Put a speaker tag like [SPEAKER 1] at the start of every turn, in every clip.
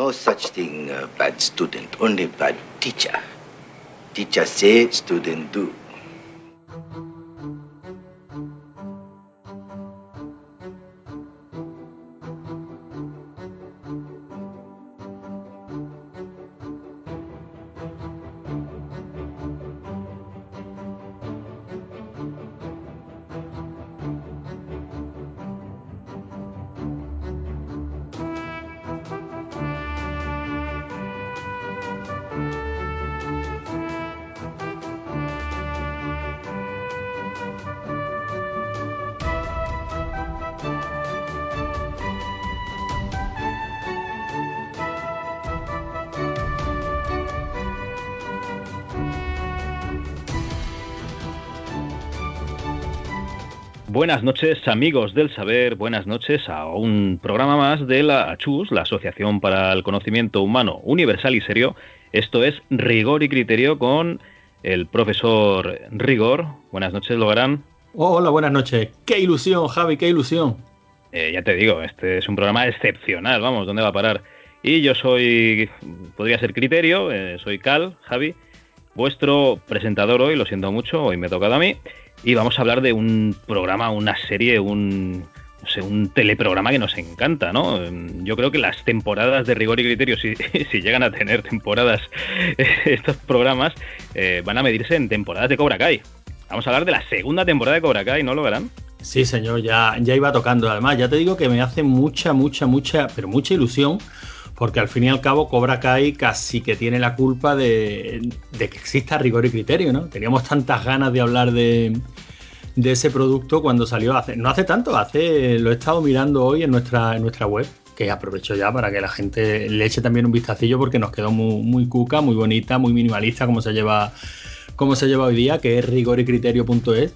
[SPEAKER 1] No such thing, uh, bad student, only bad teacher. Teacher say, student do.
[SPEAKER 2] Buenas noches amigos del saber, buenas noches a un programa más de la ACHUS, la Asociación para el Conocimiento Humano Universal y Serio. Esto es Rigor y Criterio con el profesor Rigor. Buenas noches, Logarán.
[SPEAKER 3] hola, buenas noches. Qué ilusión, Javi, qué ilusión.
[SPEAKER 2] Eh, ya te digo, este es un programa excepcional, vamos, ¿dónde va a parar? Y yo soy, podría ser Criterio, eh, soy Cal, Javi, vuestro presentador hoy, lo siento mucho, hoy me ha tocado a mí y vamos a hablar de un programa, una serie, un, no sé, un teleprograma que nos encanta, ¿no? Yo creo que las temporadas de rigor y criterio, si, si llegan a tener temporadas estos programas, eh, van a medirse en temporadas de Cobra Kai. Vamos a hablar de la segunda temporada de Cobra Kai, ¿no lo verán?
[SPEAKER 3] Sí, señor, ya, ya iba tocando. Además, ya te digo que me hace mucha, mucha, mucha, pero mucha ilusión porque al fin y al cabo Cobra Kai casi que tiene la culpa de, que exista rigor y criterio, ¿no? Teníamos tantas ganas de hablar de, ese producto cuando salió hace, no hace tanto, hace, lo he estado mirando hoy en nuestra, en nuestra web, que aprovecho ya para que la gente le eche también un vistacillo porque nos quedó muy, muy cuca, muy bonita, muy minimalista como se lleva, como se lleva hoy día, que es rigorycriterio.es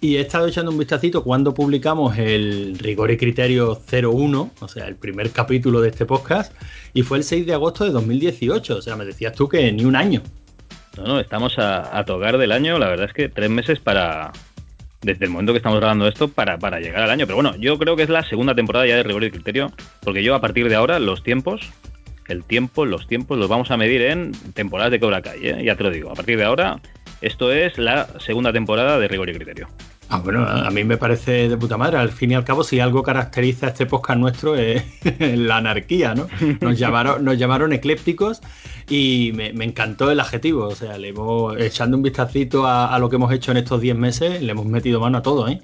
[SPEAKER 3] y he estado echando un vistacito cuando publicamos el Rigor y Criterio 01, o sea, el primer capítulo de este podcast, y fue el 6 de agosto de 2018. O sea, me decías tú que ni un año.
[SPEAKER 2] No, no, estamos a, tocar del año. La verdad es que tres meses para. Desde el momento que estamos grabando esto para, para llegar al año. Pero bueno, yo creo que es la segunda temporada ya de Rigor y Criterio, porque yo a partir de ahora los tiempos el tiempo, los tiempos los vamos a medir en temporadas de Cobra Kai, ¿eh? ya te lo digo. A partir de ahora, esto es la segunda temporada de Rigor y Criterio.
[SPEAKER 3] Ah, bueno, a mí me parece de puta madre. Al fin y al cabo, si algo caracteriza a este podcast nuestro es la anarquía, ¿no? Nos llamaron, nos llamaron eclépticos y me, encantó el adjetivo. O sea, le hemos, echando un vistacito a, lo que hemos hecho en estos 10 meses, le hemos metido mano a todo, ¿eh?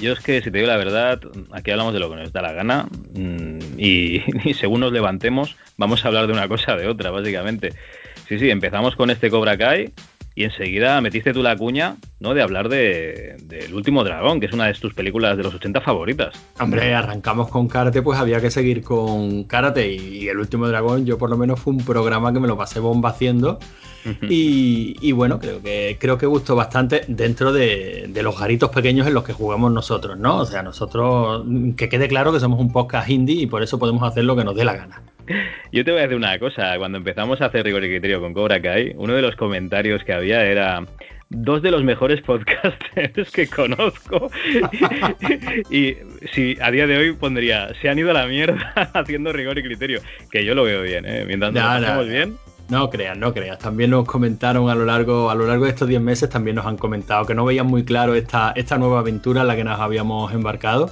[SPEAKER 2] Yo es que, si te digo la verdad, aquí hablamos de lo que nos da la gana mm, y, y según nos levantemos, vamos a hablar de una cosa o de otra, básicamente. Sí, sí, empezamos con este Cobra Kai y enseguida metiste tú la cuña, ¿no? De hablar de, El último dragón, que es una de tus películas de los 80 favoritas.
[SPEAKER 3] Hombre, arrancamos con karate, pues había que seguir con karate. Y, El último dragón, yo por lo menos fue un programa que me lo pasé bomba haciendo. y, bueno, creo que, creo que gustó bastante dentro de, de, los garitos pequeños en los que jugamos nosotros, ¿no? O sea, nosotros, que quede claro que somos un podcast indie y por eso podemos hacer lo que nos dé la gana.
[SPEAKER 2] Yo te voy a decir una cosa, cuando empezamos a hacer rigor y criterio con Cobra Kai, uno de los comentarios que había era dos de los mejores podcasters que conozco. y si a día de hoy pondría, se han ido a la mierda haciendo rigor y criterio, que yo lo veo bien, ¿eh? mientras nos hacemos bien.
[SPEAKER 3] No creas, no creas. También nos comentaron a lo largo, a lo largo de estos 10 meses, también nos han comentado que no veían muy claro esta, esta nueva aventura en la que nos habíamos embarcado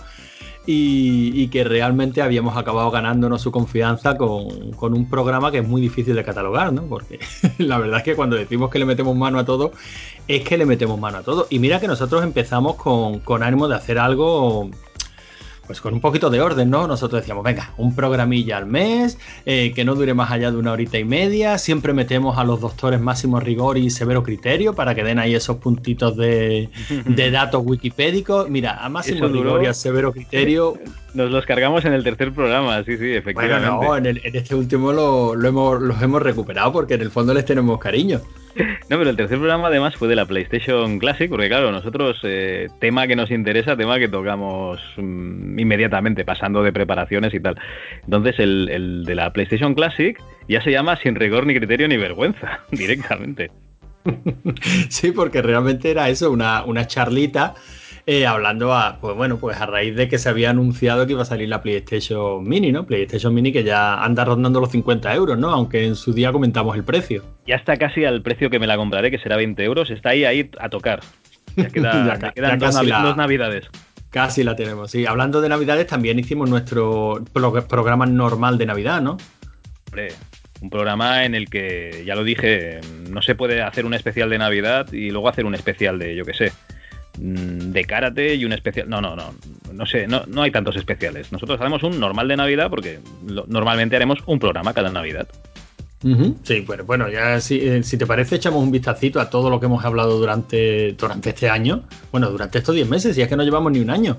[SPEAKER 3] y, que realmente habíamos acabado ganándonos su confianza con, un programa que es muy difícil de catalogar, ¿no? Porque la verdad es que cuando decimos que le metemos mano a todo, es que le metemos mano a todo. Y mira que nosotros empezamos con, con ánimo de hacer algo pues con un poquito de orden, ¿no? Nosotros decíamos, venga, un programilla al mes, eh, que no dure más allá de una horita y media, siempre metemos a los doctores máximo rigor y severo criterio para que den ahí esos puntitos de, datos wikipédicos. Mira, a máximo rigor y a severo criterio...
[SPEAKER 2] Nos los cargamos en el tercer programa, sí, sí, efectivamente.
[SPEAKER 3] Bueno, no, en, este último lo, hemos, los hemos recuperado porque en el fondo les tenemos cariño.
[SPEAKER 2] No, pero el tercer programa además fue de la PlayStation Classic, porque claro, nosotros, eh, tema que nos interesa, tema que tocamos mm, inmediatamente, pasando de preparaciones y tal. Entonces, el, de la PlayStation Classic ya se llama sin rigor ni criterio ni vergüenza, directamente.
[SPEAKER 3] sí, porque realmente era eso, una, una charlita eh, hablando a, pues bueno, pues a raíz de que se había anunciado que iba a salir la PlayStation Mini, ¿no? PlayStation Mini que ya anda rondando los 50 euros, ¿no? Aunque en su día comentamos el precio.
[SPEAKER 2] Ya está casi al precio que me la compraré, que será 20 euros, está ahí, ahí a tocar. Ya, queda, quedan dos, navidades.
[SPEAKER 3] Casi la tenemos, sí. Hablando de navidades, también hicimos nuestro programa normal de Navidad, ¿no?
[SPEAKER 2] Hombre, un programa en el que, ya lo dije, no se puede hacer un especial de Navidad y luego hacer un especial de, yo qué sé, de karate y un especial. No, no, no. No sé, no, no hay tantos especiales. Nosotros hacemos un normal de Navidad porque normalmente haremos un programa cada Navidad.
[SPEAKER 3] Sí, bueno, bueno, ya si, eh, si, te parece, echamos un vistacito a todo lo que hemos hablado durante, durante este año. Bueno, durante estos 10 meses, y es que no llevamos ni un año.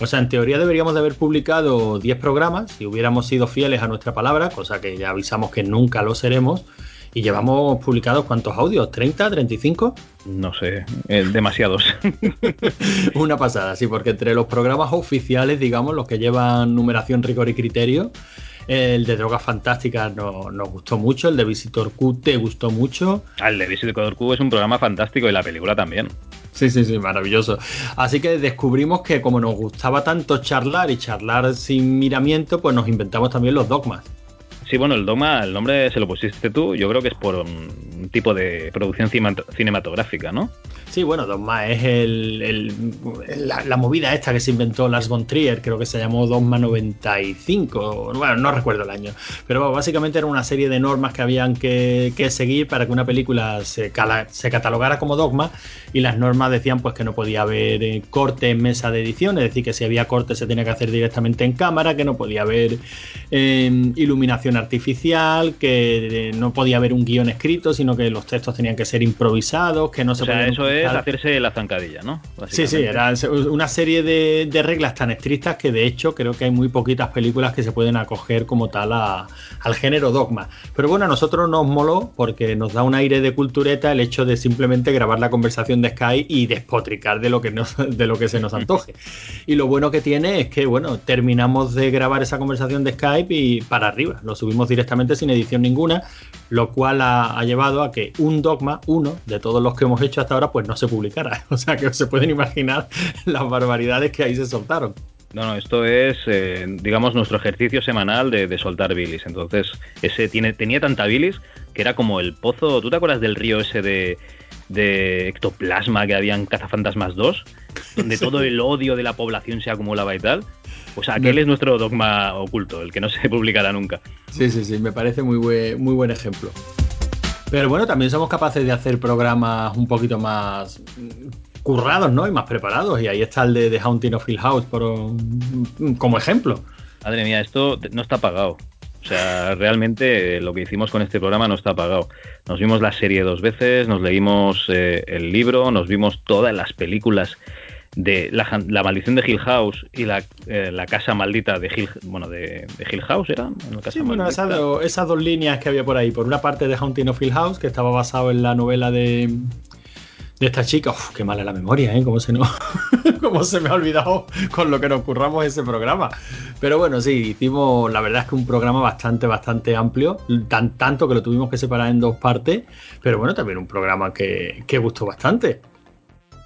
[SPEAKER 3] O sea, en teoría deberíamos de haber publicado 10 programas si hubiéramos sido fieles a nuestra palabra, cosa que ya avisamos que nunca lo seremos. Y llevamos publicados cuántos audios, ¿30, 35?
[SPEAKER 2] No sé, eh, demasiados.
[SPEAKER 3] Una pasada, sí, porque entre los programas oficiales, digamos, los que llevan numeración, rigor y criterio, el de Drogas Fantásticas nos, gustó mucho, el de Visitor Q te gustó mucho.
[SPEAKER 2] Ah, el de Visitor Q es un programa fantástico y la película también.
[SPEAKER 3] Sí, sí, sí, maravilloso. Así que descubrimos que como nos gustaba tanto charlar y charlar sin miramiento, pues nos inventamos también los dogmas.
[SPEAKER 2] Sí, bueno, el dogma, el nombre se lo pusiste tú, yo creo que es por un tipo de producción cinematográfica, ¿no?
[SPEAKER 3] Sí, bueno, Dogma es el, la, movida esta que se inventó Lars von Trier, creo que se llamó Dogma 95, bueno, no recuerdo el año, pero básicamente era una serie de normas que habían que, seguir para que una película se, se, catalogara como dogma y las normas decían pues que no podía haber eh, corte en mesa de edición, es decir, que si había corte se tenía que hacer directamente en cámara, que no podía haber em, iluminación artificial, que eh, no podía haber un guion escrito, sino que los textos tenían que ser improvisados, que no se
[SPEAKER 2] podía eso es hacerse la zancadilla, ¿no?
[SPEAKER 3] Sí, sí, era una serie de, reglas tan estrictas que de hecho creo que hay muy poquitas películas que se pueden acoger como tal al género dogma. Pero bueno, a nosotros nos moló porque nos da un aire de cultureta el hecho de simplemente grabar la conversación de Sky y despotricar de lo que, de lo que se nos antoje. Y lo bueno que tiene es que, bueno, terminamos de grabar esa conversación de Skype y para arriba, lo subimos directamente sin edición ninguna, lo cual ha, ha llevado a que un dogma, uno de todos los que hemos hecho hasta ahora, pues no se publicara. O sea que se pueden imaginar las barbaridades que ahí se soltaron.
[SPEAKER 2] No, no, esto es, eh, digamos, nuestro ejercicio semanal de, soltar bilis. Entonces, ese tiene, tenía tanta bilis que era como el pozo. ¿Tú te acuerdas del río ese de, ectoplasma que había en Cazafantasmas 2? Donde todo el odio de la población se acumulaba y tal. Pues aquel es nuestro dogma oculto, el que no se publicará nunca.
[SPEAKER 3] Sí, sí, sí, me parece muy muy buen ejemplo. Pero bueno, también somos capaces de hacer programas un poquito más currados, ¿no? Y más preparados. Y ahí está el de The Haunting of Hill House por, como ejemplo.
[SPEAKER 2] Madre mía, esto no está pagado. O sea, realmente lo que hicimos con este programa no está pagado. Nos vimos la serie dos veces, nos leímos eh, el libro, nos vimos todas las películas de la, maldición de Hill House y la, eh, casa maldita de Hill, bueno, de, Hill House, ¿era?
[SPEAKER 3] sí, bueno, esas, dos líneas que había por ahí. Por una parte de Haunting of Hill House, que estaba basado en la novela de, de esta chica. Uf, qué mala la memoria, ¿eh? ¿Cómo se, no, cómo se me ha olvidado con lo que nos curramos ese programa. Pero bueno, sí, hicimos, la verdad es que un programa bastante, bastante amplio, tan, tanto que lo tuvimos que separar en dos partes, pero bueno, también un programa que, que gustó bastante.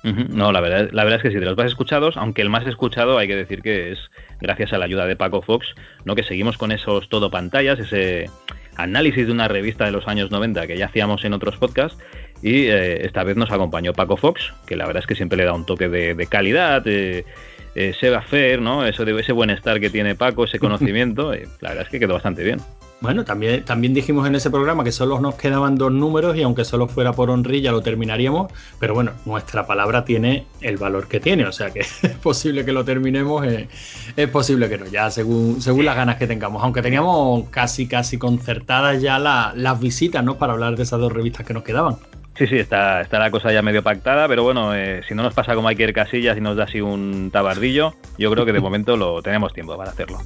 [SPEAKER 2] No, la verdad, la verdad es que sí, de los más escuchados, aunque el más escuchado hay que decir que es gracias a la ayuda de Paco Fox, ¿no? que seguimos con esos todo pantallas, ese análisis de una revista de los años 90 que ya hacíamos en otros podcasts. Y eh, esta vez nos acompañó Paco Fox, que la verdad es que siempre le da un toque de, calidad, eh, se va a hacer, ¿no? Eso de ese buen estar que tiene Paco, ese conocimiento, la verdad es que quedó bastante bien.
[SPEAKER 3] Bueno, también, también dijimos en ese programa que solo nos quedaban dos números y aunque solo fuera por honrilla lo terminaríamos, pero bueno, nuestra palabra tiene el valor que tiene, o sea que es posible que lo terminemos, eh, es posible que no, ya según, según las ganas que tengamos, aunque teníamos casi casi concertadas ya las visitas, ¿no? Para hablar de esas dos revistas que nos quedaban.
[SPEAKER 2] Sí, sí, está, está la cosa ya medio pactada, pero bueno, eh, si no nos pasa como Iker Casillas y nos da así un tabardillo, yo creo que de momento lo tenemos tiempo para hacerlo.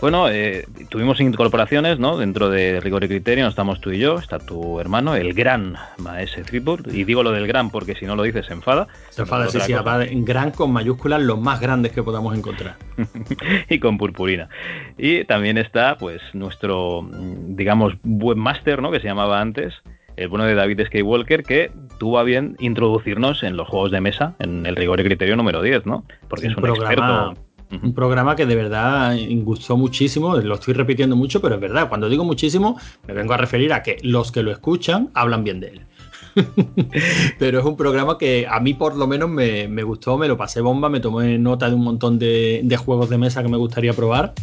[SPEAKER 2] Bueno, eh, tuvimos incorporaciones, ¿no? Dentro de Rigor y Criterio, no estamos tú y yo, está tu hermano, el gran Maese Tripur, y digo lo del gran porque si no lo dices se enfada.
[SPEAKER 3] Se enfada, sí, sí, en gran con mayúsculas, los más grandes que podamos encontrar.
[SPEAKER 2] y con purpurina. Y también está, pues, nuestro, digamos, webmaster, ¿no? Que se llamaba antes, el bueno de David Skywalker, que tuvo a bien introducirnos en los juegos de mesa, en el rigor y criterio número 10, ¿no? Porque es un, experto.
[SPEAKER 3] Un programa que de verdad gustó muchísimo, lo estoy repitiendo mucho, pero es verdad, cuando digo muchísimo, me vengo a referir a que los que lo escuchan hablan bien de él. pero es un programa que a mí por lo menos me, gustó, me lo pasé bomba, me tomé nota de un montón de, de juegos de mesa que me gustaría probar.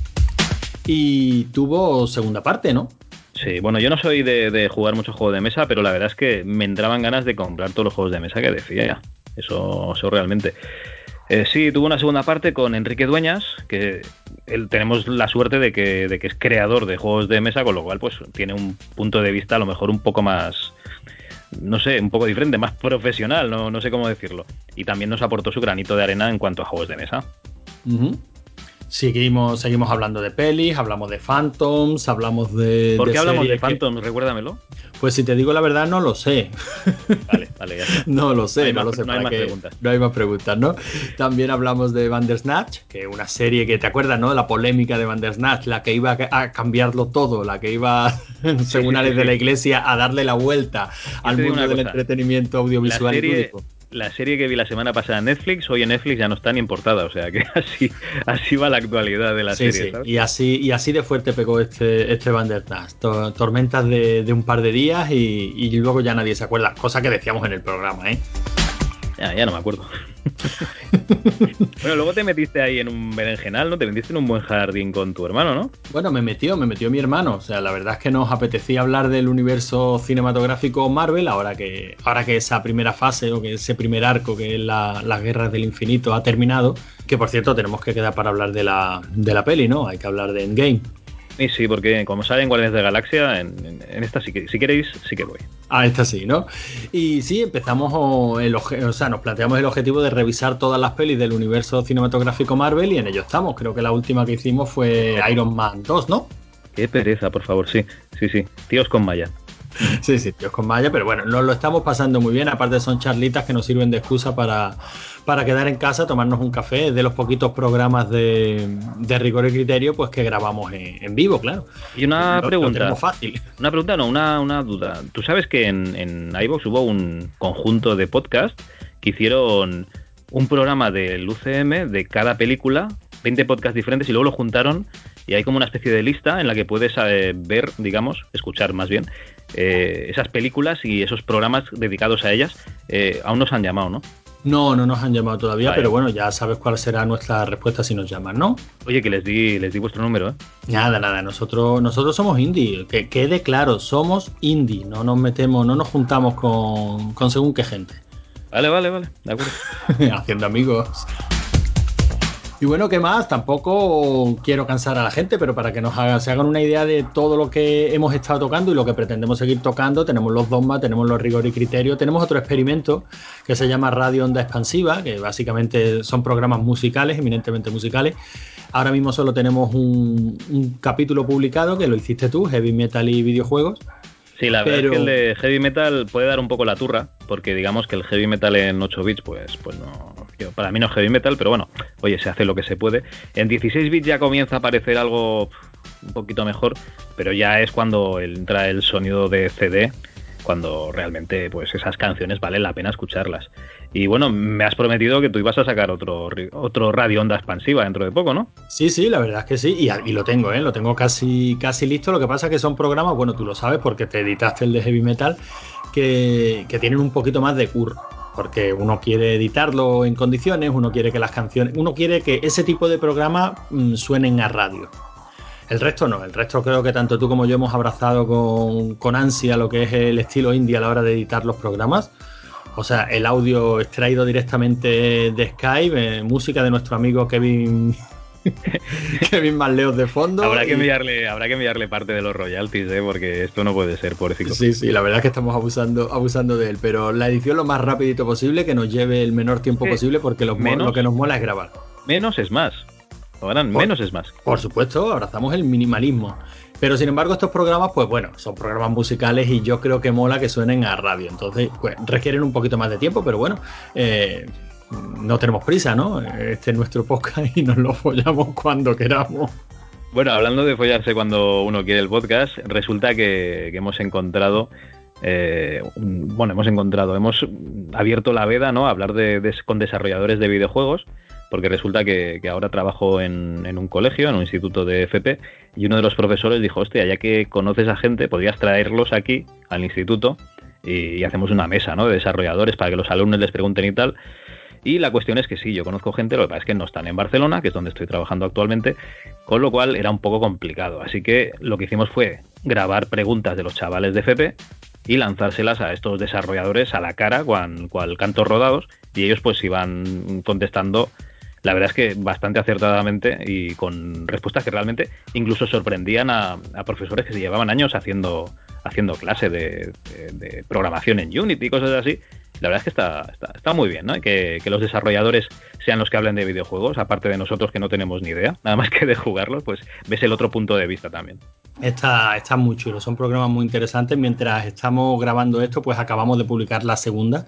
[SPEAKER 3] Y tuvo segunda parte, ¿no?
[SPEAKER 2] Sí, bueno, yo no soy de, jugar muchos juegos de mesa, pero la verdad es que me entraban ganas de comprar todos los juegos de mesa que decía ya. Eso, eso realmente. Eh, sí, tuvo una segunda parte con Enrique Dueñas, que tenemos la suerte de que, es creador de juegos de mesa, con lo cual pues tiene un punto de vista a lo mejor un poco más, no sé, un poco diferente, más profesional, no, no sé cómo decirlo. Y también nos aportó su granito de arena en cuanto a juegos de mesa.
[SPEAKER 3] Seguimos, seguimos hablando de pelis, hablamos de Phantoms, hablamos de.
[SPEAKER 2] ¿Por qué hablamos de Phantoms? Recuérdamelo.
[SPEAKER 3] Pues si te digo la verdad, no lo sé.
[SPEAKER 2] Vale, vale, ya
[SPEAKER 3] no lo sé, no, lo sé.
[SPEAKER 2] No hay más preguntas.
[SPEAKER 3] No hay más preguntas, ¿no? También hablamos de Bandersnatch, que es una serie que te acuerdas, ¿no? La polémica de Bandersnatch, la que iba a cambiarlo todo, la que iba, según Alex de la Iglesia, a darle la vuelta al mundo del entretenimiento audiovisual
[SPEAKER 2] y lúdico la serie que vi la semana pasada en Netflix, hoy en Netflix ya no está ni importada, o sea que así, así va la actualidad de la serie.
[SPEAKER 3] Y así, y así de fuerte pegó este, este Bandersnatch. Tormentas de, un par de días y, y, luego ya nadie se acuerda, cosa que decíamos en el programa, ¿eh?
[SPEAKER 2] Ya, ya no me acuerdo. bueno, luego te metiste ahí en un berenjenal, ¿no? Te metiste en un buen jardín con tu hermano, ¿no?
[SPEAKER 3] Bueno, me metió, me metió mi hermano. O sea, la verdad es que nos apetecía hablar del universo cinematográfico Marvel, ahora que, ahora que esa primera fase o que ese primer arco, que es la, las guerras del infinito, ha terminado. Que por cierto, tenemos que quedar para hablar de la, de la peli, ¿no? Hay que hablar de Endgame.
[SPEAKER 2] Sí, sí, porque como saben Guardianes de Galaxia, en, esta sí que, si queréis, sí que voy.
[SPEAKER 3] Ah, esta sí, ¿no? Y sí, empezamos, el o sea, nos planteamos el objetivo de revisar todas las pelis del universo cinematográfico Marvel y en ello estamos. Creo que la última que hicimos fue Iron Man 2, ¿no?
[SPEAKER 2] Qué pereza, por favor, sí, sí, sí. Tíos con Maya.
[SPEAKER 3] Sí, sí, tíos con Maya, pero bueno, nos lo estamos pasando muy bien. Aparte son charlitas que nos sirven de excusa para, para quedar en casa, tomarnos un café, de los poquitos programas de, rigor y criterio pues que grabamos en, vivo, claro.
[SPEAKER 2] Y una pregunta.
[SPEAKER 3] fácil.
[SPEAKER 2] Una pregunta, no, una, duda. Tú sabes que en, en iVoox hubo un conjunto de podcast que hicieron un programa del UCM de cada película, 20 podcasts diferentes, y luego lo juntaron y hay como una especie de lista en la que puedes eh, ver, digamos, escuchar más bien, eh, esas películas y esos programas dedicados a ellas. Eh, aún nos han llamado, ¿no?
[SPEAKER 3] No, no nos han llamado todavía, pero bueno, ya sabes cuál será nuestra respuesta si nos llaman, ¿no?
[SPEAKER 2] Oye, que les di, les di vuestro número, ¿eh?
[SPEAKER 3] Nada, nada, nosotros, nosotros somos indie, que quede claro, somos indie, no nos metemos, no nos juntamos con, con según qué gente.
[SPEAKER 2] Vale, vale, vale, de acuerdo.
[SPEAKER 3] Haciendo amigos. Y bueno, ¿qué más? Tampoco quiero cansar a la gente, pero para que nos haga, se hagan una idea de todo lo que hemos estado tocando y lo que pretendemos seguir tocando, tenemos los dogmas, tenemos los rigor y criterio, tenemos otro experimento que se llama Radio Onda Expansiva, que básicamente son programas musicales, eminentemente musicales. Ahora mismo solo tenemos un, un capítulo publicado que lo hiciste tú, Heavy Metal y videojuegos.
[SPEAKER 2] Sí, la verdad es que el de heavy metal puede dar un poco la turra, porque digamos que el heavy metal en 8 bits, pues, pues no. Para mí no es heavy metal, pero bueno, oye, se hace lo que se puede. En 16 bits ya comienza a aparecer algo un poquito mejor, pero ya es cuando entra el sonido de CD cuando realmente pues esas canciones valen la pena escucharlas. Y bueno, me has prometido que tú ibas a sacar otro, otro radio onda expansiva dentro de poco, ¿no?
[SPEAKER 3] Sí, sí, la verdad es que sí, y, lo tengo, ¿eh? lo tengo casi, casi listo. Lo que pasa es que son programas, bueno, tú lo sabes porque te editaste el de heavy metal, que, que tienen un poquito más de curro porque uno quiere editarlo en condiciones, uno quiere que las canciones, uno quiere que ese tipo de programas mm, suenen a radio. El resto no, el resto creo que tanto tú como yo hemos abrazado con, ansia lo que es el estilo indie a la hora de editar los programas. O sea, el audio extraído directamente de Skype, eh, música de nuestro amigo Kevin Kevin Manleos de fondo.
[SPEAKER 2] Habrá, que enviarle, habrá que enviarle parte de los royalties, ¿eh? porque esto no puede ser, pobrecito.
[SPEAKER 3] Sí, sí, la verdad es que estamos abusando, abusando de él, pero la edición lo más rapidito posible, que nos lleve el menor tiempo posible, porque lo que nos mola es grabar.
[SPEAKER 2] Menos es más menos es más.
[SPEAKER 3] Por supuesto, abrazamos el minimalismo. Pero sin embargo, estos programas, pues bueno, son programas musicales y yo creo que mola que suenen a radio. Entonces, pues requieren un poquito más de tiempo, pero bueno, eh, no tenemos prisa, ¿no? Este es nuestro podcast y nos lo follamos cuando queramos.
[SPEAKER 2] Bueno, hablando de follarse cuando uno quiere el podcast, resulta que, hemos encontrado
[SPEAKER 4] eh, bueno, hemos encontrado, hemos abierto la veda, ¿no? A hablar de, con desarrolladores de videojuegos, porque resulta que, ahora trabajo en, un colegio, en un instituto de FP, y uno de los profesores dijo, hostia, ya que conoces a gente, podrías traerlos aquí al instituto y, hacemos una mesa, ¿no? De desarrolladores para que los alumnos les pregunten y tal. Y la cuestión es que sí, yo conozco gente, lo que pasa es que no están en Barcelona, que es donde estoy trabajando actualmente, con lo cual era un poco complicado. Así que lo que hicimos fue grabar preguntas de los chavales de FP y lanzárselas a estos desarrolladores a la cara, cual, cual cantos rodados, y ellos pues iban contestando, la verdad es que bastante acertadamente y con respuestas que realmente incluso sorprendían a, profesores que se llevaban años haciendo, haciendo clase de, programación en Unity y cosas así. La verdad es que está, está, muy bien, ¿no? Que, que, los desarrolladores sean los que hablen de videojuegos, aparte de nosotros que no tenemos ni idea, nada más que de jugarlos, pues ves el otro punto de vista también.
[SPEAKER 3] Está, está muy chulo, son programas muy interesantes. Mientras estamos grabando esto, pues acabamos de publicar la segunda,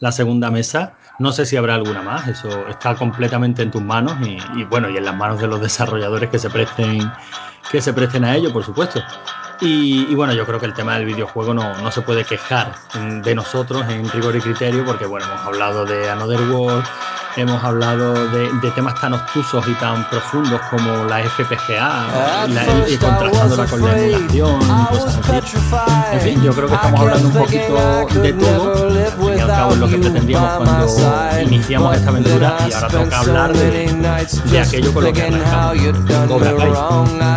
[SPEAKER 3] la segunda mesa. No sé si habrá alguna más, eso está completamente en tus manos y, bueno, y en las manos de los desarrolladores que se presten, que se presten a ello, por supuesto. Y, bueno, yo creo que el tema del videojuego no, no, se puede quejar de nosotros en rigor y criterio, porque bueno, hemos hablado de Another World, hemos hablado de, temas tan obtusos y tan profundos como la FPGA, y contrastándola con la emulación y cosas así. En fin, yo creo que estamos hablando un poquito de todo, al fin y al cabo es lo que pretendíamos cuando iniciamos esta aventura y ahora toca hablar de, aquello con lo que arrancamos,
[SPEAKER 4] Cobra Kai.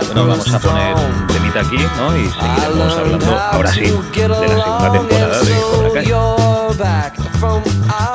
[SPEAKER 4] Bueno, vamos a poner un temita aquí, ¿no? Y seguiremos hablando ahora sí de la segunda temporada de Cobra Kai.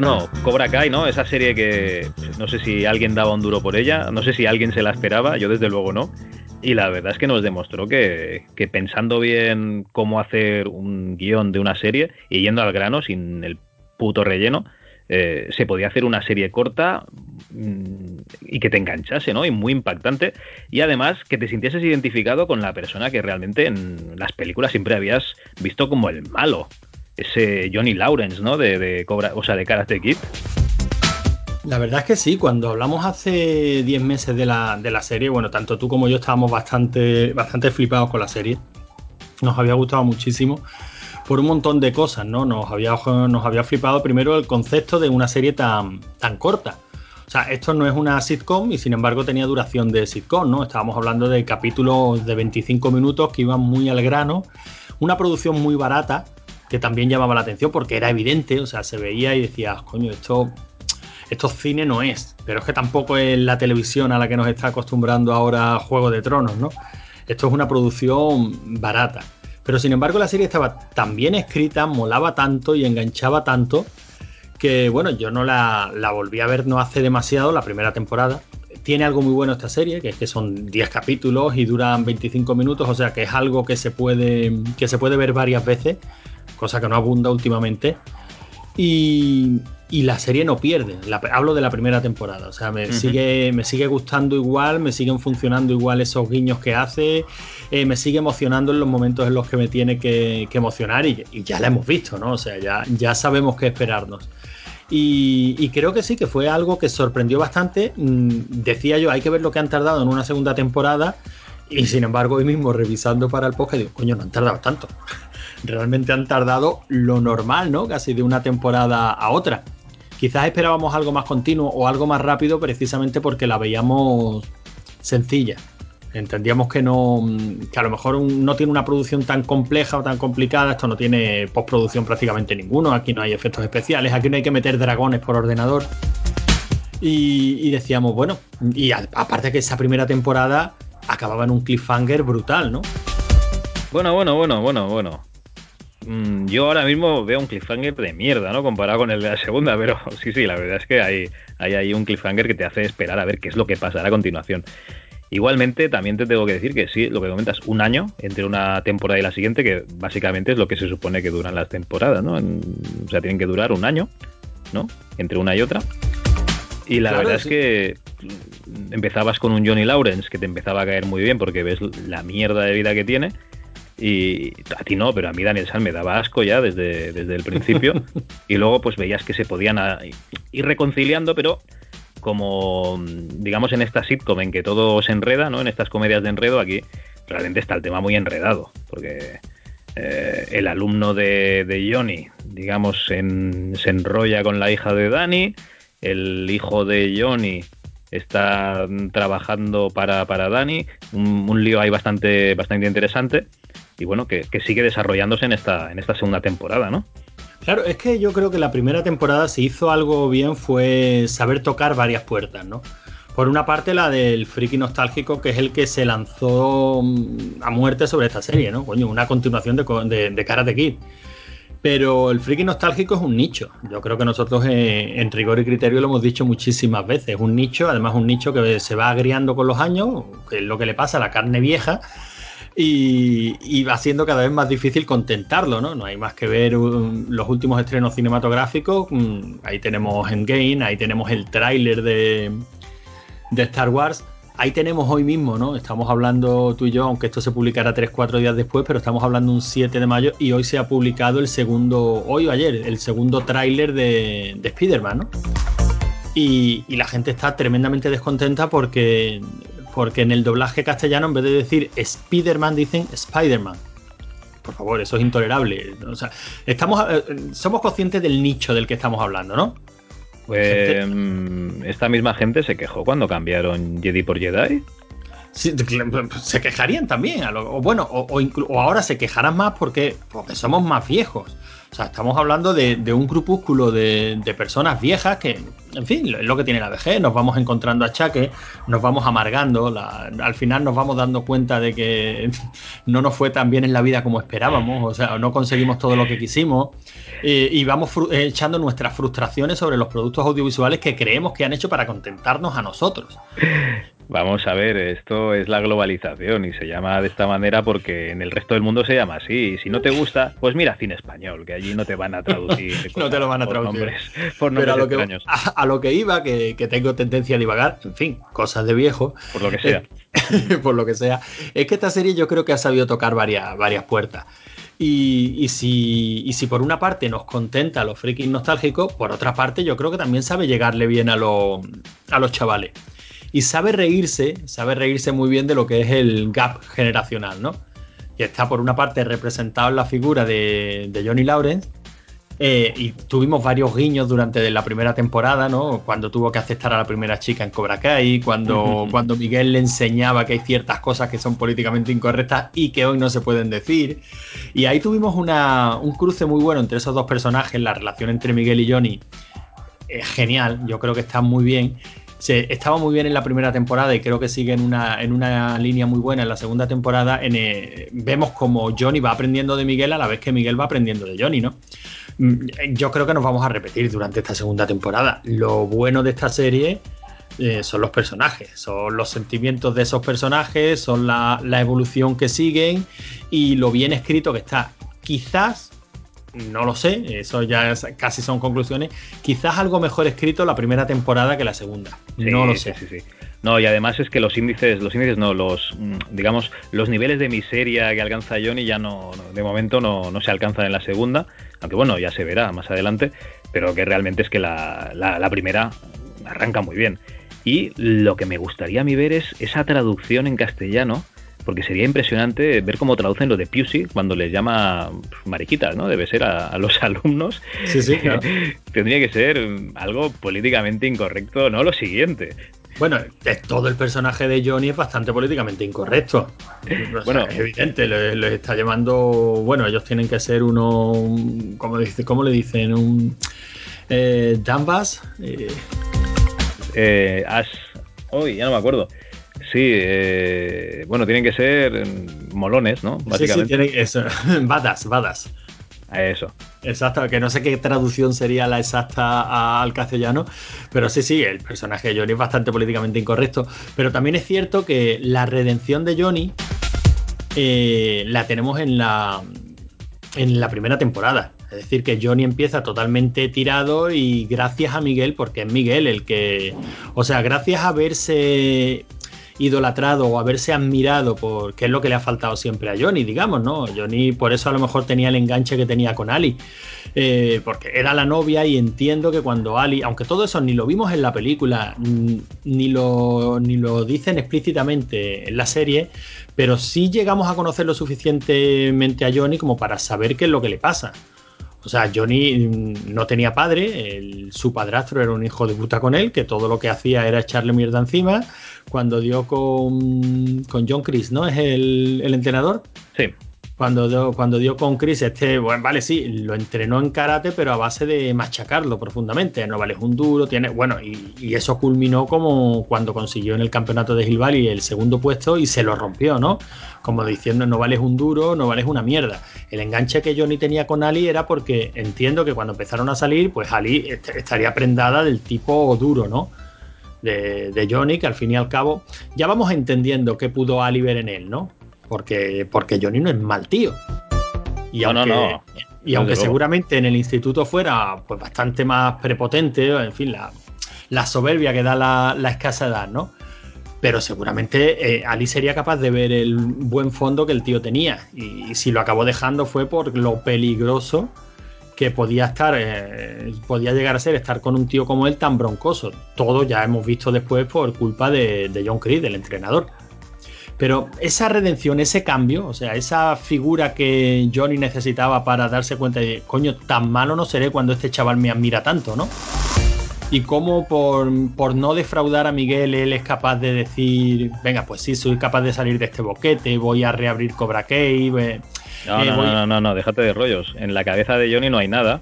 [SPEAKER 2] Bueno, Cobra Kai, ¿no? Esa serie que no sé si alguien daba un duro por ella, no sé si alguien se la esperaba, yo desde luego no. Y la verdad es que nos demostró que, pensando bien cómo hacer un guion de una serie y yendo al grano sin el puto relleno, eh, se podía hacer una serie corta mm, y que te enganchase, ¿no? Y muy impactante. Y además que te sintieses identificado con la persona que realmente en las películas siempre habías visto como el malo. Ese Johnny Lawrence, ¿no? De, de Cobra, o sea, de Karate Kid.
[SPEAKER 3] La verdad es que sí, cuando hablamos hace 10 meses de la, serie, bueno, tanto tú como yo estábamos bastante, bastante flipados con la serie. Nos había gustado muchísimo por un montón de cosas, ¿no? Nos había, nos había flipado primero el concepto de una serie tan, tan corta. O sea, esto no es una sitcom y sin embargo tenía duración de sitcom, ¿no? Estábamos hablando de capítulos de 25 minutos que iban muy al grano, una producción muy barata que también llamaba la atención porque era evidente, o sea, se veía y decías, coño, esto, esto cine no es, pero es que tampoco es la televisión a la que nos está acostumbrando ahora Juego de Tronos, ¿no? Esto es una producción barata. Pero sin embargo la serie estaba tan bien escrita, molaba tanto y enganchaba tanto que bueno, yo no la, volví a ver no hace demasiado, la primera temporada. Tiene algo muy bueno esta serie, que es que son 10 capítulos y duran 25 minutos, o sea que es algo que se puede, que se puede ver varias veces, cosa que no abunda últimamente. Y, y la serie no pierde. hablo de la primera temporada. O sea, me, sigue, me sigue gustando igual, me siguen funcionando igual esos guiños que hace, eh, me sigue emocionando en los momentos en los que me tiene que, emocionar y, ya la hemos visto, ¿no? O sea, ya, ya sabemos qué esperarnos. Y, creo que sí, que fue algo que sorprendió bastante. Mm, decía yo, hay que ver lo que han tardado en una segunda temporada. Y sin embargo, hoy mismo revisando para el podcast, digo, coño, no han tardado tanto. Realmente han tardado lo normal, ¿no? Casi de una temporada a otra. Quizás esperábamos algo más continuo o algo más rápido precisamente porque la veíamos sencilla. Entendíamos que no, que a lo mejor no tiene una producción tan compleja o tan complicada. Esto no tiene postproducción prácticamente ninguno. Aquí no hay efectos especiales. Aquí no hay que meter dragones por ordenador. Y, decíamos, bueno, y aparte que esa primera temporada acababa en un cliffhanger brutal, ¿no?
[SPEAKER 2] Bueno, bueno, bueno, bueno, bueno. Mm, yo ahora mismo veo un cliffhanger de mierda, ¿no? Comparado con el de la segunda, pero sí, sí, la verdad es que hay, hay ahí un cliffhanger que te hace esperar a ver qué es lo que pasará a continuación. Igualmente, también te tengo que decir que sí, lo que comentas, un año entre una temporada y la siguiente, que básicamente es lo que se supone que duran las temporadas, ¿no? o sea, tienen que durar un año, ¿no? Entre una y otra. Y la verdad es que empezabas con un Johnny Lawrence que te empezaba a caer muy bien porque ves la mierda de vida que tiene y a ti no, pero a mí Daniel San me daba asco ya desde, desde el principio. y luego pues veías que se podían ir reconciliando, pero como digamos en esta sitcom en que todo se enreda, ¿no? En estas comedias de enredo, aquí realmente está el tema muy enredado. Porque eh, el alumno de, de Johnny, digamos, se enrolla con la hija de Dani. El hijo de Johnny está trabajando para, para Dani. Un, un lío ahí bastante, bastante interesante y bueno, que, sigue desarrollándose en esta, en esta segunda temporada, ¿no?
[SPEAKER 3] Claro, es que yo creo que la primera temporada se hizo algo bien fue saber tocar varias puertas, ¿no? Por una parte la del friki nostálgico, que es el que se lanzó mm, a muerte sobre esta serie, ¿no? Coño, una continuación de, de, Karate Kid. Pero el friki nostálgico es un nicho. Yo creo que nosotros eh, en rigor y criterio lo hemos dicho muchísimas veces. Es un nicho, además un nicho que se va agriando con los años, que es lo que le pasa a la carne vieja y, va siendo cada vez más difícil contentarlo, ¿no? No hay más que ver los últimos estrenos cinematográficos. Mm, ahí tenemos Endgame, ahí tenemos el tráiler de, de Star Wars. Ahí tenemos hoy mismo, ¿no? Estamos hablando tú y yo, aunque esto se publicará 3-4 días después, pero estamos hablando un 7 de mayo y hoy se ha publicado el segundo, hoy o ayer, el segundo tráiler de, de Spider-Man, ¿no? Y, y, la gente está tremendamente descontenta porque porque en el doblaje castellano, en vez de decir Spider-Man, dicen Spider-Man. Por favor, eso es intolerable. O sea, estamos, eh, somos conscientes del nicho del que estamos hablando, ¿no?
[SPEAKER 2] Pues mm, esta misma gente se quejó cuando cambiaron Jedi por Jedi.
[SPEAKER 3] se quejarían también. o bueno, o, ahora se quejarán más porque, porque somos más viejos. O sea, estamos hablando de, un grupúsculo de, personas viejas que, en fin, es lo que tiene la vejez. Nos vamos encontrando achaques, nos vamos amargando. al final nos vamos dando cuenta de que no nos fue tan bien en la vida como esperábamos. O sea, no conseguimos todo lo que quisimos. y vamos echando nuestras frustraciones sobre los productos audiovisuales que creemos que han hecho para contentarnos a nosotros.
[SPEAKER 2] Vamos a ver, esto es la globalización y se llama de esta manera porque en el resto del mundo se llama así. Y si no te gusta, pues mira cine español, que allí no te van a traducir.
[SPEAKER 3] no te lo van a traducir. por nombres a lo, que, a, lo que iba, que, tengo tendencia a divagar, en fin, cosas de viejo.
[SPEAKER 2] Por lo que sea.
[SPEAKER 3] por lo que sea. Es que esta serie yo creo que ha sabido tocar varias, varias puertas. Y, si, y si por una parte nos contenta a los frikis nostálgicos, por otra parte yo creo que también sabe llegarle bien a, a los chavales y sabe reírse, sabe reírse muy bien de lo que es el gap generacional, ¿no? Y está por una parte representado en la figura de, Johnny Lawrence, eh, y tuvimos varios guiños durante la primera temporada, ¿no? Cuando tuvo que aceptar a la primera chica en Cobra Kai, cuando, cuando Miguel le enseñaba que hay ciertas cosas que son políticamente incorrectas y que hoy no se pueden decir. Y ahí tuvimos un cruce muy bueno entre esos dos personajes, la relación entre Miguel y Johnny. Es genial, yo creo que está muy bien estaba muy bien en la primera temporada y creo que sigue en una, en una línea muy buena en la segunda temporada. Eh, vemos como Johnny va aprendiendo de Miguel a la vez que Miguel va aprendiendo de Johnny, ¿no? Mm, yo creo que nos vamos a repetir durante esta segunda temporada. Lo bueno de esta serie eh, son los personajes, son los sentimientos de esos personajes, son la evolución que siguen y lo bien escrito que está. Quizás no lo sé, eso ya casi son conclusiones. Quizás algo mejor escrito la primera temporada que la segunda. no lo sé.
[SPEAKER 2] Sí, sí, no, y además es que los índices, los índices no, los mm, digamos, los niveles de miseria que alcanza Johnny ya no, de momento no, se alcanzan en la segunda, aunque bueno, ya se verá más adelante, pero que realmente es que la, la primera arranca muy bien. Y lo que me gustaría a mí ver es esa traducción en castellano porque sería impresionante ver cómo traducen lo de Pusey cuando les llama mariquitas, ¿no? Debe ser a, los alumnos.
[SPEAKER 3] Sí, sí,
[SPEAKER 2] Tendría que ser algo políticamente incorrecto, no lo siguiente.
[SPEAKER 3] Bueno, todo el personaje de Johnny es bastante políticamente incorrecto. bueno, es evidente, les, está llamando. Bueno, ellos tienen que ser uno. ¿Cómo, dice, cómo le dicen? Un. Eh, Dambas.
[SPEAKER 2] Eh. Eh. Uy, ya no me acuerdo. Sí, eh, bueno, tienen que ser molones, ¿no?
[SPEAKER 3] Básicamente. Sí, sí, tienen eso. badas, badas.
[SPEAKER 2] Eso.
[SPEAKER 3] Exacto, que no sé qué traducción sería la exacta al castellano, pero sí, sí, el personaje de Johnny es bastante políticamente incorrecto. Pero también es cierto que la redención de Johnny eh, la tenemos en la, en la primera temporada. Es decir, que Johnny empieza totalmente tirado y gracias a Miguel, porque es Miguel el que. O sea, gracias a verse idolatrado o haberse admirado por qué es lo que le ha faltado siempre a Johnny, digamos, ¿no? Johnny por eso a lo mejor tenía el enganche que tenía con Ali, eh, porque era la novia y entiendo que cuando Ali, aunque todo eso ni lo vimos en la película, ni lo, ni lo dicen explícitamente en la serie, pero sí llegamos a conocer lo suficientemente a Johnny como para saber qué es lo que le pasa. O sea, Johnny no tenía padre, su padrastro era un hijo de puta con él, que todo lo que hacía era echarle mierda encima. Cuando dio con, con John Chris, ¿no? ¿Es el, el entrenador?
[SPEAKER 2] Sí.
[SPEAKER 3] Cuando dio, cuando dio con Chris, este, bueno, vale, sí, lo entrenó en karate, pero a base de machacarlo profundamente. No vale, un duro, tiene. Bueno, y, eso culminó como cuando consiguió en el campeonato de Hill Valley el segundo puesto y se lo rompió, ¿no? Como diciendo, no vales un duro, no vales una mierda. El enganche que Johnny tenía con Ali era porque entiendo que cuando empezaron a salir, pues Ali estaría prendada del tipo duro, ¿no? De, de, Johnny, que al fin y al cabo ya vamos entendiendo qué pudo Ali ver en él, ¿no? Porque, porque Johnny no es mal tío. Y aunque, Y aunque seguramente en el instituto fuera pues bastante más prepotente, en fin, la, soberbia que da la, escasa edad, ¿no? Pero seguramente eh, Ali sería capaz de ver el buen fondo que el tío tenía. Y, si lo acabó dejando fue por lo peligroso que podía estar, eh, podía llegar a ser estar con un tío como él tan broncoso. Todo ya hemos visto después por culpa de, de John Creed, el entrenador. Pero esa redención, ese cambio, o sea, esa figura que Johnny necesitaba para darse cuenta de, coño, tan malo no seré cuando este chaval me admira tanto, ¿no? y cómo por, por, no defraudar a Miguel él es capaz de decir, venga, pues sí, soy capaz de salir de este boquete, voy a reabrir Cobra Kai.
[SPEAKER 2] Eh, no, no, no, no, no, déjate de rollos. En la cabeza de Johnny no hay nada,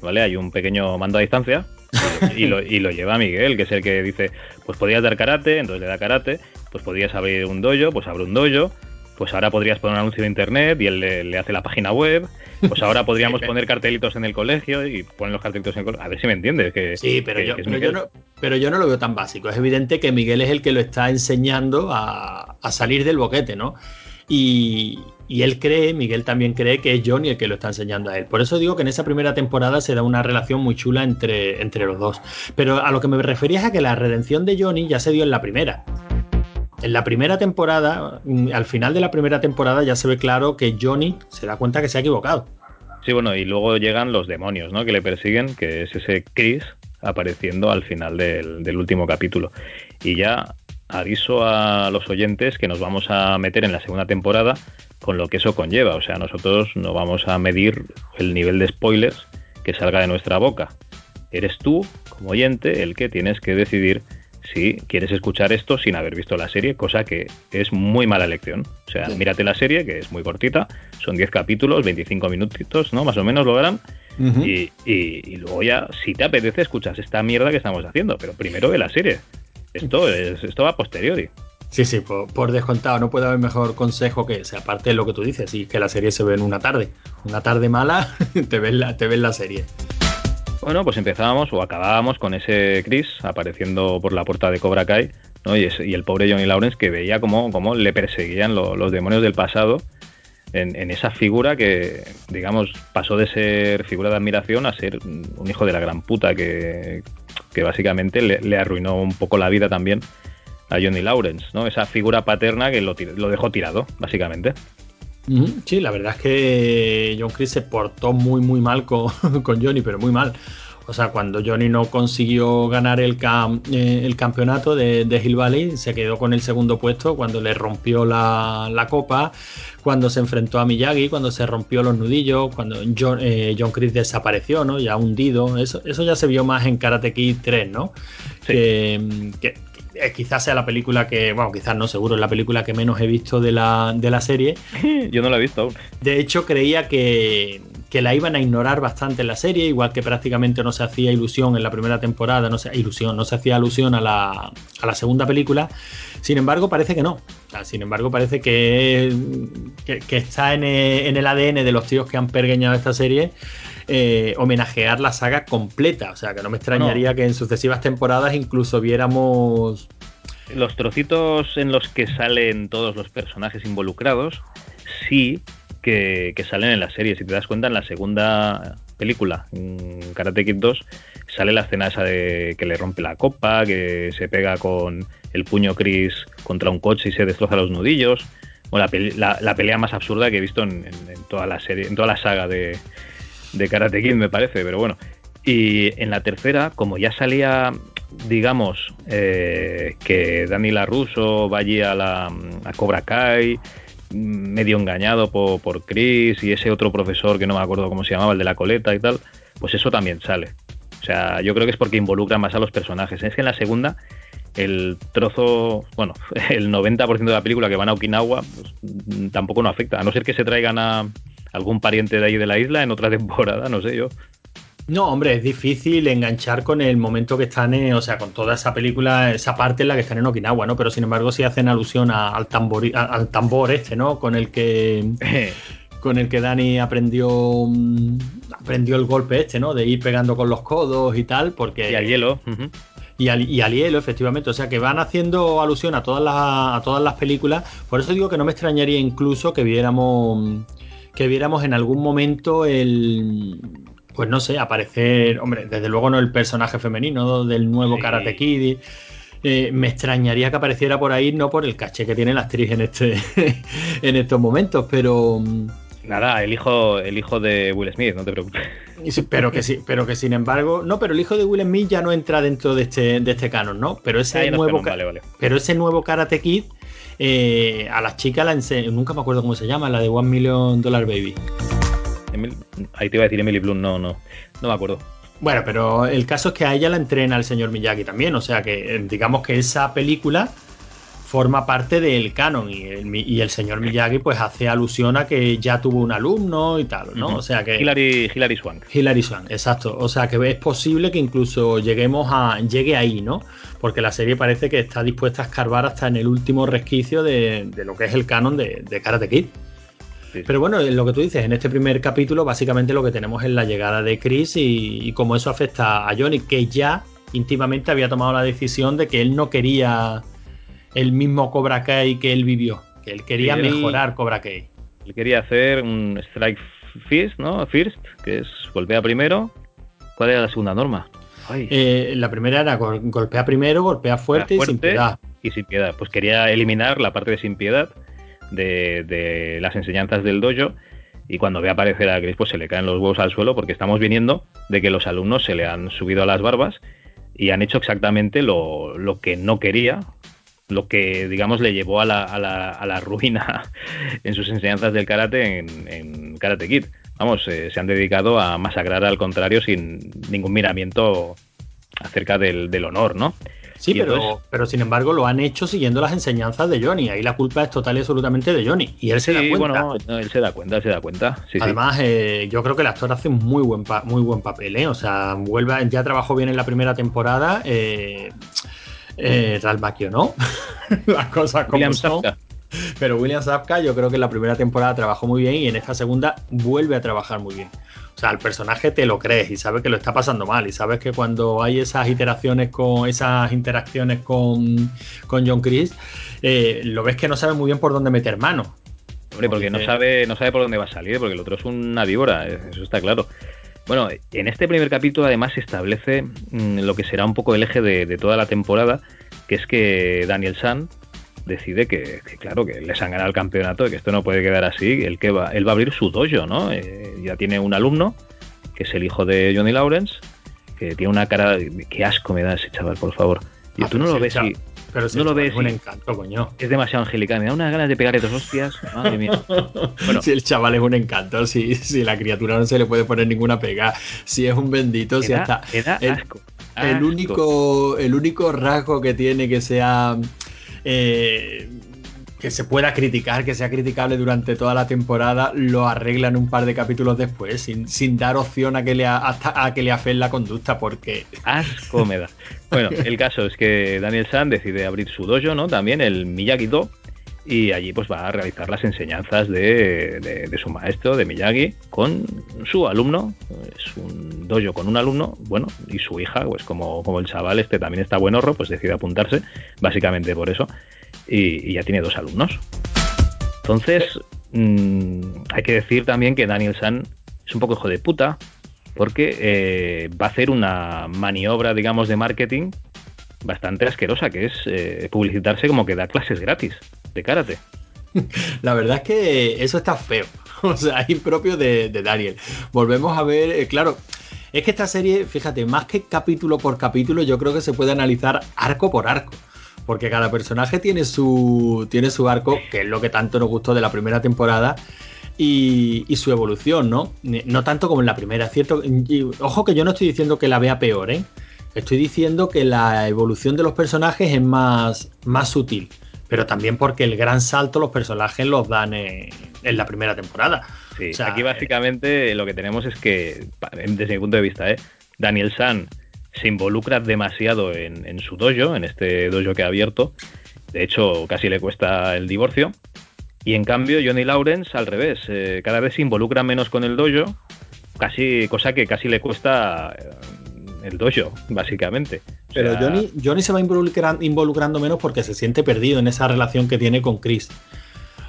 [SPEAKER 2] ¿vale? Hay un pequeño mando a distancia y, lo, y lo lleva Miguel, que es el que dice, pues podías dar karate, entonces le da karate, pues podías abrir un dojo, pues abre un dojo, pues ahora podrías poner un anuncio de internet y él le, hace la página web. Pues ahora podríamos poner cartelitos en el colegio y poner los cartelitos en el colegio. A ver si me entiendes. Que,
[SPEAKER 3] sí, pero, yo, pero, yo, no, lo veo tan básico. Es evidente que Miguel es el que lo está enseñando a, salir del boquete, ¿no? Y, él cree, Miguel también cree que es Johnny el que lo está enseñando a él. Por eso digo que en esa primera temporada se da una relación muy chula entre, entre los dos. Pero a lo que me refería es a que la redención de Johnny ya se dio en la primera. En la primera temporada, mm, al final de la primera temporada ya se ve claro que Johnny se da cuenta que se ha equivocado.
[SPEAKER 2] Sí, bueno, y luego llegan los demonios, ¿no? Que le persiguen, que es ese Chris apareciendo al final del, último capítulo. Y ya aviso a los oyentes que nos vamos a meter en la segunda temporada con lo que eso conlleva. O sea, nosotros no vamos a medir el nivel de spoilers que salga de nuestra boca. Eres tú, como oyente, el que tienes que decidir si quieres escuchar esto sin haber visto la serie, cosa que es muy mala elección. O sea, mírate la serie, que es muy cortita, son 10 capítulos, 25 minutitos, ¿no? Más o menos logran. y, y, luego ya, si te apetece, escuchas esta mierda que estamos haciendo, pero primero ve la serie. Esto, es, esto va a posteriori.
[SPEAKER 3] Sí, sí, por, descontado, no puede haber mejor consejo que ese, aparte de lo que tú dices, y que la serie se ve en una tarde. Una tarde mala, te ves la, te ves la serie.
[SPEAKER 2] Bueno, pues empezábamos o acabábamos con ese Chris apareciendo por la puerta de Cobra Kai, ¿no? y, el pobre Johnny Lawrence que veía cómo, cómo le perseguían los demonios del pasado en, esa figura que, digamos, pasó de ser figura de admiración a ser un hijo de la gran puta que, básicamente le, arruinó un poco la vida también a Johnny Lawrence, ¿no? Esa figura paterna que lo, lo dejó tirado, básicamente.
[SPEAKER 3] Sí, la verdad es que John Chris se portó muy, muy mal con, Johnny, pero muy mal. O sea, cuando Johnny no consiguió ganar el, eh, el campeonato de, Hill Valley, se quedó con el segundo puesto cuando le rompió la, copa, cuando se enfrentó a Miyagi, cuando se rompió los nudillos, cuando John, eh, John Chris desapareció, ¿no? Ya hundido. Eso, eso ya se vio más en Karate Kid 3, ¿no? que, quizás sea la película que, bueno, quizás no, seguro, es la película que menos he visto de la, de la serie.
[SPEAKER 2] Yo no la he visto aún.
[SPEAKER 3] De hecho, creía que, la iban a ignorar bastante en la serie, igual que prácticamente no se hacía ilusión en la primera temporada, no se, ilusión, no se hacía alusión a la, a la segunda película. Sin embargo, parece que no. sin embargo, parece que, que, está en el, ADN de los tíos que han pergeñado esta serie. Eh, homenajear la saga completa. O sea, que no me extrañaría que en sucesivas temporadas incluso viéramos.
[SPEAKER 2] Los trocitos en los que salen todos los personajes involucrados, sí que, salen en la serie. Si te das cuenta, en la segunda película, Karate Kid 2, sale la escena esa de que le rompe la copa, que se pega con el puño Chris contra un coche y se destroza los nudillos. la, pelea más absurda que he visto en, toda la serie, en toda la saga de, de Karate Kid, me parece, pero bueno. Y en la tercera, como ya salía, digamos, eh, que Dani LaRusso va allí a, la, a Cobra Kai, medio engañado por, por Chris y ese otro profesor que no me acuerdo cómo se llamaba, el de la coleta y tal, pues eso también sale. O sea, yo creo que es porque involucra más a los personajes. Es que en la segunda, el trozo, bueno, el 90% de la película que van a Okinawa, pues, tampoco no afecta, a no ser que se traigan a, algún pariente de ahí de la isla en otra temporada, no sé yo.
[SPEAKER 3] No, hombre, es difícil enganchar con el momento que están, en, o sea, con toda esa película, esa parte en la que están en Okinawa, ¿no? Pero sin embargo sí hacen alusión al, tambor, al tambor este, ¿no? Con el que... con el que Dani aprendió mm, aprendió el golpe este, ¿no? De ir pegando con los codos y tal, porque...
[SPEAKER 2] Y al hielo.
[SPEAKER 3] y, al, y al, hielo, efectivamente. O sea, que van haciendo alusión a todas, las, a todas las películas. Por eso digo que no me extrañaría incluso que viéramos que viéramos en algún momento el. Pues no sé, aparecer. Hombre, desde luego no el personaje femenino del nuevo Karate Kid. Eh, me extrañaría que apareciera por ahí, no por el caché que tiene la actriz en este en estos momentos, pero. Mm,
[SPEAKER 2] Nada, el hijo, el hijo de Will Smith, no te preocupes.
[SPEAKER 3] pero que sí, pero que sin embargo. No, pero el hijo de Will Smith ya no entra dentro de este, de este canon, ¿no? Pero ese nuevo. Pero ese nuevo Karate Kid eh, a la chica la nunca me acuerdo cómo se llama, la de One Million Dollar Baby.
[SPEAKER 2] Ahí te iba a decir Emily Bloom, no, no, no me acuerdo.
[SPEAKER 3] Bueno, pero el caso es que a ella la entrena el señor Miyagi también, o sea que eh, digamos que esa película forma parte del canon y el, y el, señor Miyagi pues hace alusión a que ya tuvo un alumno y tal, ¿no? Uh -huh. O sea que...
[SPEAKER 2] Hilary, Hilary Swank.
[SPEAKER 3] Hilary Swank, exacto. O sea que es posible que incluso lleguemos a... llegue ahí, ¿no? Porque la serie parece que está dispuesta a escarbar hasta en el último resquicio de, de lo que es el canon de, de Karate Kid. Sí. Pero bueno, lo que tú dices, en este primer capítulo básicamente lo que tenemos es la llegada de Chris y, y cómo eso afecta a Johnny, que ya íntimamente había tomado la decisión de que él no quería el mismo Cobra Kai que él vivió, que él quería mejorar Cobra Kai.
[SPEAKER 2] Él quería hacer un Strike First, ¿no? First, que es golpea primero. ¿Cuál era la segunda norma?
[SPEAKER 3] Eh, la primera era golpea primero, golpea fuerte, fuerte, y sin piedad.
[SPEAKER 2] Y sin piedad. Pues quería eliminar la parte de sin piedad de, las enseñanzas del dojo y cuando ve aparecer a Chris pues se le caen los huevos al suelo porque estamos viniendo de que los alumnos se le han subido a las barbas y han hecho exactamente lo, lo que no quería lo que digamos le llevó a la, a la, a la ruina en sus enseñanzas del karate en, en Karate Kid. Vamos, eh, se han dedicado a masacrar al contrario sin ningún miramiento acerca del, del honor, ¿no?
[SPEAKER 3] Sí, pero, entonces, pero sin embargo lo han hecho siguiendo las enseñanzas de Johnny. Ahí la culpa es total y absolutamente de Johnny. Y él se da cuenta.
[SPEAKER 2] Bueno, no, él se da cuenta, él se da cuenta. Sí,
[SPEAKER 3] Además, sí. Eh, yo creo que el actor hace un muy buen, muy buen papel. ¿eh? O sea, vuelve, ya trabajó bien en la primera temporada. Eh, eh, Ralph Macchio, ¿no? Las cosas como
[SPEAKER 2] William
[SPEAKER 3] son. Pero William Zapka yo creo que en la primera temporada trabajó muy bien y en esta segunda vuelve a trabajar muy bien. O sea, el personaje te lo crees y sabes que lo está pasando mal y sabes que cuando hay esas iteraciones con esas interacciones con, con John Chris, eh, lo ves que no sabe muy bien por dónde meter mano.
[SPEAKER 2] Hombre, porque no sabe, no sabe por dónde va a salir, porque el otro es una víbora, eso está claro. Bueno, en este primer capítulo además se establece mmm, lo que será un poco el eje de, de, toda la temporada, que es que Daniel San decide que, que, claro, que les han ganado el campeonato, que esto no puede quedar así, él, que va, él va a abrir su dojo, ¿no? Eh, ya tiene un alumno, que es el hijo de Johnny Lawrence, que tiene una cara, qué asco me da ese chaval, por favor. Y
[SPEAKER 3] ah,
[SPEAKER 2] tú no lo ves
[SPEAKER 3] y... Pero si
[SPEAKER 2] no lo ves.
[SPEAKER 3] Es un encanto, coño.
[SPEAKER 2] Es demasiado angelical. Me da unas ganas de pegarle dos hostias. Madre mía.
[SPEAKER 3] Bueno. Si el chaval es un encanto, si, si la criatura no se le puede poner ninguna pega, si es un bendito, si hasta.
[SPEAKER 2] el, asco.
[SPEAKER 3] El, único, el único rasgo que tiene que sea. Eh, que se pueda criticar, que sea criticable durante toda la temporada, lo arreglan un par de capítulos después, sin, dar opción a que le hasta a que le la conducta, porque.
[SPEAKER 2] Asco me da. Bueno, el caso es que Daniel San decide abrir su dojo, ¿no? También el Miyagi-Do, y allí pues va a realizar las enseñanzas de, de, su maestro, de Miyagi, con su alumno. Es un dojo con un alumno, bueno, y su hija, pues como, como el chaval este también está buen horro, pues decide apuntarse, básicamente por eso y, ya tiene dos alumnos. Entonces, mmm, hay que decir también que Daniel San es un poco hijo de puta, porque eh, va a hacer una maniobra, digamos, de marketing bastante asquerosa, que es eh, publicitarse como que da clases gratis de karate.
[SPEAKER 3] La verdad es que eso está feo, o sea, impropio de, de Daniel. Volvemos a ver, eh, claro, es que esta serie, fíjate, más que capítulo por capítulo, yo creo que se puede analizar arco por arco porque cada personaje tiene su, tiene su arco, que es lo que tanto nos gustó de la primera temporada, y, y su evolución, ¿no? No tanto como en la primera, ¿cierto? Ojo que yo no estoy diciendo que la vea peor, ¿eh? Estoy diciendo que la evolución de los personajes es más, más sutil, pero también porque el gran salto los personajes los dan en, en la primera temporada.
[SPEAKER 2] Sí, o sea, aquí básicamente lo que tenemos es que, desde mi punto de vista, ¿eh? Daniel San se involucra demasiado en, en, su dojo, en este dojo que ha abierto. De hecho, casi le cuesta el divorcio. Y en cambio, Johnny Lawrence, al revés, eh, cada vez se involucra menos con el dojo, casi, cosa que casi le cuesta eh, el dojo, básicamente.
[SPEAKER 3] O Pero. Johnny, Johnny se va involucrando, involucrando menos porque se siente perdido en esa relación que tiene con Chris.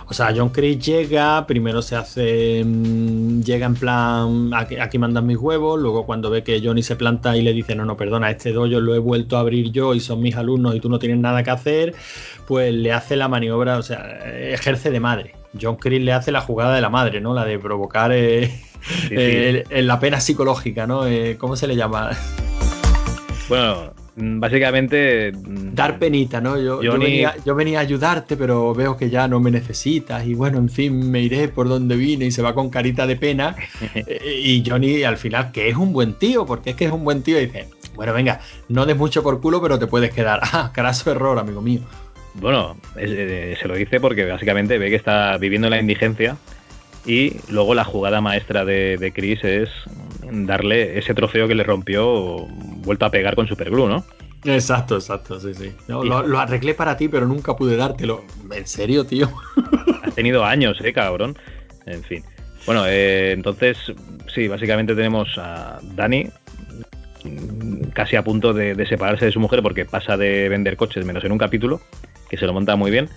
[SPEAKER 3] O sea, John Chris llega, primero se hace. Mmm, llega en plan. Aquí, aquí, mandan mis huevos. Luego, cuando ve que Johnny se planta y le dice: No, no, perdona, este dojo lo he vuelto a abrir yo y son mis alumnos y tú no tienes nada que hacer. Pues le hace la maniobra, o sea, ejerce de madre. John Chris le hace la jugada de la madre, ¿no? La de provocar eh, sí, sí. Eh, la pena psicológica, ¿no? Eh, ¿Cómo se le llama?
[SPEAKER 2] Bueno, básicamente
[SPEAKER 3] dar penita, ¿no? Yo, venía, yo, venía, a ayudarte, pero veo que ya no me necesitas y bueno, en fin, me iré por donde vine y se va con carita de pena. Y Johnny al final, que es un buen tío, porque es que es un buen tío, y dice, bueno, venga, no des mucho por culo, pero te puedes quedar. Ah, carazo error, amigo mío.
[SPEAKER 2] Bueno, eh, se lo dice porque básicamente ve que está viviendo la indigencia y luego la jugada maestra de, Chris es darle ese trofeo que le rompió vuelto a pegar con Superglue, ¿no?
[SPEAKER 3] Exacto, exacto, sí, sí. lo, arreglé para ti, pero nunca pude dártelo. ¿En serio, tío?
[SPEAKER 2] Ha tenido años, eh, cabrón. En fin. Bueno, eh, entonces, sí, básicamente tenemos a Dani casi a punto de, separarse de su mujer porque pasa de vender coches menos en un capítulo, que se lo monta muy bien.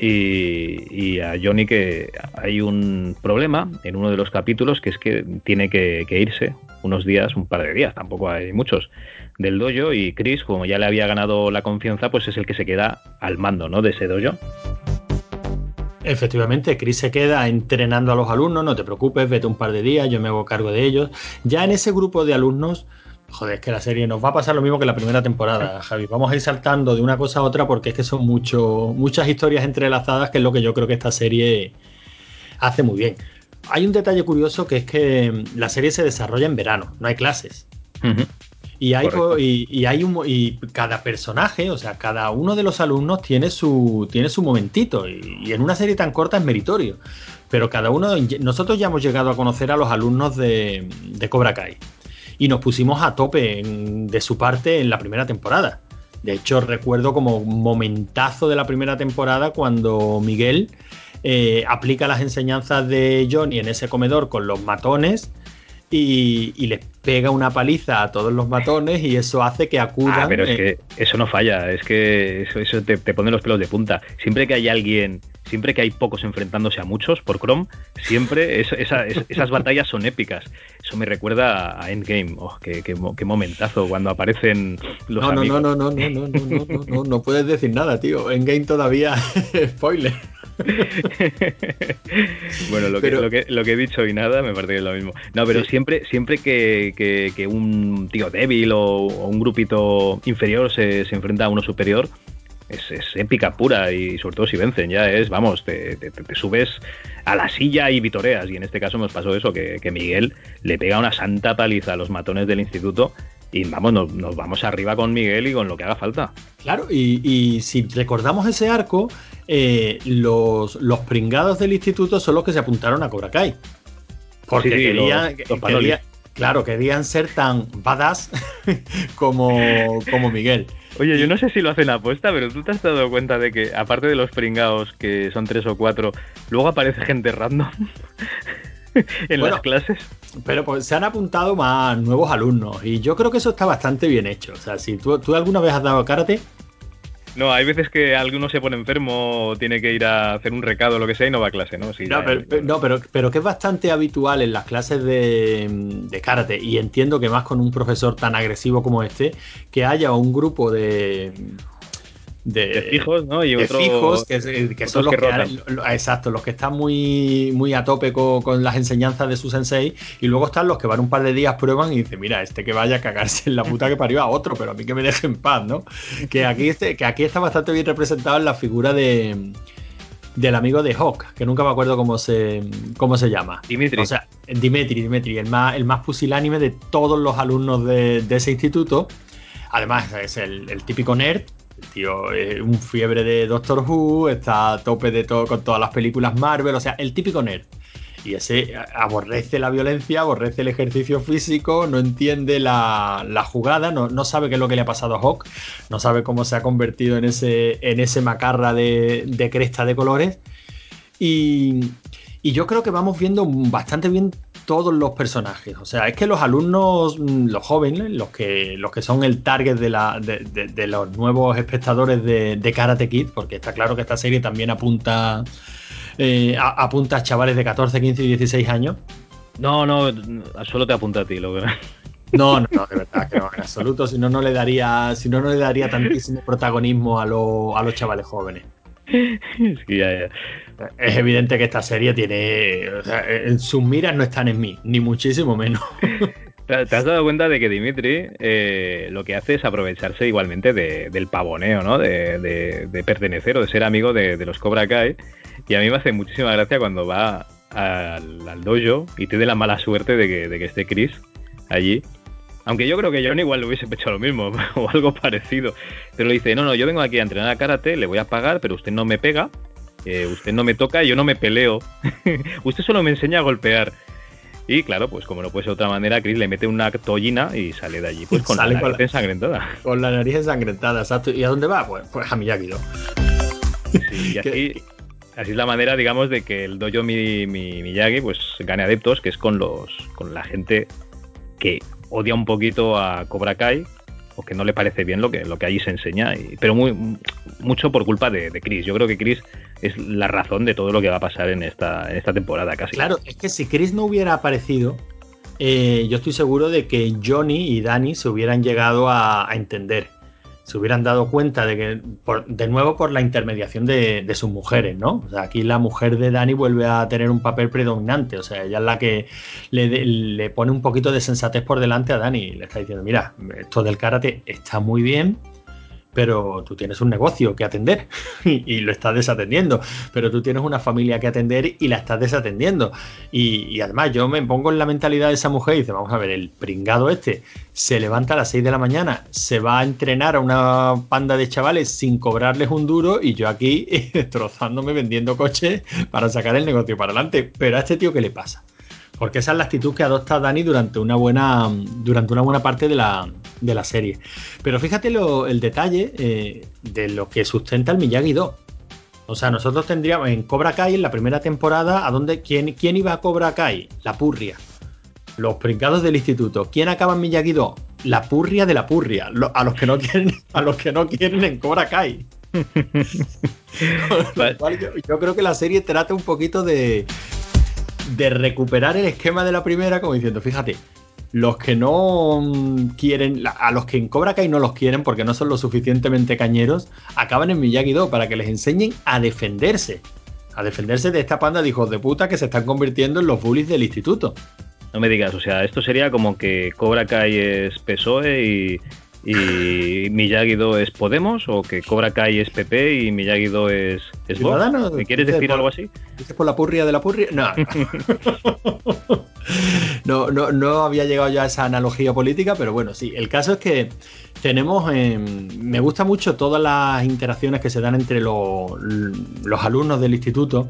[SPEAKER 2] Y, a Johnny que hay un problema en uno de los capítulos que es que tiene que, irse unos días, un par de días, tampoco hay muchos, del dojo y Chris, como ya le había ganado la confianza, pues es el que se queda al mando ¿no? de ese dojo.
[SPEAKER 3] Efectivamente, Chris se queda entrenando a los alumnos, no te preocupes, vete un par de días, yo me hago cargo de ellos. Ya en ese grupo de alumnos Joder, es que la serie nos va a pasar lo mismo que la primera temporada, Javi. Vamos a ir saltando de una cosa a otra porque es que son mucho, muchas historias entrelazadas, que es lo que yo creo que esta serie hace muy bien. Hay un detalle curioso que es que la serie se desarrolla en verano, no hay clases. Y hay, y, hay un, y cada personaje, o sea, cada uno de los alumnos tiene su, tiene su momentito. Y, en una serie tan corta es meritorio. Pero cada uno, nosotros ya hemos llegado a conocer a los alumnos de, de Cobra Kai y nos pusimos a tope de su parte en la primera temporada. De hecho, recuerdo como momentazo de la primera temporada cuando Miguel eh, aplica las enseñanzas de Johnny en ese comedor con los matones y, y, les pega una paliza a todos los matones y eso hace que acudan. Ah,
[SPEAKER 2] pero es que eso no falla, es que eso, te, te, pone los pelos de punta. Siempre que hay alguien siempre que hay pocos enfrentándose a muchos por Chrome, siempre esas batallas son épicas. Eso me recuerda a Endgame. Oh, qué, momentazo cuando aparecen los
[SPEAKER 3] no,
[SPEAKER 2] amigos.
[SPEAKER 3] No, no, no, no, no, no, no, no, no, puedes decir nada, tío. Endgame todavía spoiler.
[SPEAKER 2] bueno, lo, que, lo, que, lo que he dicho y nada me parece que es lo mismo. No, pero siempre, siempre que, que, un tío débil o, un grupito inferior se, se enfrenta a uno superior, es, épica pura y sobre todo si vencen, ya es, vamos, te, subes a la silla y vitoreas. Y en este caso nos pasó eso, que, Miguel le pega una santa paliza a los matones del instituto y vamos, nos, vamos arriba con Miguel y con lo que haga falta.
[SPEAKER 3] Claro, y, si recordamos ese arco, eh, los, los, pringados del instituto son los que se apuntaron a Cobra Kai. Porque querían, claro, querían ser tan badass como, como Miguel.
[SPEAKER 2] Oye, yo no sé si lo hacen apuesta, pero tú te has dado cuenta de que, aparte de los pringados, que son tres o cuatro, luego aparece gente random en las clases.
[SPEAKER 3] Pero pues se han apuntado más nuevos alumnos y yo creo que eso está bastante bien hecho. O sea, si tú, tú alguna vez has dado karate,
[SPEAKER 2] no, hay veces que alguno se pone enfermo o tiene que ir a hacer un recado o lo que sea y no va a clase, ¿no?
[SPEAKER 3] no, pero, pero, que es bastante habitual en las clases de, de karate y entiendo que más con un profesor tan agresivo como este, que haya un grupo de
[SPEAKER 2] de, fijos, ¿no? Y
[SPEAKER 3] de fijos, que, son los que, exacto, los que están muy, muy a tope con, las enseñanzas de su sensei, y luego están los que van un par de días, prueban y dicen, mira, este que vaya a cagarse en la puta que parió a otro, pero a mí que me deje en paz, ¿no? Que aquí, este, que aquí está bastante bien representado en la figura de del amigo de Hawk, que nunca me acuerdo cómo se, cómo se llama.
[SPEAKER 2] Dimitri.
[SPEAKER 3] O sea, Dimitri, Dimitri, el más, el más pusilánime de todos los alumnos de, ese instituto. Además, es el, el típico nerd tío es un fiebre de Doctor Who, está a tope de todo con todas las películas Marvel, o sea, el típico nerd. Y ese aborrece la violencia, aborrece el ejercicio físico, no entiende la, jugada, no, sabe qué es lo que le ha pasado a Hawk, no sabe cómo se ha convertido en ese, en ese macarra de, de cresta de colores. Y, y yo creo que vamos viendo bastante bien todos los personajes. O sea, es que los alumnos, mm, los jóvenes, los que, los que son el target de, la, de, los nuevos espectadores de, Karate Kid, porque está claro que esta serie también apunta, eh, apunta a chavales de 14, 15 y 16 años.
[SPEAKER 2] No, no, solo te apunta a ti, lo que...
[SPEAKER 3] No, no, no, de verdad que no, en absoluto. Si no, no le daría, si no, no le daría tantísimo protagonismo a, a los chavales jóvenes. Es evidente que esta serie tiene. en sus miras no están en mí, ni muchísimo menos.
[SPEAKER 2] ¿Te has dado cuenta de que Dimitri eh, lo que hace es aprovecharse igualmente del pavoneo, ¿no? De, pertenecer o de ser amigo de, los Cobra Kai. Y a mí me hace muchísima gracia cuando va al, dojo y tiene la mala suerte de que, esté Chris allí. Aunque yo creo que John igual le hubiese hecho lo mismo o algo parecido. Pero le dice, no, no, yo vengo aquí a entrenar a karate, le voy a pagar, pero usted no me pega, eh, usted no me toca, yo no me peleo. usted solo me enseña a golpear. Y claro, pues como no puede ser de otra manera, Chris le mete una tollina y sale de allí, pues con la nariz ensangrentada.
[SPEAKER 3] Con la nariz ensangrentada, exacto. ¿Y a dónde va? Pues, pues a Miyagi-Do.
[SPEAKER 2] Sí, y así, así es la manera, digamos, de que el dojo mi, Miyagi pues gane adeptos, que es con los con la gente que odia un poquito a Cobra Kai o que no le parece bien lo que, lo que allí se enseña, pero muy, mucho por culpa de, de Chris. Yo creo que Chris es la razón de todo lo que va a pasar en esta, en esta temporada casi.
[SPEAKER 3] Claro, es que si Chris no hubiera aparecido, eh, yo estoy seguro de que Johnny y Danny se hubieran llegado a, entender. Se hubieran dado cuenta de que, de nuevo, por la intermediación de, sus mujeres, ¿no? O sea, aquí la mujer de Danny vuelve a tener un papel predominante. O sea, ella es la que le, le pone un poquito de sensatez por delante a Danny. Le está diciendo, mira, esto del karate está muy bien, pero tú tienes un negocio que atender y, lo estás desatendiendo, pero tú tienes una familia que atender y la estás desatendiendo. Y, además yo me pongo en la mentalidad de esa mujer y dice, vamos a ver, el pringado este se levanta a las 6 de la mañana, se va a entrenar a una panda de chavales sin cobrarles un duro y yo aquí destrozándome vendiendo coches para sacar el negocio para adelante. Pero a este tío, ¿qué le pasa? Porque esa es la actitud que adopta Dani durante una buena, durante una buena parte de la, serie. Pero fíjate el detalle eh, de lo que sustenta el Miyagi 2. O sea, nosotros tendríamos en Cobra Kai en la primera temporada, ¿a dónde, quién, quién iba a Cobra Kai? La purria. Los pringados del instituto. ¿Quién acaba en Miyagi 2? La purria de la purria. a los que no quieren, a los que no quieren en Cobra Kai. yo creo que la serie trata un poquito de, de recuperar el esquema de la primera, como diciendo, fíjate, los que no quieren, a los que en Cobra Kai no los quieren porque no son lo suficientemente cañeros, acaban en Miyagi-Do para que les enseñen a defenderse. A defenderse de esta panda de hijos de puta que se están convirtiendo en los bullies del instituto.
[SPEAKER 2] No me digas, o sea, esto sería como que Cobra Kai es PSOE y, y Miyagi-Do es Podemos o que Cobra Kai es PP y Miyagi-Do es, es Vox. ¿Me quieres decir algo así?
[SPEAKER 3] ¿Dices por la purria de la purria? No. no, no, no había llegado ya a esa analogía política, pero bueno, sí. El caso es que tenemos. me gusta mucho todas las interacciones que se dan entre los alumnos del instituto,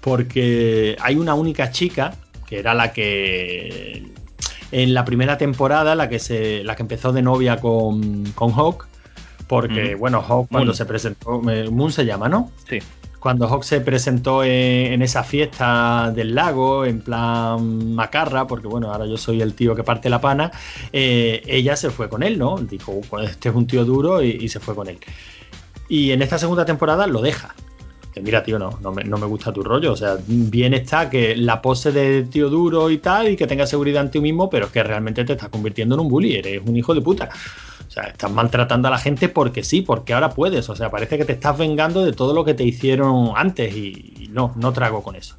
[SPEAKER 3] porque hay una única chica que era la que en la primera temporada, la que, se, la que empezó de novia con, con Hawk, porque, bueno, Hawk cuando se presentó, Moon se llama, ¿no?
[SPEAKER 2] Sí.
[SPEAKER 3] Cuando Hawk se presentó en, esa fiesta del lago, en plan macarra, porque bueno, ahora yo soy el tío que parte la pana, eh, ella se fue con él, ¿no? Dijo, pues este es un tío duro y se fue con él. Y en esta segunda temporada lo deja que mira, tío, no, no me, gusta tu rollo. O sea, bien está que la pose de tío duro y tal, y que tengas seguridad en ti mismo, pero es que realmente te estás convirtiendo en un bully, eres un hijo de puta. O sea, estás maltratando a la gente porque sí, porque ahora puedes. O sea, parece que te estás vengando de todo lo que te hicieron antes y, no, no trago con eso.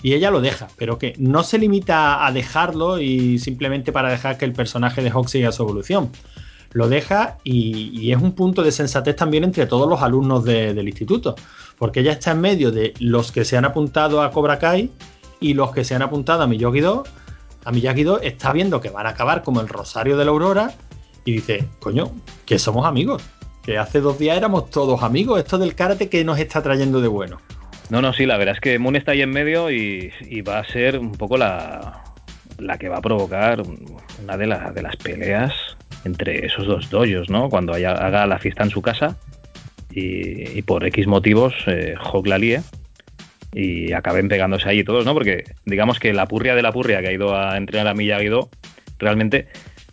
[SPEAKER 3] Y ella lo deja, pero que no se limita a dejarlo y simplemente para dejar que el personaje de Hawk siga su evolución. Lo deja y, es un punto de sensatez también entre todos los alumnos del instituto porque ella está en medio de los que se han apuntado a Cobra Kai y los que se han apuntado a Miyagi-Do. A Miyagi-Do está viendo que van a acabar como el Rosario de la Aurora y dice, coño, que somos amigos. Que hace dos días éramos todos amigos. Esto del karate que nos está trayendo de bueno.
[SPEAKER 2] No, no, sí, la verdad es que Moon está ahí en medio y, va a ser un poco la, la que va a provocar una de, las peleas entre esos dos doyos, ¿no? Cuando haga la fiesta en su casa y, por X motivos eh, la y acaben pegándose ahí todos, ¿no? Porque digamos que la purria de la purria que ha ido a entrenar a Miyagi-Do realmente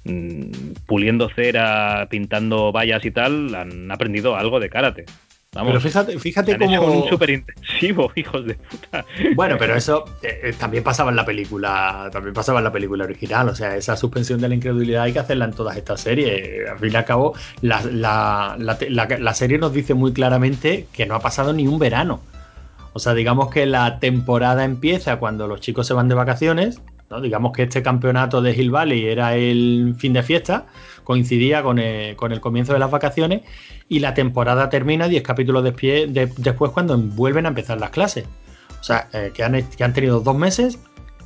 [SPEAKER 2] mm, puliendo cera, pintando vallas y tal, han aprendido algo de karate.
[SPEAKER 3] Pero fíjate, fíjate cómo.
[SPEAKER 2] un súper intensivo, hijos de puta.
[SPEAKER 3] Bueno, pero eso eh, eh, también pasaba en la película. También pasaba en la película original. O sea, esa suspensión de la incredulidad hay que hacerla en todas estas series. Al fin y al cabo, la, la serie nos dice muy claramente que no ha pasado ni un verano. O sea, digamos que la temporada empieza cuando los chicos se van de vacaciones Digamos que este campeonato de Hill Valley era el fin de fiesta, coincidía con el, comienzo de las vacaciones y la temporada termina 10 capítulos después cuando vuelven a empezar las clases. O sea, eh, que, han, que han tenido dos meses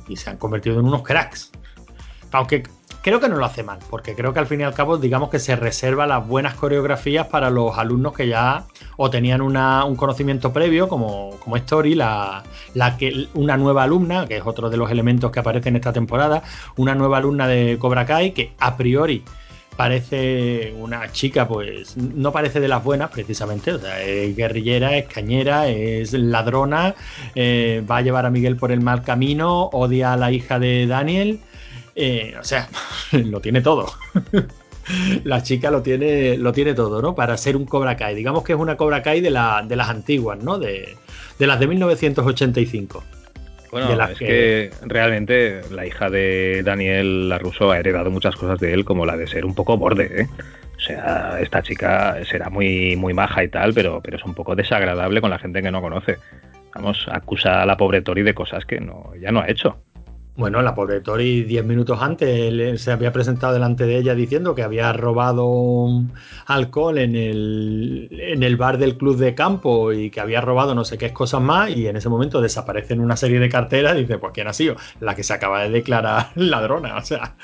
[SPEAKER 3] y se han convertido en unos cracks. Aunque creo que no lo hace mal, porque creo que al fin y al cabo, digamos que se reserva las buenas coreografías para los alumnos que ya o tenían un conocimiento previo, como, como Story, la, la que, una nueva alumna, que es otro de los elementos que aparece en esta temporada, una nueva alumna de Cobra Kai, que a priori parece una chica, pues no parece de las buenas precisamente, o sea, es guerrillera, es cañera, es ladrona, eh, va a llevar a Miguel por el mal camino, odia a la hija de Daniel. Eh, o sea, lo tiene todo. la chica lo tiene, lo tiene todo, ¿no? Para ser un Cobra Kai. Digamos que es una Cobra Kai de, de las antiguas, ¿no? De, las de 1985.
[SPEAKER 2] Bueno, es que... realmente la hija de Daniel LaRusso ha heredado muchas cosas de él, como la de ser un poco borde, ¿eh? O sea, esta chica será muy, muy maja y tal, pero, pero es un poco desagradable con la gente que no conoce. Vamos, acusa a la pobre Tori de cosas que no, ya no ha hecho.
[SPEAKER 3] Bueno, la pobre Tori, diez minutos antes, se había presentado delante de ella diciendo que había robado alcohol en el, en el bar del club de campo y que había robado no sé qué cosas más. Y en ese momento desaparecen una serie de carteras. Y dice, pues ¿quién ha sido? La que se acaba de declarar ladrona. O sea,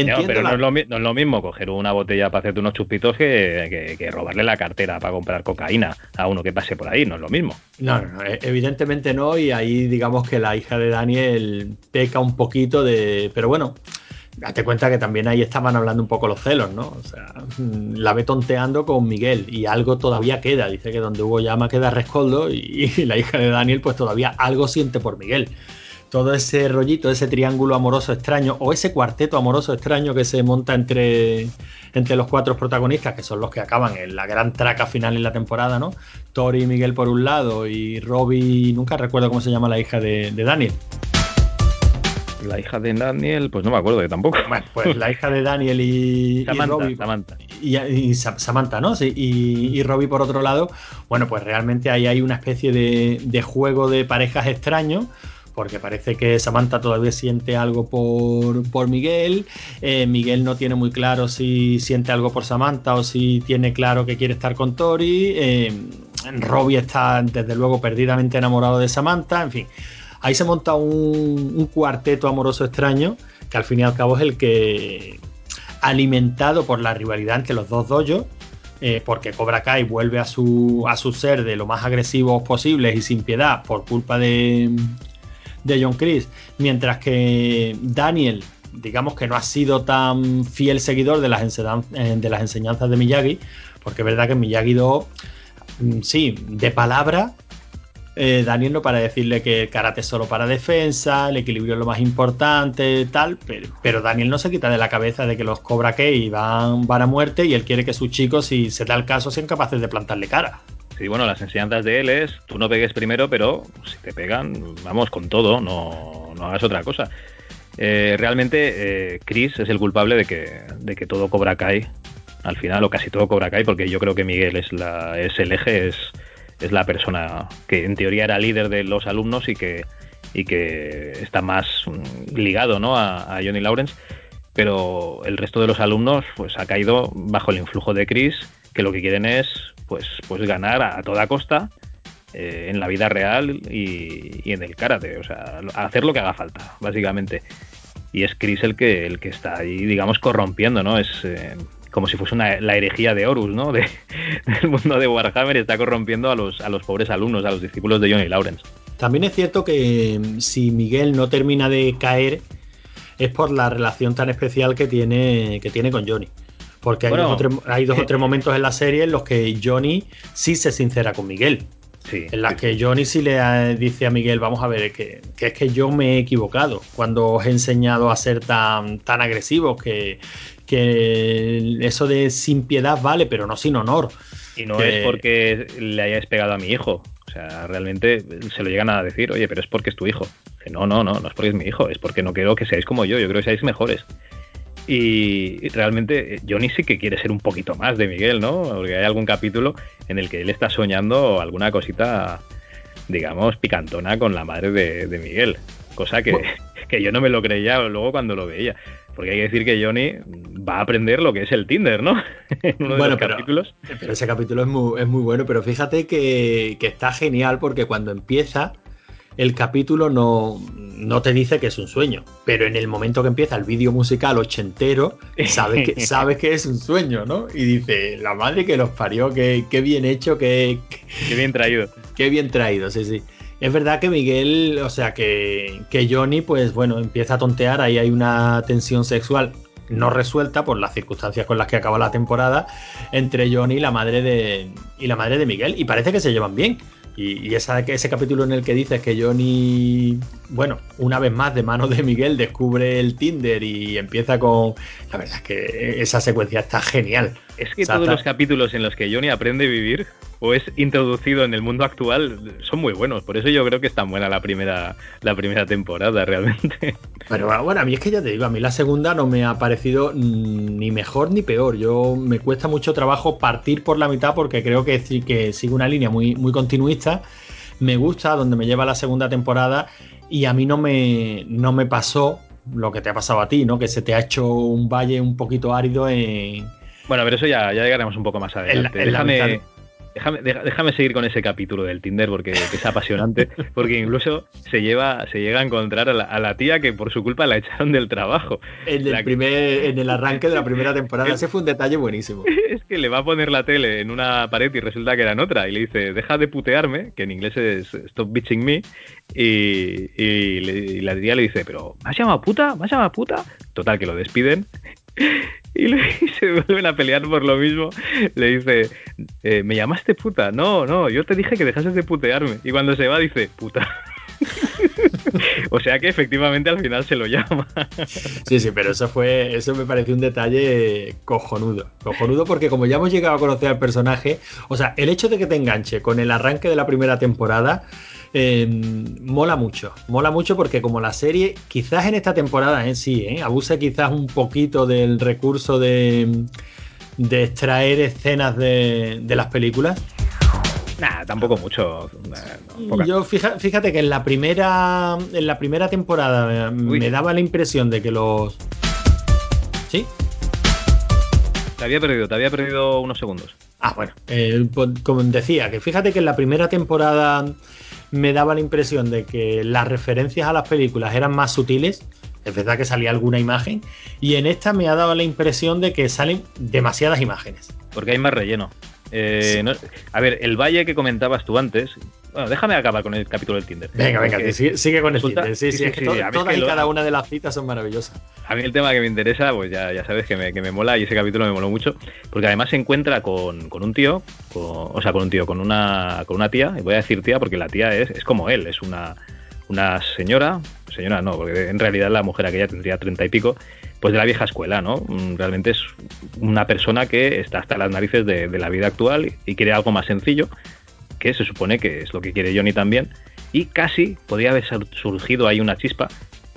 [SPEAKER 3] entiendo
[SPEAKER 2] pero no, es lo, mismo coger una botella para hacerte unos chupitos que, robarle la cartera para comprar cocaína a uno que pase por ahí, no es lo mismo.
[SPEAKER 3] No, no, e, evidentemente no, y ahí digamos que la hija de Daniel peca un poquito de... Pero bueno, date cuenta que también ahí estaban hablando un poco los celos, ¿no? O sea, mm, la ve tonteando con Miguel y algo todavía queda. Dice que donde hubo llama queda rescoldo y, y la hija de Daniel pues todavía algo siente por Miguel todo ese rollito, ese triángulo amoroso extraño o ese cuarteto amoroso extraño que se monta entre, entre los cuatro protagonistas, que son los que acaban en la gran traca final en la temporada, ¿no? Tori y Miguel por un lado y Robbie, nunca recuerdo cómo se llama la hija de, Daniel.
[SPEAKER 2] La hija de Daniel, pues no me acuerdo yo tampoco.
[SPEAKER 3] Bueno, pues la hija de Daniel y,
[SPEAKER 2] Samantha, Samantha.
[SPEAKER 3] Y, Samantha, ¿no? Sí, y, Robbie por otro lado, bueno, pues realmente ahí hay una especie de, de juego de parejas extraños porque parece que Samantha todavía siente algo por, Miguel. Eh, Miguel no tiene muy claro si siente algo por Samantha o si tiene claro que quiere estar con Tori. Eh, Robbie está desde luego perdidamente enamorado de Samantha. En fin, ahí se monta un, cuarteto amoroso extraño que al fin y al cabo es el que, alimentado por la rivalidad entre los dos dojos, eh, porque Cobra Kai vuelve a su, a su ser de lo más agresivos posibles y sin piedad por culpa de, de John Chris, mientras que Daniel, digamos que no ha sido tan fiel seguidor de las, eh, de las enseñanzas de Miyagi, porque es verdad que Miyagi 2, mm, sí, de palabra, eh, Daniel no para decirle que el karate es solo para defensa, el equilibrio es lo más importante, tal, pero, Daniel no se quita de la cabeza de que los Cobra Kai van, van a muerte y él quiere que sus chicos, si se da el caso, sean capaces de plantarle cara.
[SPEAKER 2] Sí, bueno, las enseñanzas de él es, tú no pegues primero, pero si te pegan, vamos con todo, no, no hagas otra cosa. Eh, realmente eh, Chris es el culpable de que, de que todo Cobra Kai, al final, o casi todo Cobra Kai, porque yo creo que Miguel es, la, es el eje, es, es la persona que en teoría era líder de los alumnos y que, y que está más mm, ligado ¿no? a, a Johnny Lawrence, pero el resto de los alumnos pues ha caído bajo el influjo de Chris, que lo que quieren es pues, pues ganar a, toda costa eh, en la vida real y, en el karate, o sea, hacer lo que haga falta, básicamente. Y es Chris el que, el que está ahí, digamos, corrompiendo, ¿no? Es eh, como si fuese una, la herejía de Horus, ¿no? De, del mundo de Warhammer está corrompiendo a los, a los pobres alumnos, a los discípulos de Johnny Lawrence.
[SPEAKER 3] También es cierto que mm, si Miguel no termina de caer es por la relación tan especial que tiene, que tiene con Johnny. Porque hay, dos, o tres, momentos en la serie en los que Johnny sí se sincera con Miguel. en las que Johnny sí le eh, dice a Miguel, vamos a ver, que, es que yo me he equivocado cuando os he enseñado a ser tan, tan agresivos, que, eso de sin piedad vale, pero no sin honor.
[SPEAKER 2] Y no es porque le hayáis pegado a mi hijo. O sea, realmente se lo llegan a decir, oye, pero es porque es tu hijo. No, no, no, no es porque es mi hijo, es porque no quiero que seáis como yo, yo creo que seáis mejores. Y realmente eh, Johnny sí que quiere ser un poquito más de Miguel, ¿no? Porque hay algún capítulo en el que él está soñando alguna cosita, digamos, picantona con la madre de, Miguel. cosa que, que yo no me lo creía luego cuando lo veía. Porque hay que decir que Johnny va a aprender lo que es el Tinder, ¿no?
[SPEAKER 3] en uno de los capítulos. Pero ese capítulo es muy, es muy bueno, pero fíjate que, que, está genial porque cuando empieza el capítulo no, no, te dice que es un sueño, pero en el momento que empieza el vídeo musical ochentero, sabes que, sabes que es un sueño, ¿no? Y dice, la madre que los parió, qué, qué bien hecho, qué,
[SPEAKER 2] qué bien traído.
[SPEAKER 3] Qué bien traído, sí, sí. Es verdad que Miguel, o sea, que, que Johnny, pues bueno, empieza a tontear, ahí hay una tensión sexual no resuelta por las circunstancias con las que acaba la temporada entre Johnny y la madre de y la madre de Miguel y parece que se llevan bien y, ese capítulo en el que dices que Johnny, bueno, una vez más de manos de Miguel descubre el Tinder y empieza con... La verdad es que esa secuencia está genial.
[SPEAKER 2] Es que todos los capítulos en los que Johnny aprende a vivir o es introducido en el mundo actual son muy buenos. Por eso yo creo que es tan buena la primera, la primera temporada realmente.
[SPEAKER 3] Pero bueno, a mí es que ya te digo, a mí la segunda no me ha parecido ni mejor ni peor. Yo me cuesta mucho trabajo partir por la mitad porque creo que, que sigue una línea muy, muy continuista. Me gusta donde me lleva la segunda temporada y a mí no me, no me pasó lo que te ha pasado a ti, ¿no? Que se te ha hecho un valle un poquito árido en...
[SPEAKER 2] Bueno, pero eso ya, ya llegaremos un poco más adelante. Déjame, Déjame, seguir con ese capítulo del Tinder porque es apasionante, porque incluso se lleva, se llega a encontrar a la, tía que por su culpa la echaron del trabajo.
[SPEAKER 3] En el, primer, en el arranque de la primera temporada, ese fue un detalle buenísimo.
[SPEAKER 2] Es que le va a poner la tele en una pared y resulta que era en otra, y le dice, deja de putearme, que en inglés es stop bitching me, y, la tía le dice, pero ¿me has llamado puta? ¿Me has llamado puta? Total, que lo despiden y, se vuelven a pelear por lo mismo. Le dice, eh, ¿me llamaste puta? No, no, yo te dije que dejases de putearme. Y cuando se va dice, puta. o sea que efectivamente al final se lo llama.
[SPEAKER 3] sí, sí, pero eso fue, eso me pareció un detalle cojonudo. Cojonudo porque como ya hemos llegado a conocer al personaje, o sea, el hecho de que te enganche con el arranque de la primera temporada Em, mola mucho, mola mucho porque como la serie, quizás en esta temporada en sí, ¿eh? abusa quizás un poquito del recurso de, de extraer escenas de, las películas.
[SPEAKER 2] Nada, tampoco mucho.
[SPEAKER 3] Yo fíjate, que en la primera en la primera temporada me daba la impresión de que los ¿Sí?
[SPEAKER 2] Te había perdido, te había perdido unos segundos.
[SPEAKER 3] Ah, bueno, eh, pues, como decía, que fíjate que en la primera temporada me daba la impresión de que las referencias a las películas eran más sutiles. Es verdad que salía alguna imagen. Y en esta me ha dado la impresión de que salen demasiadas imágenes.
[SPEAKER 2] Porque hay más relleno. Eh, a ver, el valle que comentabas tú antes. Bueno, déjame acabar con el capítulo del Tinder.
[SPEAKER 3] Venga, venga, sigue, con el Tinder. Sí, sí, todas y cada una de las citas son maravillosas.
[SPEAKER 2] A mí el tema que me interesa, pues ya, ya sabes que me, que me mola y ese capítulo me moló mucho. Porque además se encuentra con, un tío, o sea, con un tío, con una, con una tía. Y voy a decir tía porque la tía es, es como él, es una, una señora. Señora no, porque en realidad la mujer aquella tendría treinta y pico pues de la vieja escuela, ¿no? Mm, realmente es una persona que está hasta las narices de, la vida actual y quiere algo más sencillo, que se supone que es lo que quiere Johnny también, y casi podría haber surgido ahí una chispa,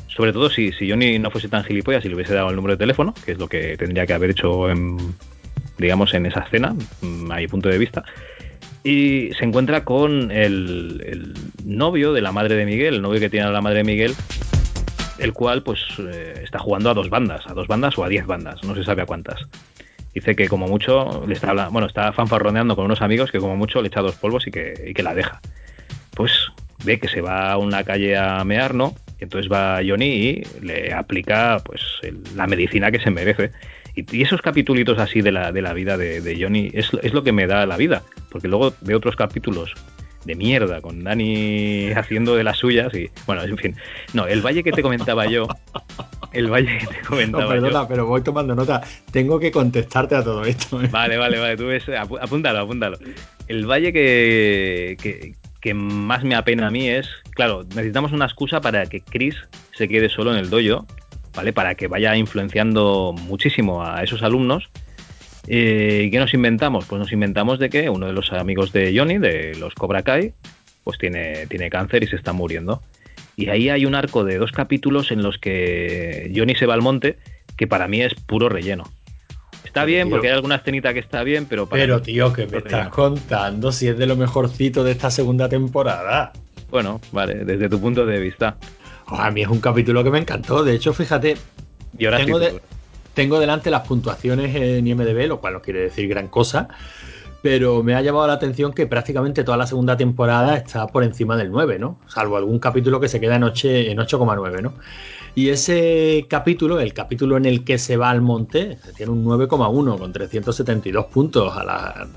[SPEAKER 2] sobre todo si, si Johnny no fuese tan gilipollas y le hubiese dado el número de teléfono, que es lo que tendría que haber hecho, en, digamos, en esa escena, mm, a mi punto de vista, y se encuentra con el, el novio de la madre de Miguel, el novio que tiene a la madre de Miguel, el cual pues eh, está jugando a dos bandas, a dos bandas o a diez bandas, no se sabe a cuántas. Dice que como mucho le está bueno, está fanfarroneando con unos amigos que como mucho le echa dos polvos y que, que la deja. Pues ve que se va a una calle a mear, ¿no? Y entonces va Johnny y le aplica pues la medicina que se merece. Y, esos capítulos así de la, de la vida de, de Johnny es, es, lo que me da la vida. Porque luego de otros capítulos de mierda, con Dani haciendo de las suyas y bueno, en fin. No, el valle que te comentaba yo, el valle que te comentaba no,
[SPEAKER 3] perdona, pero voy tomando nota. Tengo que contestarte a todo esto.
[SPEAKER 2] ¿eh? Vale, vale, vale, tú ves, apúntalo, apúntalo. El valle que, que, más me apena a mí es, claro, necesitamos una excusa para que Chris se quede solo en el dojo, ¿vale? Para que vaya influenciando muchísimo a esos alumnos eh, ¿Y qué nos inventamos? Pues nos inventamos de que uno de los amigos de Johnny, de los Cobra Kai, pues tiene, tiene cáncer y se está muriendo. Y ahí hay un arco de dos capítulos en los que Johnny se va al monte, que para mí es puro relleno. Está bien, porque hay alguna escenita que está bien, pero
[SPEAKER 3] para Pero tío, ¿qué me estás contando si es de lo mejorcito de esta segunda temporada?
[SPEAKER 2] Bueno, vale, desde tu punto de vista.
[SPEAKER 3] a mí es un capítulo que me encantó. De hecho, fíjate,
[SPEAKER 2] Y ahora
[SPEAKER 3] tengo,
[SPEAKER 2] sí,
[SPEAKER 3] de- tengo delante las puntuaciones en IMDB, lo cual no quiere decir gran cosa. Pero me ha llamado la atención que prácticamente toda la segunda temporada está por encima del 9, ¿no? Salvo algún capítulo que se queda en 8 en 8,9, ¿no? Y ese capítulo, el capítulo en el que se va al monte, tiene un 9,1 con 372 puntos. A la,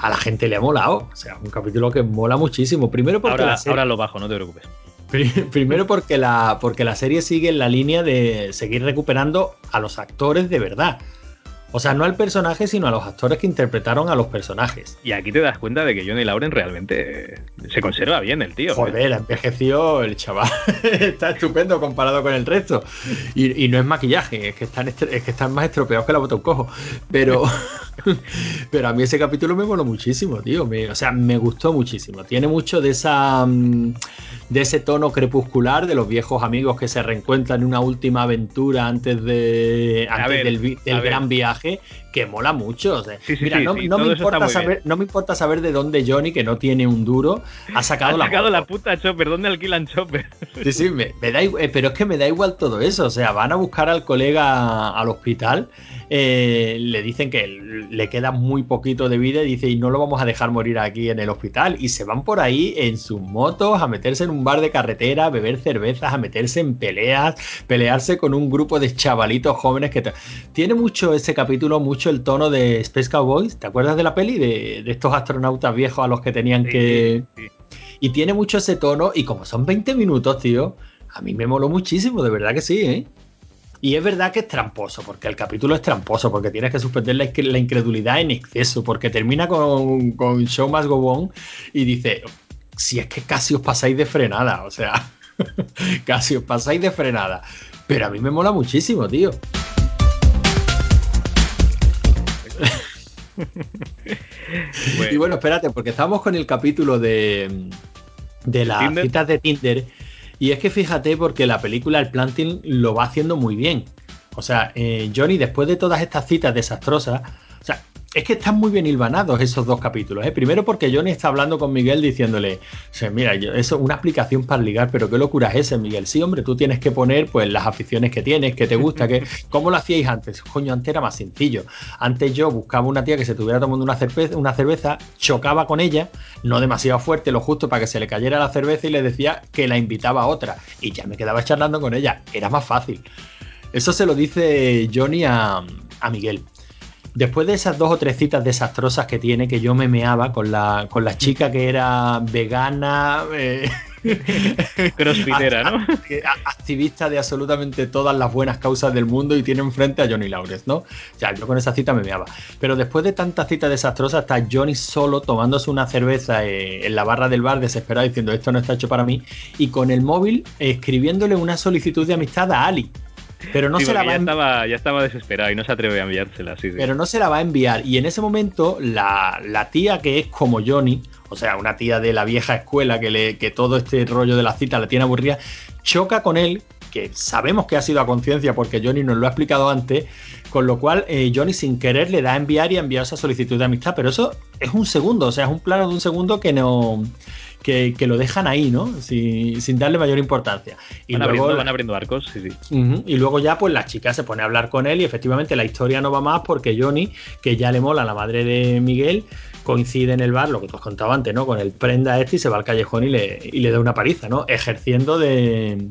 [SPEAKER 3] a la gente le ha molado. O sea, un capítulo que mola muchísimo. Primero porque
[SPEAKER 2] ahora,
[SPEAKER 3] la serie-
[SPEAKER 2] ahora lo bajo, no te preocupes.
[SPEAKER 3] Pri- Primero porque la, porque la serie sigue en la línea de seguir recuperando a los actores de verdad. O sea, no al personaje, sino a los actores que interpretaron a los personajes.
[SPEAKER 2] Y aquí te das cuenta de que Johnny Lauren realmente eh, se conserva bien el tío. ¿eh?
[SPEAKER 3] Joder, envejeció el chaval. está estupendo comparado con el resto. Y, y no es maquillaje, es que, están estre- es que están más estropeados que la bota un cojo. Pero, pero a mí ese capítulo me moló muchísimo, tío. Me- o sea, me gustó muchísimo. Tiene mucho de esa. mm, de ese tono crepuscular de los viejos amigos que se reencuentran en una última aventura antes de antes
[SPEAKER 2] ver,
[SPEAKER 3] del,
[SPEAKER 2] ver.
[SPEAKER 3] gran viaje que mola mucho o sea,
[SPEAKER 2] Sí, sí,
[SPEAKER 3] mira
[SPEAKER 2] sí,
[SPEAKER 3] no, me importa saber
[SPEAKER 2] bien.
[SPEAKER 3] no me importa saber de dónde Johnny que no tiene un duro ha sacado
[SPEAKER 2] Ha
[SPEAKER 3] la
[SPEAKER 2] sacado
[SPEAKER 3] moto.
[SPEAKER 2] la puta Chopper. ¿Dónde alquilan Chopper?
[SPEAKER 3] Sí, sí, me, me da igual, eh, pero es que me da igual todo eso. O sea, van a buscar al colega al hospital, eh, le dicen que le queda muy poquito de vida y dice, y no lo vamos a dejar morir aquí en el hospital. Y se van por ahí en sus motos a meterse en un bar de carretera, a beber cervezas, a meterse en peleas, pelearse con un grupo de chavalitos jóvenes que... Tiene mucho ese capítulo, mucho el tono de Space Cowboys. ¿Te acuerdas de la peli? De, de estos astronautas viejos a los que tenían que...
[SPEAKER 2] Sí, sí.
[SPEAKER 3] Y tiene mucho ese tono. Y como son 20 minutos, tío, a mí me moló muchísimo, de verdad que sí, ¿eh? Y es verdad que es tramposo, porque el capítulo es tramposo, porque tienes que suspender la incredulidad en exceso, porque termina con, con Show Must Go On y dice, si es que casi os pasáis de frenada, o sea, casi os pasáis de frenada. Pero a mí me mola muchísimo, tío. Y bueno, espérate, porque estábamos con el capítulo de, de las
[SPEAKER 2] Tinder?
[SPEAKER 3] citas de Tinder. Y es que fíjate, porque la película, el planting, lo va haciendo muy bien. O sea, eh, Johnny, después de todas estas citas desastrosas, es que están muy bien hilvanados esos dos capítulos. ¿eh? Primero porque Johnny está hablando con Miguel diciéndole, o sea, mira, yo- eso es una aplicación para ligar, pero qué locura es ese, Miguel. Sí, hombre, tú tienes que poner pues las aficiones que tienes, que te gusta, que ¿cómo lo hacíais antes? Coño, antes era más sencillo. Antes yo buscaba una tía que se estuviera tomando una cerveza, una cerveza, chocaba con ella, no demasiado fuerte, lo justo para que se le cayera la cerveza y le decía que la invitaba a otra. Y ya me quedaba charlando con ella. Era más fácil. Eso se lo dice Johnny a, a Miguel. Después de esas dos o tres citas desastrosas que tiene, que yo me meaba con la, con la chica que era vegana, eh,
[SPEAKER 2] Crossfitera, ¿no?
[SPEAKER 3] activista de absolutamente todas las buenas causas del mundo y tiene enfrente a Johnny Lawrence, ¿no? O sea, yo con esa cita me meaba. Pero después de tantas citas desastrosas, está Johnny solo tomándose una cerveza eh, en la barra del bar, desesperado, diciendo esto no está hecho para mí, y con el móvil eh, escribiéndole una solicitud de amistad a Ali. Pero no
[SPEAKER 2] Sí,
[SPEAKER 3] se la va a
[SPEAKER 2] ya
[SPEAKER 3] envi-
[SPEAKER 2] estaba, ya estaba desesperado y no se atreve a enviársela. Sí, sí.
[SPEAKER 3] pero no se la va a enviar. Y en ese momento, la, la tía que es como Johnny, o sea, una tía de la vieja escuela que, le, que todo este rollo de la cita la tiene aburrida, choca con él, que sabemos que ha sido a conciencia porque Johnny nos lo ha explicado antes, con lo cual eh, Johnny sin querer le da a enviar y ha enviado esa solicitud de amistad, pero eso es un segundo, o sea, es un plano de un segundo que no... Que, que lo dejan ahí, ¿no? Sin, sin darle mayor importancia. Y
[SPEAKER 2] van,
[SPEAKER 3] luego
[SPEAKER 2] abriendo, van abriendo arcos, sí, sí.
[SPEAKER 3] Y luego ya, pues la chica se pone a hablar con él y efectivamente la historia no va más porque Johnny, que ya le mola a la madre de Miguel, coincide en el bar, lo que te has contado antes, ¿no? Con el prenda este y se va al callejón y le, y le da una paliza, ¿no? Ejerciendo de,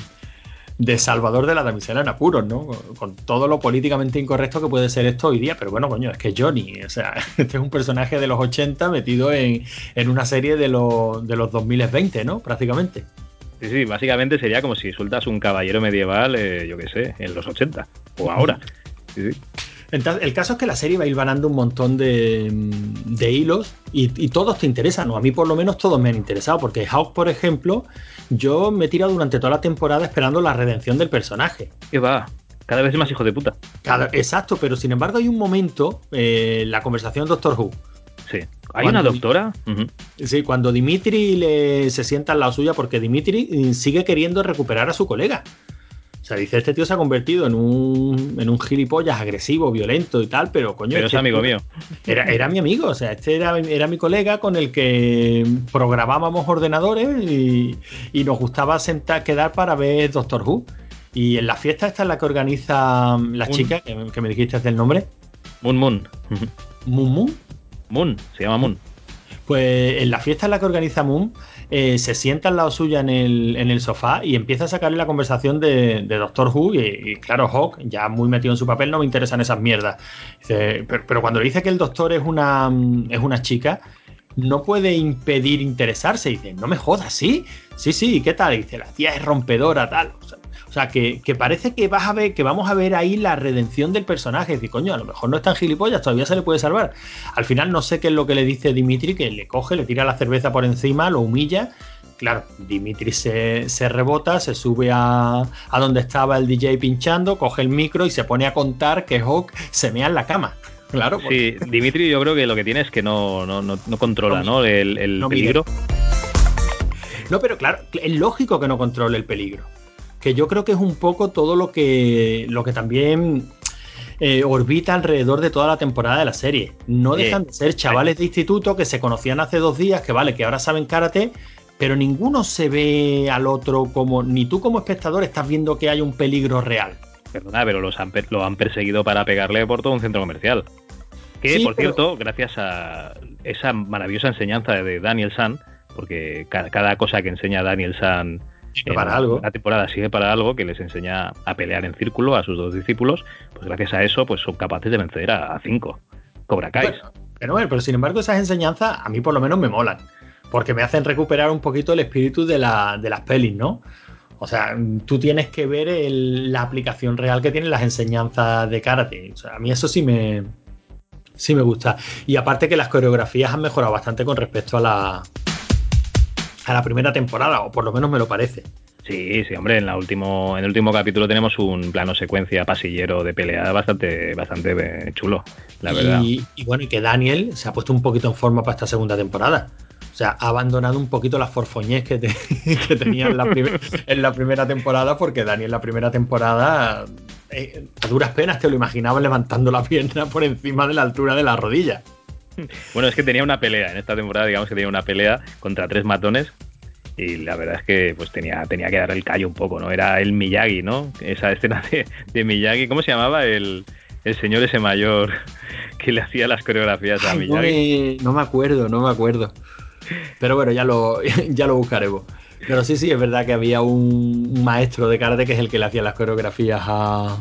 [SPEAKER 3] de salvador de la damisela en apuros, ¿no? Con, todo lo políticamente incorrecto que puede ser esto hoy día, pero bueno, coño, es que Johnny, o sea, este es un personaje de los 80 metido en, en una serie de los, de los 2020, ¿no? Prácticamente.
[SPEAKER 2] Sí, sí, básicamente sería como si sueltas un caballero medieval, eh, yo qué sé, en los 80 o ahora. Sí, sí.
[SPEAKER 3] Entonces, el caso es que la serie va hilvanando un montón de, de hilos y, y todos te interesan, o a mí por lo menos todos me han interesado, porque Hawk, por ejemplo, yo me he tirado durante toda la temporada esperando la redención del personaje.
[SPEAKER 2] ¿Qué va? Cada vez más hijo de puta.
[SPEAKER 3] Cada- exacto, pero sin embargo hay un momento, eh, la conversación Doctor Who,
[SPEAKER 2] Sí. ¿Hay
[SPEAKER 3] Cuando-
[SPEAKER 2] una doctora?
[SPEAKER 3] Sí, cuando Dimitri le, se sienta al lado suya, porque Dimitri eh, sigue queriendo recuperar a su colega. O sea, dice, este tío se ha convertido en un, en un gilipollas agresivo, violento y tal, pero coño.
[SPEAKER 2] Pero
[SPEAKER 3] este
[SPEAKER 2] es amigo mío.
[SPEAKER 3] Era, era mi amigo, o sea, este era, era mi colega con el que programábamos ordenadores y, y nos gustaba sentar, quedar para ver Doctor Who. Y en la fiesta esta es la que organiza la
[SPEAKER 2] Un-
[SPEAKER 3] chica, que, que me dijiste el nombre,
[SPEAKER 2] Moon Moon.
[SPEAKER 3] Moon Moon.
[SPEAKER 2] Moon, se llama Moon.
[SPEAKER 3] Pues en la fiesta en la que organiza Moon, eh, se sienta al lado suya en el, en el sofá y empieza a sacarle la conversación de, Doctor Who. Y, claro, Hawk, ya muy metido en su papel, no me interesan esas mierdas. Pero, cuando le dice que el doctor es una, es una chica, no puede impedir interesarse. Dice, no me jodas, ¿sí? Sí, sí, ¿y ¿qué tal? Dice, la tía es rompedora, tal. O sea, o sea, que, que parece que vas a ver, que vamos a ver ahí la redención del personaje. Es decir, coño, a lo mejor no es tan gilipollas, todavía se le puede salvar. Al final no sé qué es lo que le dice Dimitri, que le coge, le tira la cerveza por encima, lo humilla. Claro, Dimitri se, se rebota, se sube a, a donde estaba el DJ pinchando, coge el micro y se pone a contar que Hawk se mea en la cama. Claro, porque-
[SPEAKER 2] Sí, Dimitri yo creo que lo que tiene es que no, no, no, no controla ¿no? el, el peligro.
[SPEAKER 3] No, pero claro, es lógico que no controle el peligro. Que yo creo que es un poco todo lo que, lo que también eh, orbita alrededor de toda la temporada de la serie. No
[SPEAKER 2] Sí.
[SPEAKER 3] dejan de ser chavales de instituto que se conocían hace dos días, que vale, que ahora saben karate, pero ninguno se ve al otro como, ni tú como espectador estás viendo que hay un peligro real.
[SPEAKER 2] Perdona, pero los han, lo han perseguido para pegarle por todo un centro comercial. Que,
[SPEAKER 3] Sí,
[SPEAKER 2] por
[SPEAKER 3] pero-
[SPEAKER 2] cierto, gracias a esa maravillosa enseñanza de Daniel San, porque ca- cada, cosa que enseña Daniel San
[SPEAKER 3] Sirve para algo.
[SPEAKER 2] La temporada sirve para algo que les enseña a pelear en círculo a sus dos discípulos, pues gracias a eso pues son capaces de vencer a, a cinco. Cobra Kai.
[SPEAKER 3] Bueno, pero, bueno, pero sin embargo, esas enseñanzas a mí por lo menos me molan. Porque me hacen recuperar un poquito el espíritu de, la- de las pelis, ¿no? O sea, tú tienes que ver el- la aplicación real que tienen las enseñanzas de karate. O sea, a mí eso sí me, sí me gusta. Y aparte que las coreografías han mejorado bastante con respecto a la, a la primera temporada, o por lo menos me lo parece.
[SPEAKER 2] Sí, sí, hombre, en, la último, en el último capítulo tenemos un plano secuencia pasillero de pelea bastante, bastante eh, chulo, la verdad.
[SPEAKER 3] Y, y bueno, y que Daniel se ha puesto un poquito en forma para esta segunda temporada. O sea, ha abandonado un poquito las forfoñez que, te- que tenía en la, en la primera temporada, porque Daniel la primera temporada, eh, a duras penas te lo imaginabas levantando la pierna por encima de la altura de la rodilla.
[SPEAKER 2] Bueno, es que tenía una pelea, en esta temporada digamos que tenía una pelea contra tres matones y la verdad es que pues tenía, tenía que dar el callo un poco, ¿no? Era el Miyagi, ¿no? Esa escena de, de Miyagi, ¿cómo se llamaba? El, el señor ese mayor que le hacía las coreografías a
[SPEAKER 3] Ay, no,
[SPEAKER 2] Miyagi.
[SPEAKER 3] me, no me acuerdo, no me acuerdo. Pero bueno, ya lo, ya lo buscaremos. Pero sí, sí, es verdad que había un, un maestro de karate que es el que le hacía las coreografías a-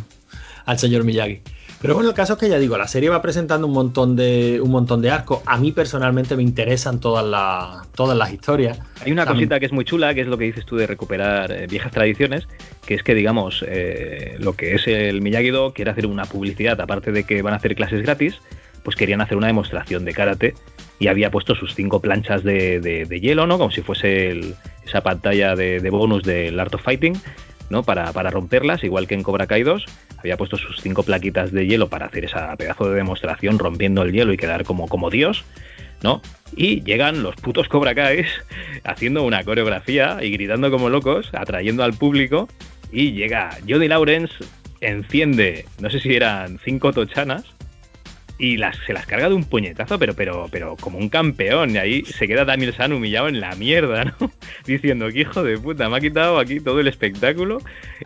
[SPEAKER 3] al señor Miyagi. Pero bueno, el caso es que ya digo, la serie va presentando un montón de, un montón de arcos. A mí personalmente me interesan todas las, todas las historias.
[SPEAKER 2] Hay una
[SPEAKER 3] También-
[SPEAKER 2] cosita que es muy chula, que es lo que dices tú de recuperar eh, viejas tradiciones, que es que, digamos, eh, lo que es el Miyagi-Do quiere hacer una publicidad, aparte de que van a hacer clases gratis, pues querían hacer una demostración de karate y había puesto sus cinco planchas de, de- de hielo, ¿no? Como si fuese el- esa pantalla de, de bonus del Art of Fighting, ¿no? Para, para romperlas, igual que en Cobra Kai 2. Había puesto sus cinco plaquitas de hielo para hacer esa pedazo de demostración rompiendo el hielo y quedar como, como Dios. ¿no? Y llegan los putos Cobra Kais haciendo una coreografía y gritando como locos, atrayendo al público. Y llega Johnny Lawrence, enciende, no sé si eran cinco tochanas, y las, se las carga de un puñetazo, pero, pero, pero como un campeón. Y ahí se queda Daniel San humillado en la mierda, ¿no? Diciendo que hijo de puta, me ha quitado aquí todo el espectáculo,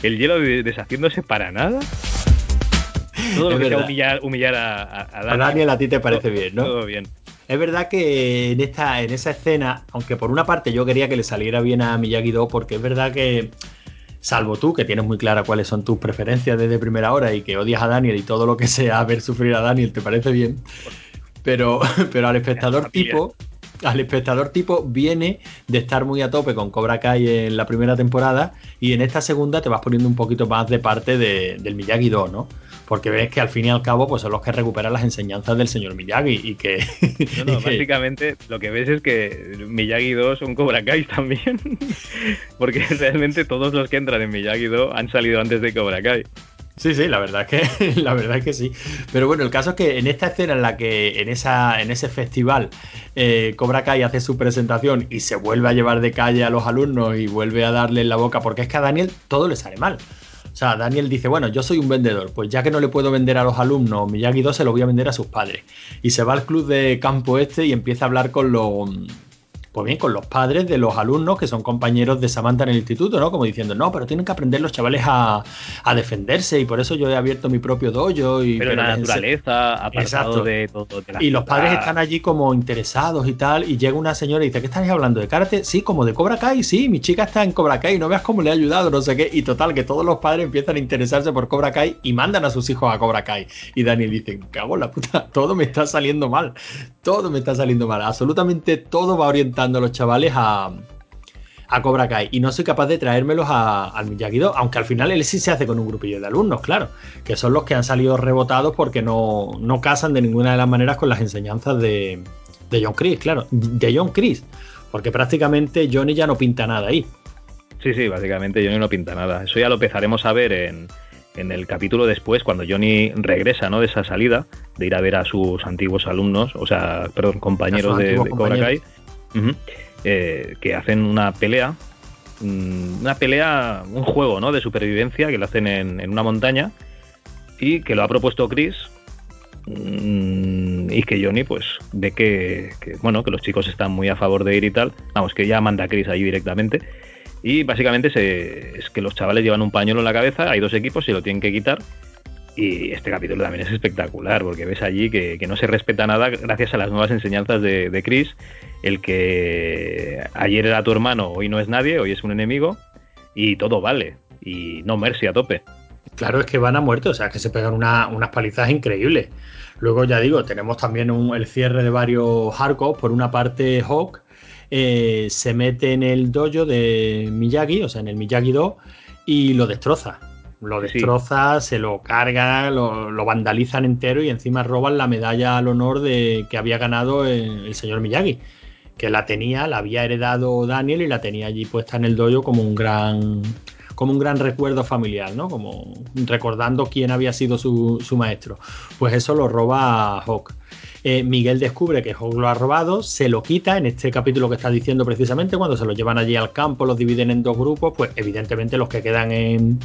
[SPEAKER 2] el hielo de- deshaciéndose para nada. Todo lo
[SPEAKER 3] Es
[SPEAKER 2] que sea
[SPEAKER 3] verdad.
[SPEAKER 2] humillar, humillar a, a- a
[SPEAKER 3] A
[SPEAKER 2] Daniel.
[SPEAKER 3] Daniel a ti te parece bien, ¿no?
[SPEAKER 2] Todo bien.
[SPEAKER 3] Es verdad que en, esta, en esa escena, aunque por una parte yo quería que le saliera bien a Miyagi-Do, porque es verdad que, salvo tú, que tienes muy clara cuáles son tus preferencias desde primera hora y que odias a Daniel y todo lo que sea ver sufrir a Daniel te parece bien, pero, pero al espectador tipo, al espectador tipo viene de estar muy a tope con Cobra Kai en la primera temporada y en esta segunda te vas poniendo un poquito más de parte de- del Miyagi-Do, ¿no? Porque ves que al fin y al cabo pues son los que recuperan las enseñanzas del señor Miyagi y que...
[SPEAKER 2] No, no,
[SPEAKER 3] y que-
[SPEAKER 2] básicamente lo que ves es que Miyagi 2 son Cobra Kai también. Porque realmente todos los que entran en Miyagi 2 han salido antes de Cobra Kai.
[SPEAKER 3] Sí, sí, la verdad es que la verdad es que sí. Pero bueno, el caso es que en esta escena en la que en esa en ese festival eh, Cobra Kai hace su presentación y se vuelve a llevar de calle a los alumnos y vuelve a darle en la boca porque es que a Daniel todo le sale mal. Sea, Daniel dice, bueno, yo soy un vendedor, pues ya que no le puedo vender a los alumnos Miyagi-Do, se lo voy a vender a sus padres. Y se va al club de campo este y empieza a hablar con los pues bien, con los padres de los alumnos que son compañeros de Samantha en el instituto, ¿no? Como diciendo, no, pero tienen que aprender los chavales a, defenderse y por eso yo he abierto mi propio dojo. Y,
[SPEAKER 2] pero, la naturaleza, apartado de todo.
[SPEAKER 3] y los padres están allí como interesados y tal, y llega una señora y dice, ¿qué estáis hablando? ¿De karate? Sí, como de Cobra Kai, sí, mi chica está en Cobra Kai, no veas cómo le ha ayudado, no sé qué. Y total, que todos los padres empiezan a interesarse por Cobra Kai y mandan a sus hijos a Cobra Kai. Y Daniel dice, cago en la puta, todo me está saliendo mal, todo me está saliendo mal, absolutamente todo va orientado a los chavales a, a Cobra Kai y no soy capaz de traérmelos al Miyagi-Do, aunque al final él sí se hace con un grupillo de alumnos, claro, que son los que han salido rebotados porque no, no casan de ninguna de las maneras con las enseñanzas de, de John Chris, claro, de John Chris, porque prácticamente Johnny ya no pinta nada ahí.
[SPEAKER 2] Sí, sí, básicamente Johnny no pinta nada. Eso ya lo empezaremos a ver en, en el capítulo después, cuando Johnny regresa ¿no? de esa salida, de ir a ver a sus antiguos alumnos, o sea, perdón, compañeros de, Cobra Kai, eh, que hacen una pelea, mm, una pelea, un juego ¿no? de supervivencia que lo hacen en, una montaña y que lo ha propuesto Chris mm, y que Johnny pues ve que, bueno que los chicos están muy a favor de ir y tal vamos que ya manda a Chris ahí directamente y básicamente es que los chavales llevan un pañuelo en la cabeza hay dos equipos y lo tienen que quitar y este capítulo también es espectacular, porque ves allí que, no se respeta nada gracias a las nuevas enseñanzas de, Chris. El que ayer era tu hermano, hoy no es nadie, hoy es un enemigo, y todo vale. Y no mercy a tope.
[SPEAKER 3] Claro, es que van a muerte, o sea, que se pegan unas palizas increíbles. Luego, ya digo, tenemos también el cierre de varios arcos. Por una parte, Hawk eh, se mete en el dojo de Miyagi, o sea, en el Miyagi 2, y lo destroza lo destroza, se lo carga, lo, vandalizan entero y encima roban la medalla al honor de que había ganado el, señor Miyagi, que la tenía, la había heredado Daniel y la tenía allí puesta en el dojo como un gran como un gran recuerdo familiar, ¿no? Como recordando quién había sido su, maestro. Pues eso lo roba Hawk. Eh, Miguel descubre que Hawk lo ha robado, se lo quita en este capítulo que está diciendo precisamente, cuando se lo llevan allí al campo, los dividen en dos grupos, pues evidentemente los que quedan en,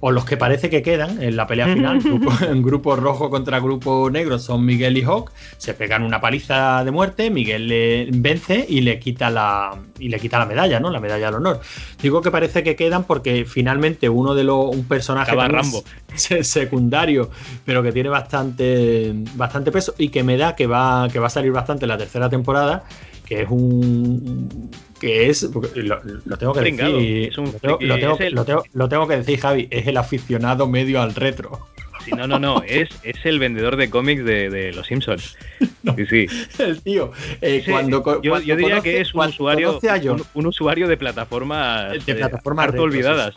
[SPEAKER 3] o los que parece que quedan en la pelea final, en grupo rojo contra grupo negro, son Miguel y Hawk, se pegan una paliza de muerte, Miguel le vence y le quita la y le quita la medalla, ¿no? La medalla al honor. Digo que parece que quedan porque finalmente uno de los un personaje
[SPEAKER 2] Rambo.
[SPEAKER 3] secundario, pero que tiene bastante bastante peso y que me da que va que va a salir bastante en la tercera temporada, que es un que es, lo, tengo que decir, lo, tengo, que decir, Javi, es el aficionado medio al retro.
[SPEAKER 2] no, no, no, es, es el vendedor de cómics de, Los Simpsons. sí, sí.
[SPEAKER 3] El tío, eh, cuando,
[SPEAKER 2] yo, diría que es un usuario, un, usuario de plataformas,
[SPEAKER 3] de plataformas
[SPEAKER 2] harto olvidadas.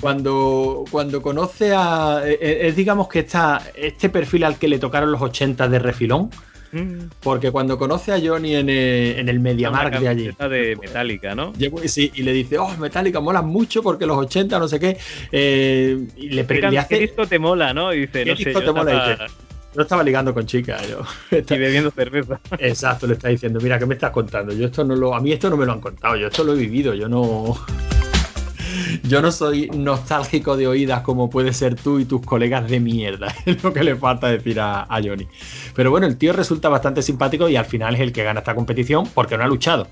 [SPEAKER 3] Cuando, cuando conoce a. Eh, eh, es, digamos que está este perfil al que le tocaron los 80 de refilón Mm. Porque cuando conoce a Johnny en, eh, el MediaMarkt de allí.
[SPEAKER 2] de Metallica, ¿no?
[SPEAKER 3] Sí, y le dice, oh, Metallica mola mucho porque los 80, no sé qué. Eh, y le,
[SPEAKER 2] le hace. ¿Qué disco te mola, no? Y dice, no sé. Disco te mola?
[SPEAKER 3] no estaba ligando con chicas, yo.
[SPEAKER 2] Y bebiendo cerveza.
[SPEAKER 3] Exacto, le está diciendo, mira, ¿qué me estás contando? Yo esto no lo, a mí esto no me lo han contado, yo esto lo he vivido, yo no. Yo no soy nostálgico de oídas como puede ser tú y tus colegas de mierda. Es lo que le falta decir a, Johnny. Pero bueno, el tío resulta bastante simpático y al final es el que gana esta competición porque no ha luchado.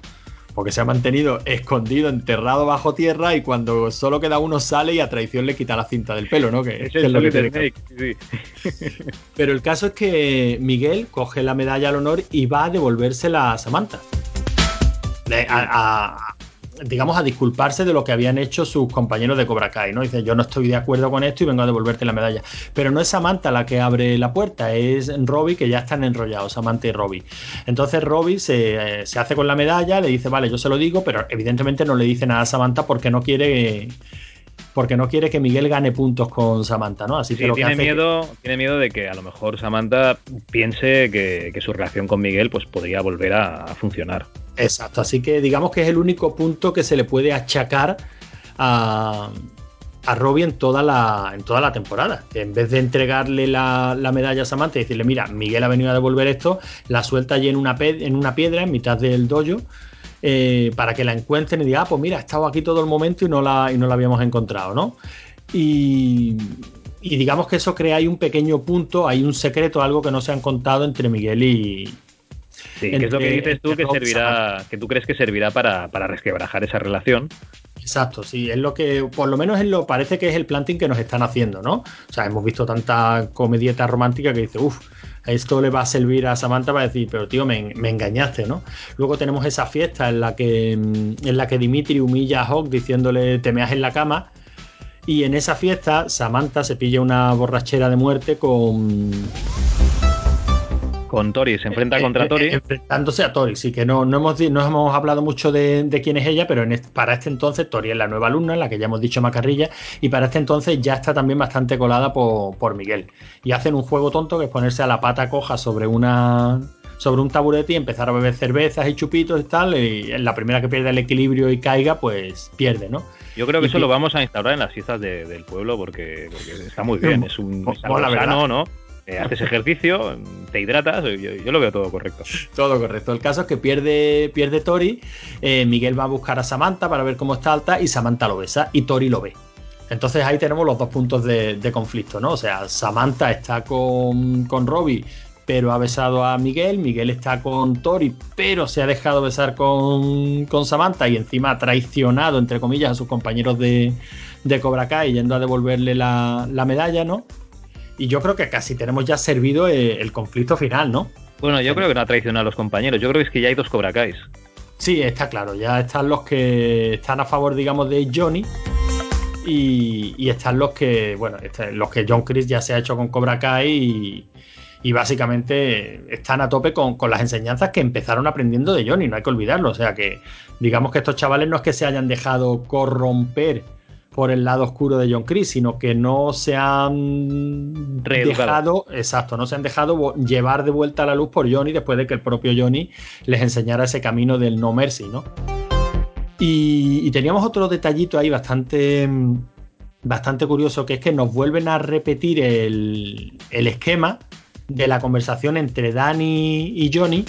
[SPEAKER 3] Porque se ha mantenido escondido, enterrado bajo tierra y cuando solo queda uno sale y a traición le quita la cinta del pelo, ¿no? Que, es lo que Pero el caso es que Miguel coge la medalla al honor y va a devolvérsela a Samantha. a, digamos, a disculparse de lo que habían hecho sus compañeros de Cobra Kai, ¿no? Dice, yo no estoy de acuerdo con esto y vengo a devolverte la medalla. Pero no es Samantha la que abre la puerta, es Robbie que ya están enrollados, Samantha y Robbie. Entonces Robbie se, hace con la medalla, le dice, vale, yo se lo digo, pero evidentemente no le dice nada a Samantha porque no quiere porque no quiere que Miguel gane puntos con Samantha, ¿no?
[SPEAKER 2] Así que lo tiene miedo, tiene miedo de que a lo mejor Samantha piense que, su relación con Miguel pues podría volver a funcionar.
[SPEAKER 3] Exacto, así que digamos que es el único punto que se le puede achacar a, a Robbie en toda la, en toda la temporada. En vez de entregarle la, medalla a Samantha y decirle, mira, Miguel ha venido a devolver esto, la suelta allí en una, en una piedra en mitad del dojo eh, para que la encuentren y diga, ah, pues mira, ha estado aquí todo el momento y no la, y no la habíamos encontrado, ¿no? Y, digamos que eso crea ahí un pequeño punto, hay un secreto, algo que no se han contado entre Miguel y.
[SPEAKER 2] Sí, que es lo que dices tú que servirá, que tú crees que servirá para, para resquebrajar esa relación.
[SPEAKER 3] Exacto, sí, es lo que, por lo menos es lo, parece que es el planting que nos están haciendo, ¿no? O sea, hemos visto tanta comedieta romántica que dice, uff, esto le va a servir a Samantha para decir, pero tío, me, engañaste, ¿no? Luego tenemos esa fiesta en la que, en la que Dimitri humilla a Hawk diciéndole, te meas en la cama. Y en esa fiesta, Samantha se pilla una borrachera de muerte con
[SPEAKER 2] con Tori, se enfrenta eh, contra eh, Tori.
[SPEAKER 3] enfrentándose a Tori, sí, que no, no, hemos, no hemos hablado mucho de, quién es ella, pero para este entonces Tori es la nueva alumna, la que ya hemos dicho Macarrilla, y para este entonces ya está también bastante colada por, Miguel. Y hacen un juego tonto que es ponerse a la pata coja sobre una sobre un taburete y empezar a beber cervezas y chupitos y tal, y en la primera que pierde el equilibrio y caiga, pues pierde, ¿no?
[SPEAKER 2] Yo creo que eso lo vamos a instaurar en las fiestas del pueblo porque, está muy bien, es un es algo ¿no? Eh, haces ejercicio, te hidratas, yo, lo veo todo correcto.
[SPEAKER 3] Todo correcto. El caso es que pierde, pierde Tori, eh, Miguel va a buscar a Samantha para ver cómo está alta y Samantha lo besa y Tori lo ve. Entonces ahí tenemos los dos puntos de, conflicto, ¿no? O sea, Samantha está con, con Robbie, pero ha besado a Miguel, Miguel está con Tori, pero se ha dejado besar con, con Samantha y encima ha traicionado, entre comillas, a sus compañeros de, de Cobra Kai yendo a devolverle la, la medalla, ¿no? Y yo creo que casi tenemos ya servido eh, el, conflicto final, ¿no?
[SPEAKER 2] Bueno, yo creo que no ha traicionado a los compañeros. Yo creo que es que ya hay dos Cobra Kais.
[SPEAKER 3] Sí, está claro. Ya están los que están a favor, digamos, de Johnny. Y, están los que, bueno, este, los que John Chris ya se ha hecho con Cobra Kai y, básicamente están a tope con, con, las enseñanzas que empezaron aprendiendo de Johnny, no hay que olvidarlo. O sea que digamos que estos chavales no es que se hayan dejado corromper por el lado oscuro de John Chris, sino que no se han dejado, exacto, no se han dejado llevar de vuelta a la luz por Johnny después de que el propio Johnny les enseñara ese camino del no mercy, ¿no? Y, teníamos otro detallito ahí bastante, bastante curioso, que es que nos vuelven a repetir el, el esquema de la conversación entre Danny y Johnny.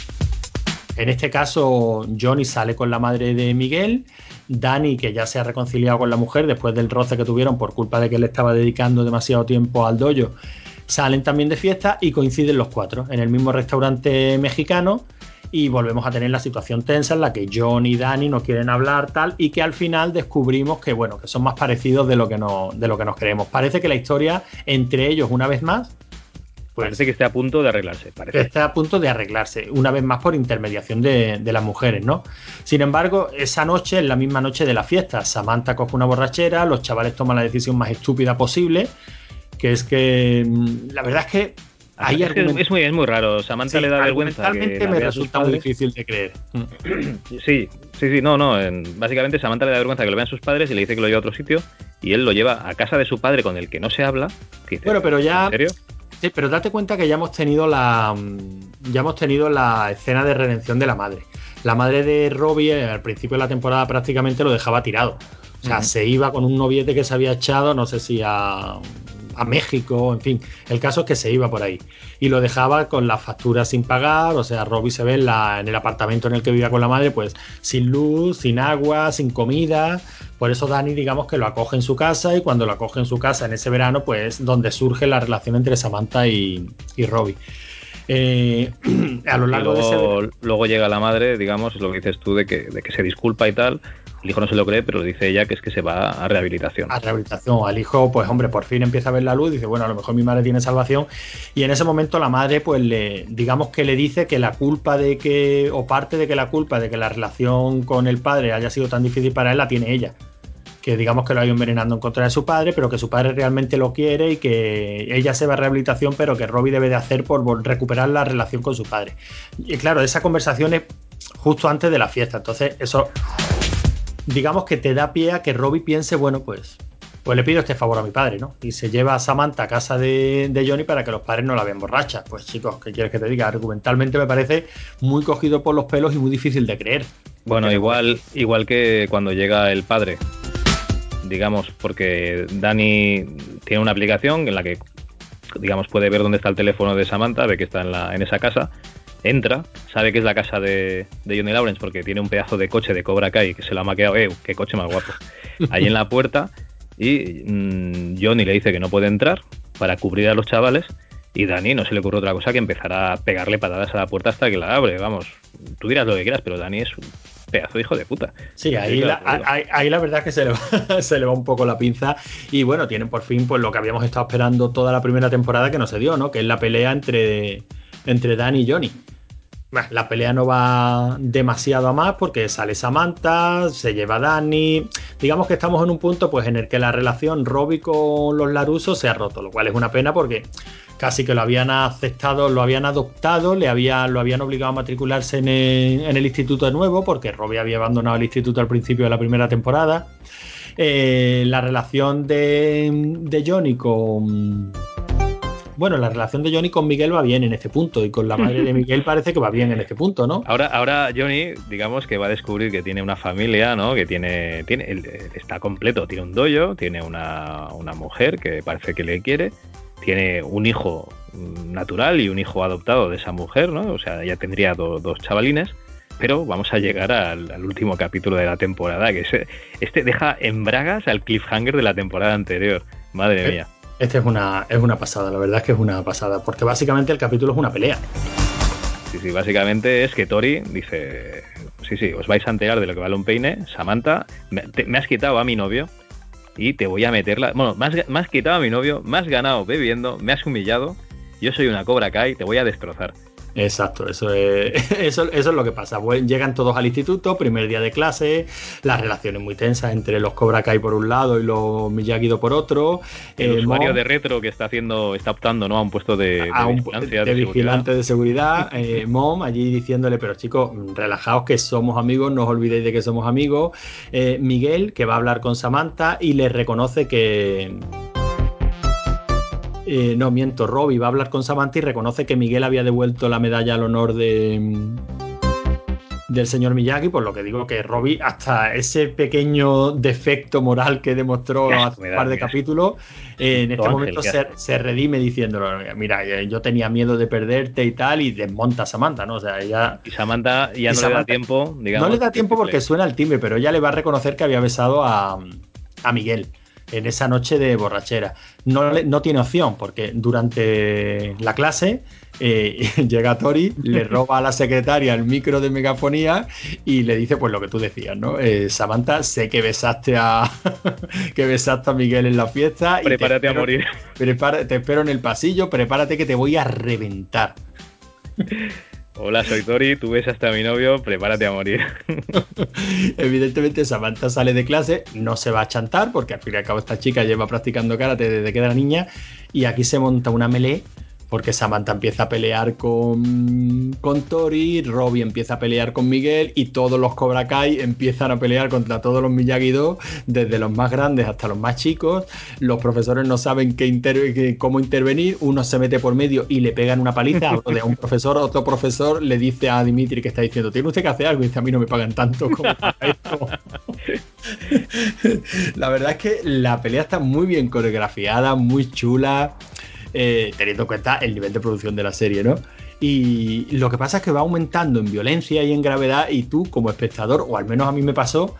[SPEAKER 3] En este caso, Johnny sale con la madre de Miguel Dani, que ya se ha reconciliado con la mujer después del roce que tuvieron por culpa de que le estaba dedicando demasiado tiempo al dojo, salen también de fiesta y coinciden los cuatro en el mismo restaurante mexicano y volvemos a tener la situación tensa en la que John y Dani no quieren hablar tal y que al final descubrimos que bueno que son más parecidos de lo que, de lo que nos creemos. Parece que la historia entre ellos una vez más
[SPEAKER 2] Parece que está a punto de arreglarse. Parece.
[SPEAKER 3] Está a punto de arreglarse, una vez más por intermediación de, las mujeres, ¿no? Sin embargo, esa noche es la misma noche de la fiesta. Samantha coge una borrachera, los chavales toman la decisión más estúpida posible, que es que mm, la verdad es que
[SPEAKER 2] hay es, es, muy, es muy raro. Samantha le da vergüenza.
[SPEAKER 3] Realmente me resulta muy difícil de creer.
[SPEAKER 2] Sí, sí, sí, no, no. básicamente Samantha le da vergüenza que lo vean sus padres y le dice que lo lleva a otro sitio y él lo lleva a casa de su padre con el que no se habla.
[SPEAKER 3] bueno, pero ya. ¿En serio? Sí, pero date cuenta que ya hemos tenido la ya hemos tenido la escena de redención de la madre. La madre de Robbie eh, al principio de la temporada prácticamente lo dejaba tirado. O sea, se iba con un noviete que se había echado, no sé si a, a, México, en fin. El caso es que se iba por ahí. Y lo dejaba con las facturas sin pagar. O sea, Robbie se ve en, la, en el apartamento en el que vivía con la madre, pues sin luz, sin agua, sin comida. Por eso Dani, digamos que lo acoge en su casa y cuando lo acoge en su casa en ese verano, pues donde surge la relación entre Samantha y, y Robbie.
[SPEAKER 2] Eh, a lo largo luego, de ese... luego llega la madre, digamos, es lo que dices tú, de que, de que se disculpa y tal. El hijo no se lo cree, pero dice ella que es que se va a rehabilitación.
[SPEAKER 3] A rehabilitación. Al hijo, pues hombre, por fin empieza a ver la luz, dice, bueno, a lo mejor mi madre tiene salvación. Y en ese momento la madre, pues le, digamos que le dice que la culpa de que, o parte de que la culpa de que la relación con el padre haya sido tan difícil para él, la tiene ella que digamos que lo ha ido envenenando en contra de su padre, pero que su padre realmente lo quiere y que ella se va a rehabilitación, pero que Robbie debe de hacer por recuperar la relación con su padre. Y claro, esa conversación es justo antes de la fiesta, entonces eso digamos que te da pie a que Robbie piense, bueno, pues pues le pido este favor a mi padre, ¿no? Y se lleva a Samantha a casa de, de, Johnny para que los padres no la vean borracha. Pues chicos, ¿qué quieres que te diga? Argumentalmente me parece muy cogido por los pelos y muy difícil de creer.
[SPEAKER 2] Bueno, igual, igual que cuando llega el padre digamos, porque Dani tiene una aplicación en la que, digamos, puede ver dónde está el teléfono de Samantha, ve que está en, la, en esa casa, entra, sabe que es la casa de, de, Johnny Lawrence porque tiene un pedazo de coche de Cobra Kai que se lo ha maqueado, ¡eh! ¡Qué coche más guapo! Ahí en la puerta y mm, Johnny le dice que no puede entrar para cubrir a los chavales y Dani no se le ocurre otra cosa que empezar a pegarle patadas a la puerta hasta que la abre. Vamos, tú dirás lo que quieras, pero Dani es un pedazo de hijo de puta.
[SPEAKER 3] Sí, ahí, la, ahí, la, verdad es que se le, va, se le va un poco la pinza. Y bueno, tienen por fin pues lo que habíamos estado esperando toda la primera temporada que no se dio, ¿no? Que es la pelea entre, entre Dani y Johnny. La pelea no va demasiado a más porque sale Samantha, se lleva Dani. Digamos que estamos en un punto pues en el que la relación Robbie con los Larusos se ha roto, lo cual es una pena porque casi que lo habían aceptado, lo habían adoptado, le lo habían obligado a matricularse en el, instituto de nuevo, porque Robbie había abandonado el instituto al principio de la primera temporada. Eh, la relación de, Johnny con. Bueno, la relación de Johnny con Miguel va bien en este punto y con la madre de Miguel parece que va bien en este punto, ¿no?
[SPEAKER 2] Ahora, ahora Johnny, digamos que va a descubrir que tiene una familia, ¿no? Que tiene, tiene, está completo, tiene un doyo, tiene una, una mujer que parece que le quiere tiene un hijo natural y un hijo adoptado de esa mujer, ¿no? O sea, ya tendría dos chavalines. Pero vamos a llegar al, último capítulo de la temporada, que es, este deja en bragas al cliffhanger de la temporada anterior. Madre eh, mía.
[SPEAKER 3] Este es una, es una pasada, la verdad es que es una pasada, porque básicamente el capítulo es una pelea.
[SPEAKER 2] Sí, sí, básicamente es que Tori dice, sí, sí, os vais a enterar de lo que vale un peine, Samantha, me has quitado a mi novio, y te voy a meterla. Bueno, más, más quitado a mi novio, más ganado bebiendo, me has humillado. Yo soy una cobra Kai, te voy a destrozar.
[SPEAKER 3] Exacto, eso es, eso, eso es lo que pasa. llegan todos al instituto, primer día de clase, las relaciones muy tensas entre los Cobra Kai por un lado y los miyagi por otro.
[SPEAKER 2] El eh, usuario de retro que está haciendo, está optando ¿no? a un puesto de,
[SPEAKER 3] de, vigilante de seguridad. Eh, Mom allí diciéndole, pero chicos, relajaos que somos amigos, no os olvidéis de que somos amigos. Eh, Miguel, que va a hablar con Samantha y le reconoce que eh, no, miento, Robbie va a hablar con Samantha y reconoce que Miguel había devuelto la medalla al honor de del señor Miyagi, por lo que digo que Robbie, hasta ese pequeño defecto moral que demostró hace un par de capítulos, eh, en este momento se, redime diciéndolo, mira, eh, yo tenía miedo de perderte y tal, y desmonta a Samantha, ¿no? O sea, ella...
[SPEAKER 2] Y Samantha ya no le da tiempo, digamos.
[SPEAKER 3] No le da tiempo porque suena el timbre, pero ella le va a reconocer que había besado a, a Miguel en esa noche de borrachera. No, no tiene opción porque durante la clase eh, llega Tori, le roba a la secretaria el micro de megafonía y le dice pues lo que tú decías, ¿no? Eh, Samantha, sé que besaste a que besaste a Miguel en la fiesta.
[SPEAKER 2] Prepárate a morir.
[SPEAKER 3] te espero en el pasillo, prepárate que te voy a reventar.
[SPEAKER 2] Hola, soy Tori, tú ves hasta mi novio, prepárate a morir.
[SPEAKER 3] Evidentemente Samantha sale de clase, no se va a chantar, porque al fin y al cabo esta chica lleva practicando karate desde que era niña, y aquí se monta una melee porque Samantha empieza a pelear con, con Tori, Robbie empieza a pelear con Miguel y todos los Cobra Kai empiezan a pelear contra todos los Miyagi-Do, desde los más grandes hasta los más chicos. Los profesores no saben qué cómo intervenir, uno se mete por medio y le pegan una paliza, de un profesor, otro profesor le dice a Dimitri que está diciendo, tiene usted que hacer algo y dice, a mí no me pagan tanto como la verdad es que la pelea está muy bien coreografiada, muy chula. Eh, teniendo en cuenta el nivel de producción de la serie, ¿no? Y lo que pasa es que va aumentando en violencia y en gravedad y tú como espectador, o al menos a mí me pasó,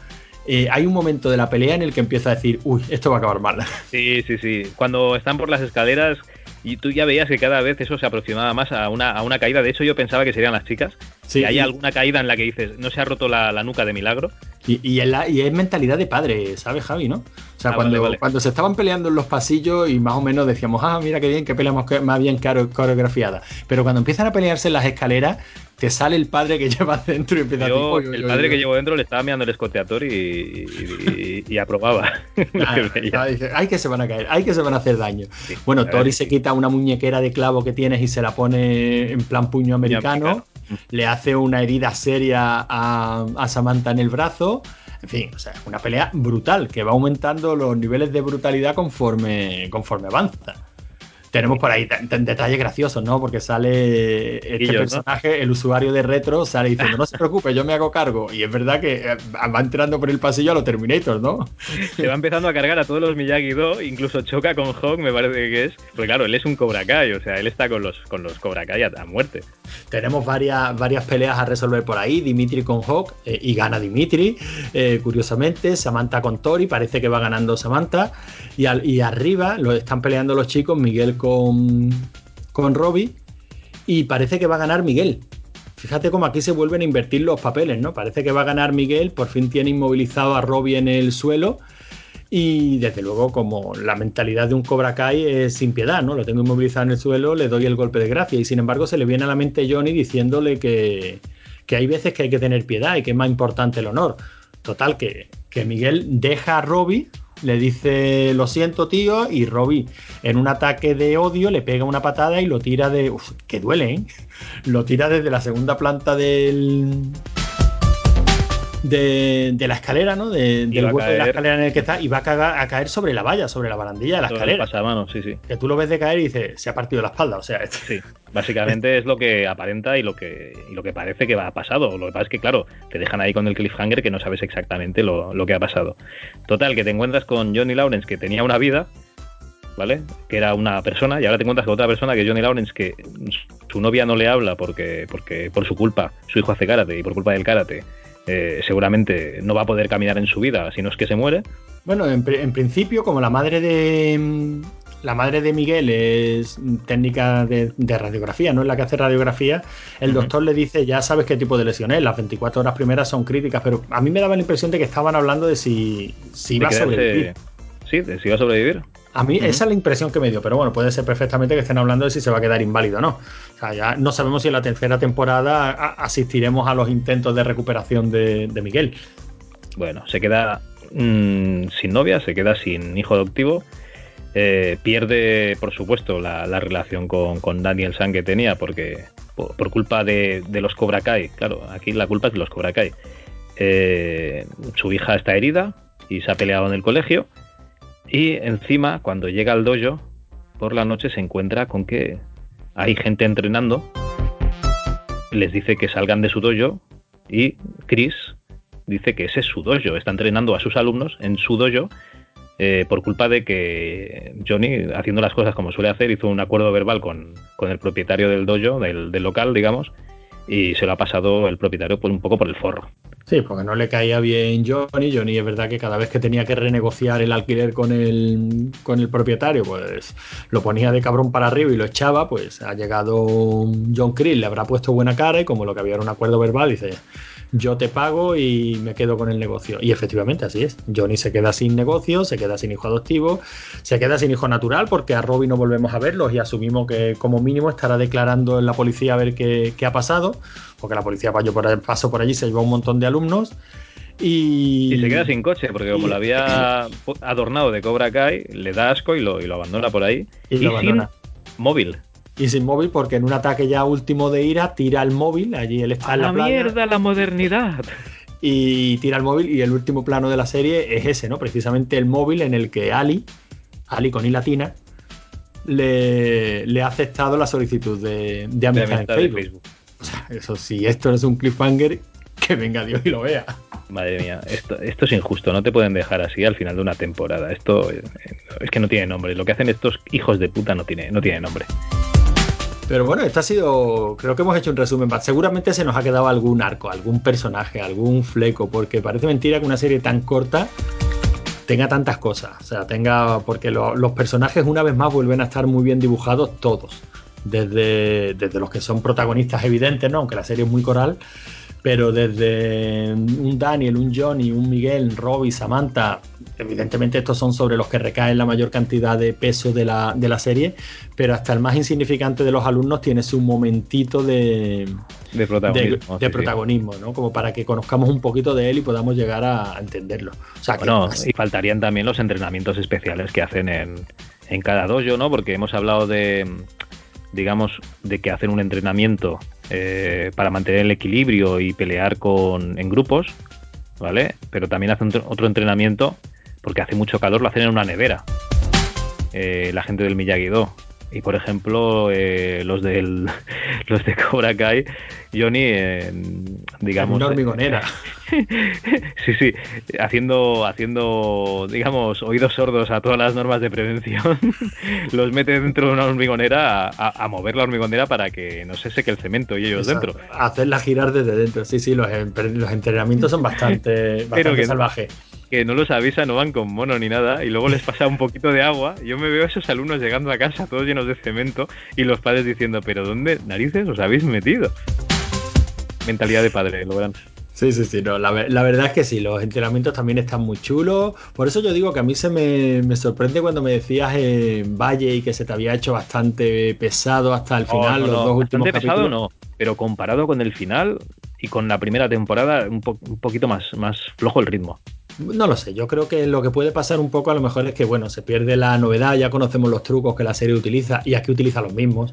[SPEAKER 3] eh, hay un momento de la pelea en el que empieza a decir, uy, esto va a acabar mal.
[SPEAKER 2] Sí, sí, sí. Cuando están por las escaleras y tú ya veías que cada vez eso se aproximaba más a una, a una caída. De hecho, yo pensaba que serían las chicas. Si hay alguna caída en la que dices, no se ha roto la, nuca de milagro.
[SPEAKER 3] Y, y, es mentalidad de padre, ¿sabes, Javi? ¿no? O sea, ah, cuando, cuando se estaban peleando en los pasillos y más o menos decíamos, ah, mira qué bien, que peleamos más bien coreografiada. Pero cuando empiezan a pelearse en las escaleras, te sale el padre que lleva dentro y empieza
[SPEAKER 2] a decir, El padre que llevo dentro le estaba mirando el escoteator y, y, aprobaba.
[SPEAKER 3] hay que se van a caer, hay que se van a hacer daño. bueno, Tori se quita una muñequera de clavo que tienes y se la pone en plan puño americano. Le hace una herida seria a, Samantha en el brazo. En fin, o sea, una pelea brutal que va aumentando los niveles de brutalidad conforme, conforme avanza. Tenemos por ahí detalles graciosos, ¿no? Porque sale este personaje, el usuario de retro, sale diciendo, no se preocupe, yo me hago cargo. Y es verdad que eh, va entrando por el pasillo a los Terminator, ¿no?
[SPEAKER 2] Se va empezando a cargar a todos los Miyagi-Do, incluso choca con Hawk, me parece que es. Porque claro, él es un Cobra Kai, o sea, él está con los, con los Cobra Kai a, muerte.
[SPEAKER 3] Tenemos varias, varias peleas a resolver por ahí, Dimitri con Hawk, eh, y gana Dimitri, eh, curiosamente, Samantha con Tori, parece que va ganando Samantha, y, y arriba lo están peleando los chicos, Miguel con, con Robbie, y parece que va a ganar Miguel. Fíjate cómo aquí se vuelven a invertir los papeles, ¿no? Parece que va a ganar Miguel, por fin tiene inmovilizado a Robbie en el suelo. Y desde luego, como la mentalidad de un Cobra Kai es sin piedad, ¿no? Lo tengo inmovilizado en el suelo, le doy el golpe de gracia. Y sin embargo, se le viene a la mente Johnny diciéndole que, que hay veces que hay que tener piedad y que es más importante el honor. Total, que, que Miguel deja a Robbie le dice lo siento tío y Robbie en un ataque de odio le pega una patada y lo tira de... Uf, que duele, ¿eh? Lo tira desde la segunda planta del de, la escalera, ¿no? De, del hueco de la escalera en el que está y va a, cagar, a caer sobre la valla, sobre la barandilla de la escalera.
[SPEAKER 2] Mano, sí, sí.
[SPEAKER 3] Que tú lo ves de caer y dices, se ha partido la espalda, o sea.
[SPEAKER 2] Sí, básicamente es lo que aparenta y lo que, lo que parece que va a pasado. Lo que pasa es que, claro, te dejan ahí con el cliffhanger que no sabes exactamente lo, lo que ha pasado. Total, que te encuentras con Johnny Lawrence que tenía una vida, ¿vale? Que era una persona y ahora te encuentras con otra persona que Johnny Lawrence que su novia no le habla porque, porque por su culpa su hijo hace karate y por culpa del karate eh, seguramente no va a poder caminar en su vida, si no es que se muere.
[SPEAKER 3] Bueno, en, principio, como la madre de. Mm, la madre de Miguel es técnica de, radiografía, no es la que hace radiografía. El doctor le dice, ya sabes qué tipo de lesión es, las 24 horas primeras son críticas, pero a mí me daba la impresión de que estaban hablando de si, si iba a sobrevivir.
[SPEAKER 2] Sí, de si iba a sobrevivir.
[SPEAKER 3] A mí esa es la impresión que me dio, pero bueno, puede ser perfectamente que estén hablando de si se va a quedar inválido o no. O sea, ya no sabemos si en la tercera temporada asistiremos a los intentos de recuperación de, Miguel.
[SPEAKER 2] Bueno, se queda mm, sin novia, se queda sin hijo adoptivo. Eh, pierde, por supuesto, la, relación con, Daniel San que tenía, porque por, culpa de, los Cobra Kai, claro, aquí la culpa es de los Cobra Kai. Eh, su hija está herida y se ha peleado en el colegio y encima, cuando llega al dojo, por la noche se encuentra con que hay gente entrenando, les dice que salgan de su dojo y Chris dice que ese es su dojo, está entrenando a sus alumnos en su dojo eh, por culpa de que Johnny, haciendo las cosas como suele hacer, hizo un acuerdo verbal con, el propietario del dojo, del, del, local, digamos, y se lo ha pasado el propietario pues, un poco por el forro.
[SPEAKER 3] Sí, porque no le caía bien Johnny. Johnny es verdad que cada vez que tenía que renegociar el alquiler con el, con el propietario, pues lo ponía de cabrón para arriba y lo echaba. Pues ha llegado John Krill, le habrá puesto buena cara y como lo que había era un acuerdo verbal, dice, yo te pago y me quedo con el negocio. Y efectivamente así es. Johnny se queda sin negocio, se queda sin hijo adoptivo, se queda sin hijo natural porque a Robbie no volvemos a verlos y asumimos que como mínimo estará declarando en la policía a ver qué, ha pasado, porque la policía pasó por, allí, se llevó un montón de alumnos. Y...
[SPEAKER 2] se queda sin coche, porque como lo había adornado de Cobra Kai, le da asco y lo, y lo abandona por ahí.
[SPEAKER 3] Y, lo abandona.
[SPEAKER 2] sin móvil
[SPEAKER 3] y sin móvil porque en un ataque ya último de ira tira el móvil, allí él está en la,
[SPEAKER 2] la mierda la modernidad.
[SPEAKER 3] Y tira el móvil y el último plano de la serie es ese, ¿no? Precisamente el móvil en el que Ali, Ali con I latina, le, ha aceptado la solicitud de, amistad, en Facebook. O sea, eso sí, esto es un cliffhanger, que venga Dios y lo vea.
[SPEAKER 2] Madre mía, esto, esto es injusto, no te pueden dejar así al final de una temporada. Esto es que no tiene nombre. Lo que hacen estos hijos de puta no tiene, no tiene nombre.
[SPEAKER 3] Pero bueno, esto ha sido, creo que hemos hecho un resumen. Seguramente se nos ha quedado algún arco, algún personaje, algún fleco, porque parece mentira que una serie tan corta tenga tantas cosas. O sea, tenga, porque los personajes una vez más vuelven a estar muy bien dibujados todos. Desde, desde los que son protagonistas evidentes, ¿no? aunque la serie es muy coral, pero desde un Daniel, un Johnny, un Miguel, Robbie, Samantha, evidentemente estos son sobre los que recaen la mayor cantidad de peso de la, de la serie, pero hasta el más insignificante de los alumnos tiene su momentito de,
[SPEAKER 2] de protagonismo,
[SPEAKER 3] de, protagonismo ¿no? Como para que conozcamos un poquito de él y podamos llegar a entenderlo. O sea,
[SPEAKER 2] bueno, y faltarían también los entrenamientos especiales que hacen en, en cada dojo, ¿no? Porque hemos hablado de digamos, de que hacen un entrenamiento eh, para mantener el equilibrio y pelear con, en grupos, ¿vale? Pero también hacen otro entrenamiento porque hace mucho calor, lo hacen en una nevera. Eh, la gente del Miyagi-Do. Y por ejemplo, eh, los del los de Cobra Kai, Johnny, digamos.
[SPEAKER 3] Una hormigonera.
[SPEAKER 2] Sí, sí, haciendo, haciendo, digamos, oídos sordos a todas las normas de prevención, los mete dentro de una hormigonera a, mover la hormigonera para que no se seque el cemento y ellos dentro.
[SPEAKER 3] Hacerla girar desde dentro, sí, sí, los, los entrenamientos son bastante, bastante salvajes
[SPEAKER 2] que no los avisa, no van con mono ni nada, y luego les pasa un poquito de agua. Yo me veo a esos alumnos llegando a casa todos llenos de cemento y los padres diciendo, pero ¿dónde narices os habéis metido? Mentalidad de padre, lo verán.
[SPEAKER 3] Sí, sí, sí, no, la, verdad es que sí, los entrenamientos también están muy chulos. Por eso yo digo que a mí se me, sorprende cuando me decías en Valle y que se te había hecho bastante pesado hasta el final, los dos últimos
[SPEAKER 2] bastante pesado no, pero comparado con el final y con la primera temporada, un, un poquito más, más flojo el ritmo.
[SPEAKER 3] No lo sé, yo creo que lo que puede pasar un poco a lo mejor es que, bueno, se pierde la novedad, ya conocemos los trucos que la serie utiliza y aquí utiliza los mismos.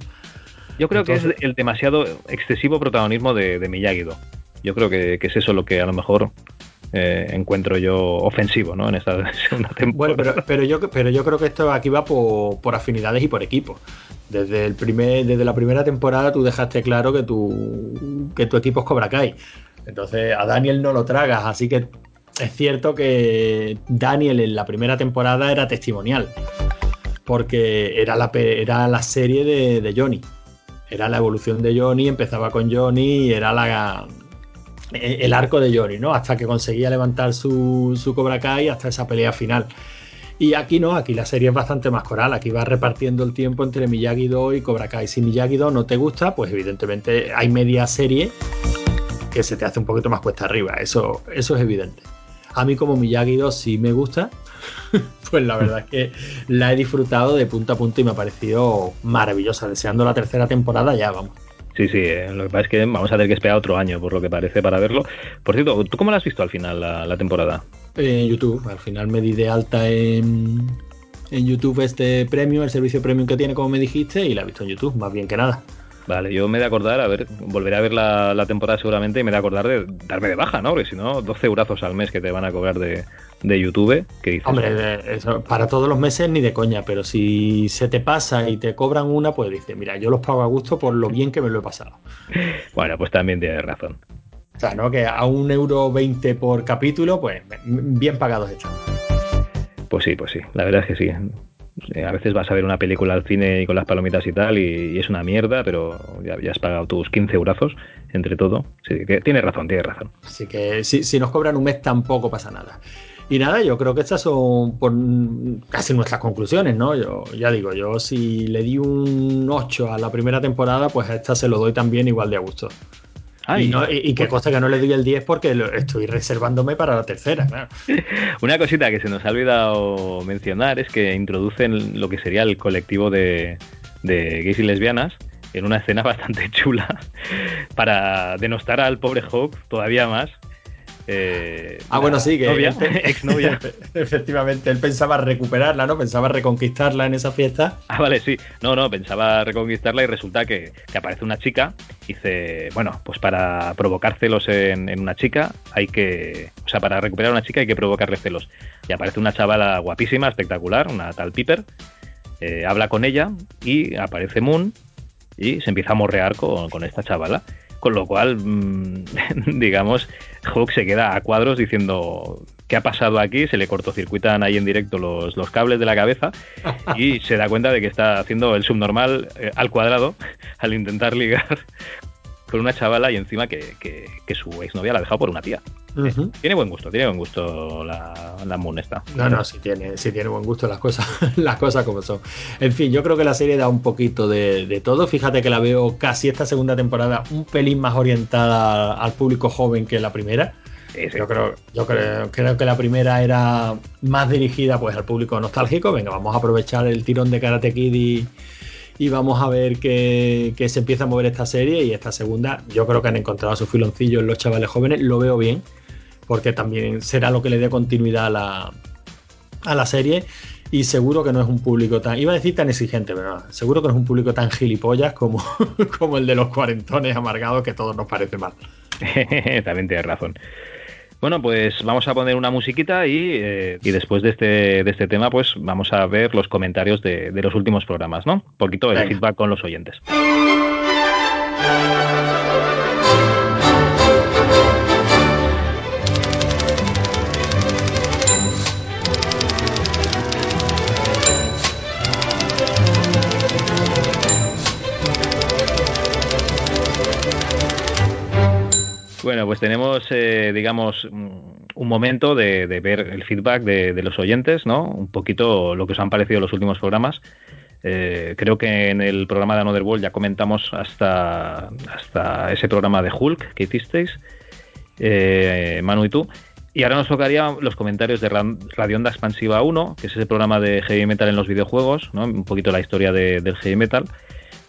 [SPEAKER 2] Yo creo que es el demasiado excesivo protagonismo de, de Miyagi-Do. Yo creo que, es eso lo que a lo mejor eh, encuentro yo ofensivo ¿no? en esta segunda temporada.
[SPEAKER 3] Bueno, pero, yo, pero yo creo que esto aquí va por, afinidades y por equipo. Desde, el primer, desde la primera temporada tú dejaste claro que tu, que tu equipo es Cobra Kai. Entonces a Daniel no lo tragas, así que es cierto que Daniel en la primera temporada era testimonial, porque era la, era la serie de, Johnny. Era la evolución de Johnny, empezaba con Johnny y era la, el arco de Johnny, ¿no? Hasta que conseguía levantar su, su Cobra Kai hasta esa pelea final. Y aquí no, aquí la serie es bastante más coral, aquí va repartiendo el tiempo entre Miyagi-Do y Cobra Kai. Si Miyagi-Do no te gusta, pues evidentemente hay media serie que se te hace un poquito más cuesta arriba, eso, eso es evidente. A mí como Miyagi 2 sí me gusta, pues la verdad es que la he disfrutado de punto a punto y me ha parecido maravillosa, deseando la tercera temporada ya, vamos.
[SPEAKER 2] Sí, sí, eh, lo que pasa es que vamos a tener que esperar otro año, por lo que parece, para verlo. Por cierto, ¿tú cómo la has visto al final la, temporada?
[SPEAKER 3] En YouTube, al final me di de alta en, en YouTube este premio, el servicio premium que tiene, como me dijiste, y la he visto en YouTube, más bien que nada.
[SPEAKER 2] Vale, yo me he de acordar, a ver, volveré a ver la, temporada seguramente y me he de acordar de darme de baja, ¿no? Porque si no, 12 eurazos al mes que te van a cobrar de, YouTube, ¿qué dices?
[SPEAKER 3] Hombre, eso, para todos los meses ni de coña, pero si se te pasa y te cobran una, pues dices, mira, yo los pago a gusto por lo bien que me lo he pasado.
[SPEAKER 2] bueno, pues también tienes razón.
[SPEAKER 3] O sea, ¿no? Que a un euro 20 por capítulo, pues bien pagados están.
[SPEAKER 2] Pues sí, pues sí, la verdad es que sí. Eh, a veces vas a ver una película al cine y con las palomitas y tal, y, es una mierda, pero ya, has pagado tus 15 eurazos entre todo. Sí, tienes razón, tienes razón.
[SPEAKER 3] Así que si, si nos cobran un mes tampoco pasa nada. Y nada, yo creo que estas son por casi nuestras conclusiones, ¿no? Yo ya digo, yo si le di un 8 a la primera temporada, pues a esta se lo doy también igual de a gusto y, qué cosa que no le doy el 10 porque lo estoy reservándome para la tercera.
[SPEAKER 2] Una cosita que se nos ha olvidado mencionar es que introducen lo que sería el colectivo de, de gays y lesbianas en una escena bastante chula para denostar al pobre Hawk todavía más
[SPEAKER 3] eh, ah, bueno, sí, que novia, exnovia. Efectivamente, él pensaba recuperarla, ¿no? Pensaba reconquistarla en esa fiesta.
[SPEAKER 2] Ah, vale, sí. No, no, pensaba reconquistarla y resulta que, aparece una chica y dice, bueno, pues para provocar celos en, una chica hay que, o sea, para recuperar a una chica hay que provocarle celos. Y aparece una chavala guapísima, espectacular, una tal Piper, eh, habla con ella y aparece Moon y se empieza a morrear con, con esta chavala. Con lo cual, mm, digamos, Hawk se queda a cuadros diciendo qué ha pasado aquí, se le cortocircuitan ahí en directo los, los cables de la cabeza y se da cuenta de que está haciendo el subnormal eh, al cuadrado al intentar ligar con una chavala y encima que, que, su exnovia la ha dejado por una tía. Tiene buen gusto, tiene buen gusto la, la Moon esta.
[SPEAKER 3] No, no, sí tiene, sí tiene buen gusto las cosas, las cosas como son. En fin, yo creo que la serie da un poquito de, todo. Fíjate que la veo casi esta segunda temporada un pelín más orientada al público joven que la primera. Yo, creo, yo creo, creo, que la primera era más dirigida pues al público nostálgico. Venga, vamos a aprovechar el tirón de Karate Kid y, y vamos a ver que, se empieza a mover esta serie y esta segunda yo creo que han encontrado su filoncillo en los chavales jóvenes, lo veo bien, porque también será lo que le dé continuidad a la, a la serie y seguro que no es un público tan, iba a decir tan exigente, pero seguro que no es un público tan gilipollas como, como el de los cuarentones amargados que todos nos parece mal.
[SPEAKER 2] también tienes razón. Bueno, pues vamos a poner una musiquita y, eh, y después de este, de este tema, pues vamos a ver los comentarios de, de los últimos programas, ¿no? Un poquito el
[SPEAKER 3] Venga.
[SPEAKER 2] feedback con los oyentes. Bueno, pues tenemos, eh, digamos, mm, un momento de, de ver el feedback de, los oyentes, ¿no? Un poquito lo que os han parecido los últimos programas. Eh, creo que en el programa de Another World ya comentamos hasta, hasta ese programa de Hulk que hicisteis, eh, Manu y tú. Y ahora nos tocaría los comentarios de Ra- Radio Onda Expansiva 1, que es ese programa de heavy metal en los videojuegos, ¿no? un poquito la historia de- del heavy metal.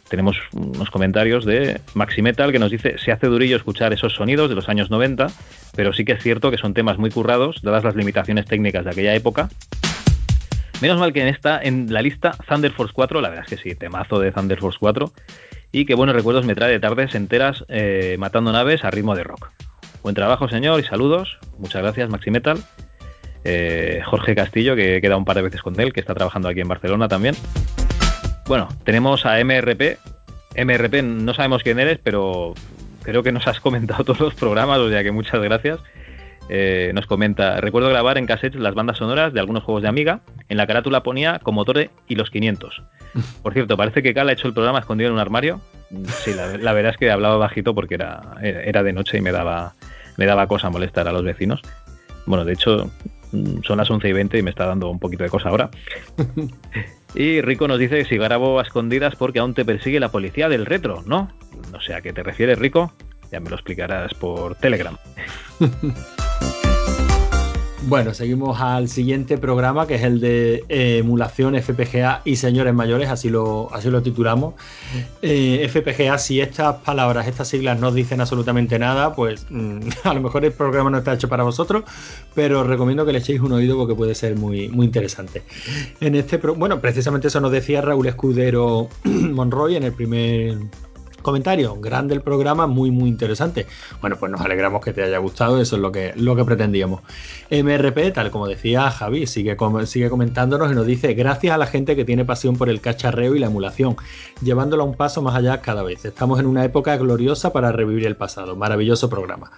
[SPEAKER 2] Tenemos unos comentarios de Maxi Metal que nos dice se hace durillo escuchar esos sonidos de los años 90, pero sí que es cierto que son temas muy currados, dadas las limitaciones técnicas de aquella época. Menos mal que en esta, en la lista Thunder Force 4, la verdad es que sí, temazo de Thunder Force 4, y que buenos recuerdos me trae de tardes enteras eh, matando naves a ritmo de rock. Buen trabajo, señor, y saludos. Muchas gracias, Maxi Metal. Eh, Jorge Castillo, que he quedado un par de veces con él, que está trabajando aquí en Barcelona también. Bueno, tenemos a MRP. MRP, no sabemos quién eres, pero creo que nos has comentado todos los programas, o sea que muchas gracias. Eh, nos comenta, recuerdo grabar en cassettes las bandas sonoras de algunos juegos de Amiga. En la carátula ponía Commodore y los 500. Por cierto, parece que Cal ha hecho el programa escondido en un armario. Sí, la, la verdad es que hablaba bajito porque era, era de noche y me daba, me daba cosa molestar a los vecinos. Bueno, de hecho, mm, son las 11 y 20 y me está dando un poquito de cosa ahora. Y Rico nos dice que si grabo a escondidas porque aún te persigue la policía del retro, ¿no? No sé a qué te refieres, Rico. Ya me lo explicarás por Telegram.
[SPEAKER 3] Bueno, seguimos al siguiente programa que es el de eh, emulación FPGA y señores mayores, así lo, así lo titulamos. Eh, FPGA, si estas palabras, estas siglas no dicen absolutamente nada, pues mm, a lo mejor el programa no está hecho para vosotros, pero os recomiendo que le echéis un oído porque puede ser muy, muy interesante. En este, bueno, precisamente eso nos decía Raúl Escudero Monroy en el primer comentario. Grande el programa, muy, muy interesante. Bueno, pues nos alegramos que te haya gustado, eso es lo que, lo que pretendíamos. MRP, tal como decía Javi, sigue, sigue comentándonos y nos dice, gracias a la gente que tiene pasión por el cacharreo y la emulación, llevándola un paso más allá cada vez. Estamos en una época gloriosa para revivir el pasado. Maravilloso programa.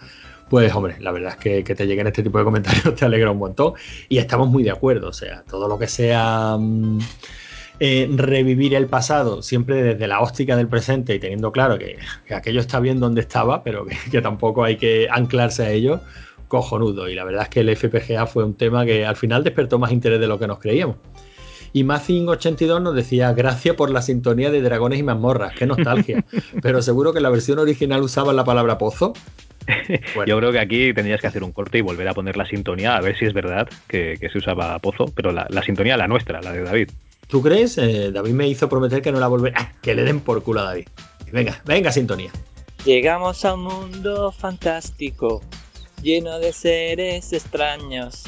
[SPEAKER 3] Pues hombre, la verdad es que, que te lleguen este tipo de comentarios te alegra un montón y estamos muy de acuerdo. O sea, todo lo que sea mm, eh, revivir el pasado siempre desde la óptica del presente y teniendo claro que, que aquello está bien donde estaba, pero que, que tampoco hay que anclarse a ello, cojonudo. Y la verdad es que el FPGA fue un tema que al final despertó más interés de lo que nos creíamos. Y Mazing82 nos decía, gracias por la sintonía de dragones y mazmorras, qué nostalgia. Pero seguro que la versión original usaba la palabra pozo. Bueno.
[SPEAKER 2] Yo creo que aquí tendrías que hacer un corte y volver a poner la sintonía, a ver si es verdad que, que se usaba Pozo, pero la, la sintonía, la nuestra, la de David.
[SPEAKER 3] ¿Tú crees? Eh, David me hizo prometer que no la volverá. ¡Ah! que le den por culo a David. Venga, venga, sintonía.
[SPEAKER 5] Llegamos a un mundo fantástico, lleno de seres extraños,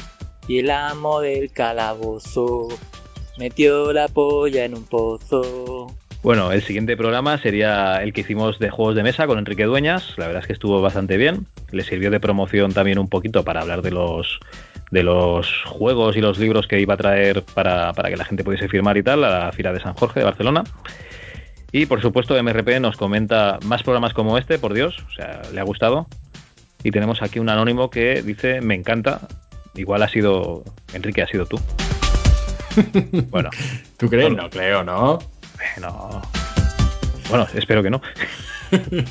[SPEAKER 5] y el amo del calabozo metió la polla en un pozo.
[SPEAKER 2] Bueno, el siguiente programa sería el que hicimos de juegos de mesa con Enrique Dueñas. La verdad es que estuvo bastante bien. Le sirvió de promoción también un poquito para hablar de los de los juegos y los libros que iba a traer para, para que la gente pudiese firmar y tal a la Fira de San Jorge de Barcelona. Y por supuesto, MRP nos comenta más programas como este, por Dios, o sea, le ha gustado. Y tenemos aquí un anónimo que dice, me encanta. Igual ha sido, Enrique, ha sido tú. Bueno,
[SPEAKER 3] ¿Tú crees? No creo, ¿no?
[SPEAKER 2] no. Bueno, espero que no.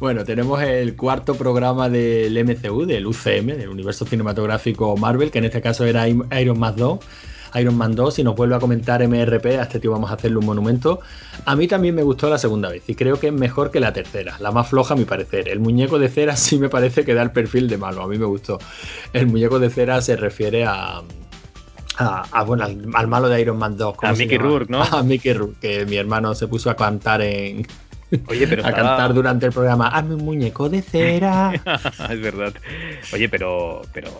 [SPEAKER 3] Bueno, tenemos el cuarto programa del MCU, del UCM, del universo cinematográfico Marvel, que en este caso era Iron Man 2. Iron Man 2 y nos vuelve a comentar MRP, a este tío vamos a hacerle un monumento. A mí también me gustó la segunda vez y creo que es mejor que la tercera, la más floja a mi parecer. El muñeco de cera sí me parece que da el perfil de malo, a mí me gustó. El muñeco de cera se refiere a, a, a, bueno, al, al, malo de Iron Man 2.
[SPEAKER 2] A Mickey Rourke, ¿no?
[SPEAKER 3] A Mickey Rourke, que mi hermano se puso a cantar en...
[SPEAKER 2] Oye, pero
[SPEAKER 3] a
[SPEAKER 2] estaba...
[SPEAKER 3] cantar durante el programa. Hazme un muñeco de cera.
[SPEAKER 2] es verdad. Oye, pero, pero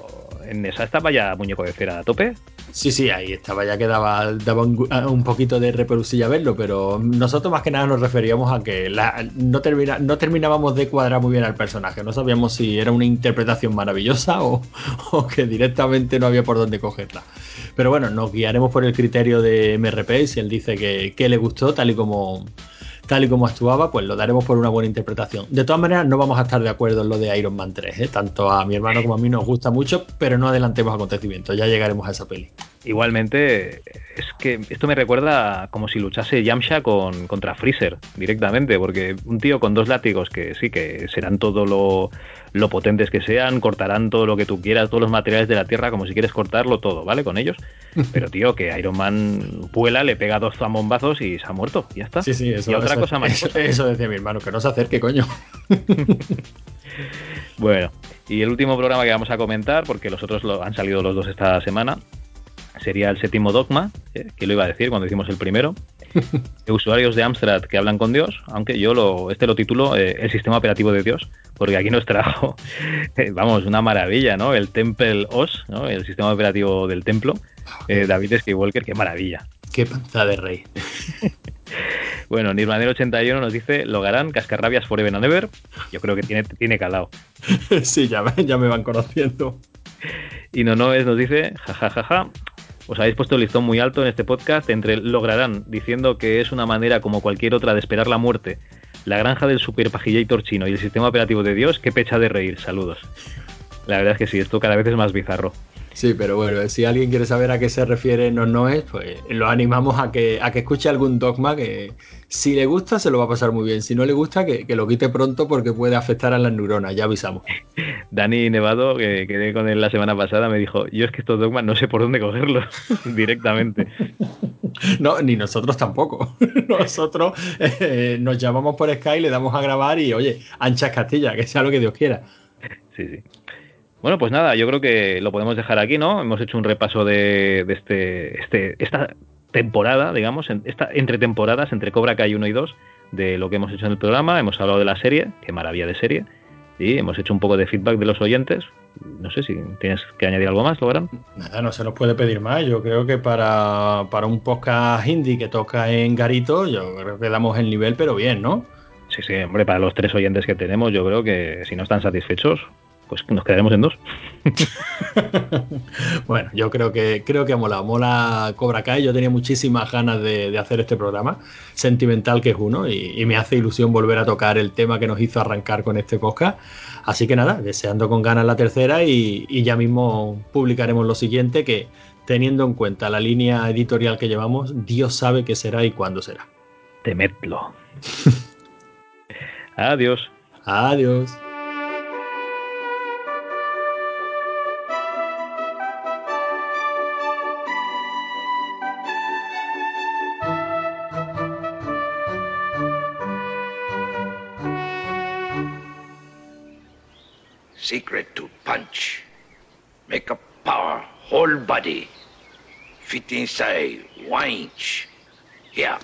[SPEAKER 2] en esa estaba ya muñeco de cera a tope.
[SPEAKER 3] Sí, sí, ahí estaba, ya quedaba daba un, poquito de reproducilla verlo, pero nosotros más que nada nos referíamos a que no, termina, no terminábamos de cuadrar muy bien al personaje, no sabíamos si era una interpretación maravillosa o, que directamente no había por dónde cogerla. Pero bueno, nos guiaremos por el criterio de MRP, si él dice que, que le gustó, tal y como tal y como actuaba, pues lo daremos por una buena interpretación. De todas maneras, no vamos a estar de acuerdo en lo de Iron Man 3, ¿eh? tanto a mi hermano como a mí nos gusta mucho, pero no adelantemos acontecimientos, ya llegaremos a esa peli.
[SPEAKER 2] Igualmente, es que esto me recuerda como si luchase Yamcha con, contra Freezer directamente, porque un tío con dos látigos que sí, que serán todo lo, lo potentes que sean, cortarán todo lo que tú quieras, todos los materiales de la Tierra, como si quieres cortarlo todo, ¿vale? Con ellos. Pero, tío, que Iron Man vuela, le pega dos zamombazos y se ha muerto, ya está.
[SPEAKER 3] Sí, sí, eso,
[SPEAKER 2] y otra cosa más.
[SPEAKER 3] Eso, decía mi hermano, que no se acerque, coño.
[SPEAKER 2] bueno, y el último programa que vamos a comentar, porque los otros lo, han salido los dos esta semana, sería el séptimo dogma, eh, que lo iba a decir cuando hicimos el primero, de usuarios de Amstrad que hablan con Dios, aunque yo lo, este lo titulo eh, el sistema operativo de Dios, porque aquí nos trajo, eh, vamos, una maravilla, ¿no? El Temple OS, ¿no? El sistema operativo del templo, David Skywalker, qué maravilla.
[SPEAKER 3] Qué panza de rey.
[SPEAKER 2] bueno, Nirvanero81 nos dice, Logarán, Cascarrabias Forever and Ever. Yo creo que tiene, tiene calado.
[SPEAKER 3] sí, ya, ya me van conociendo.
[SPEAKER 2] Y Nonoes nos dice, jajajaja, os habéis puesto el listón muy alto en este podcast entre lograrán, diciendo que es una manera como cualquier otra de esperar la muerte, la granja del super pajillator chino y el sistema operativo de Dios, qué pecha de reír. Saludos. La verdad es que sí, esto cada vez es más bizarro.
[SPEAKER 3] Sí, pero bueno, si alguien quiere saber a qué se refiere no no es, pues lo animamos a que, a que escuche algún dogma que si le gusta se lo va a pasar muy bien. Si no le gusta, que, lo quite pronto porque puede afectar a las neuronas, ya avisamos.
[SPEAKER 2] Dani Nevado, que quedé con él la semana pasada, me dijo, yo es que estos dogmas no sé por dónde cogerlos directamente.
[SPEAKER 3] No, ni nosotros tampoco. nosotros eh, nos llamamos por Skype, le damos a grabar y oye, anchas Castilla, que sea lo que Dios quiera.
[SPEAKER 2] Sí, sí. Bueno, pues nada, yo creo que lo podemos dejar aquí, ¿no? Hemos hecho un repaso de, este, este, esta temporada, digamos, esta, entre temporadas, entre Cobra Kai 1 y 2, de lo que hemos hecho en el programa. Hemos hablado de la serie, qué maravilla de serie, y hemos hecho un poco de feedback de los oyentes. No sé si tienes que añadir algo más, Logran.
[SPEAKER 3] Nada, no se nos puede pedir más. Yo creo que para, para un podcast indie que toca en Garito, yo creo que damos el nivel, pero bien, ¿no?
[SPEAKER 2] Sí, sí, hombre, para los tres oyentes que tenemos, yo creo que si no están satisfechos, pues nos quedaremos en dos.
[SPEAKER 3] bueno, yo creo que creo que mola, mola Cobra Kai. Yo tenía muchísimas ganas de, hacer este programa, sentimental que es uno, y, me hace ilusión volver a tocar el tema que nos hizo arrancar con este podcast. Así que nada, deseando con ganas la tercera y, y ya mismo publicaremos lo siguiente que teniendo en cuenta la línea editorial que llevamos, Dios sabe qué será y cuándo será.
[SPEAKER 2] Temedlo. Adiós.
[SPEAKER 3] Adiós.
[SPEAKER 1] Secret to punch. Make a power, whole body, fit inside one inch. Here.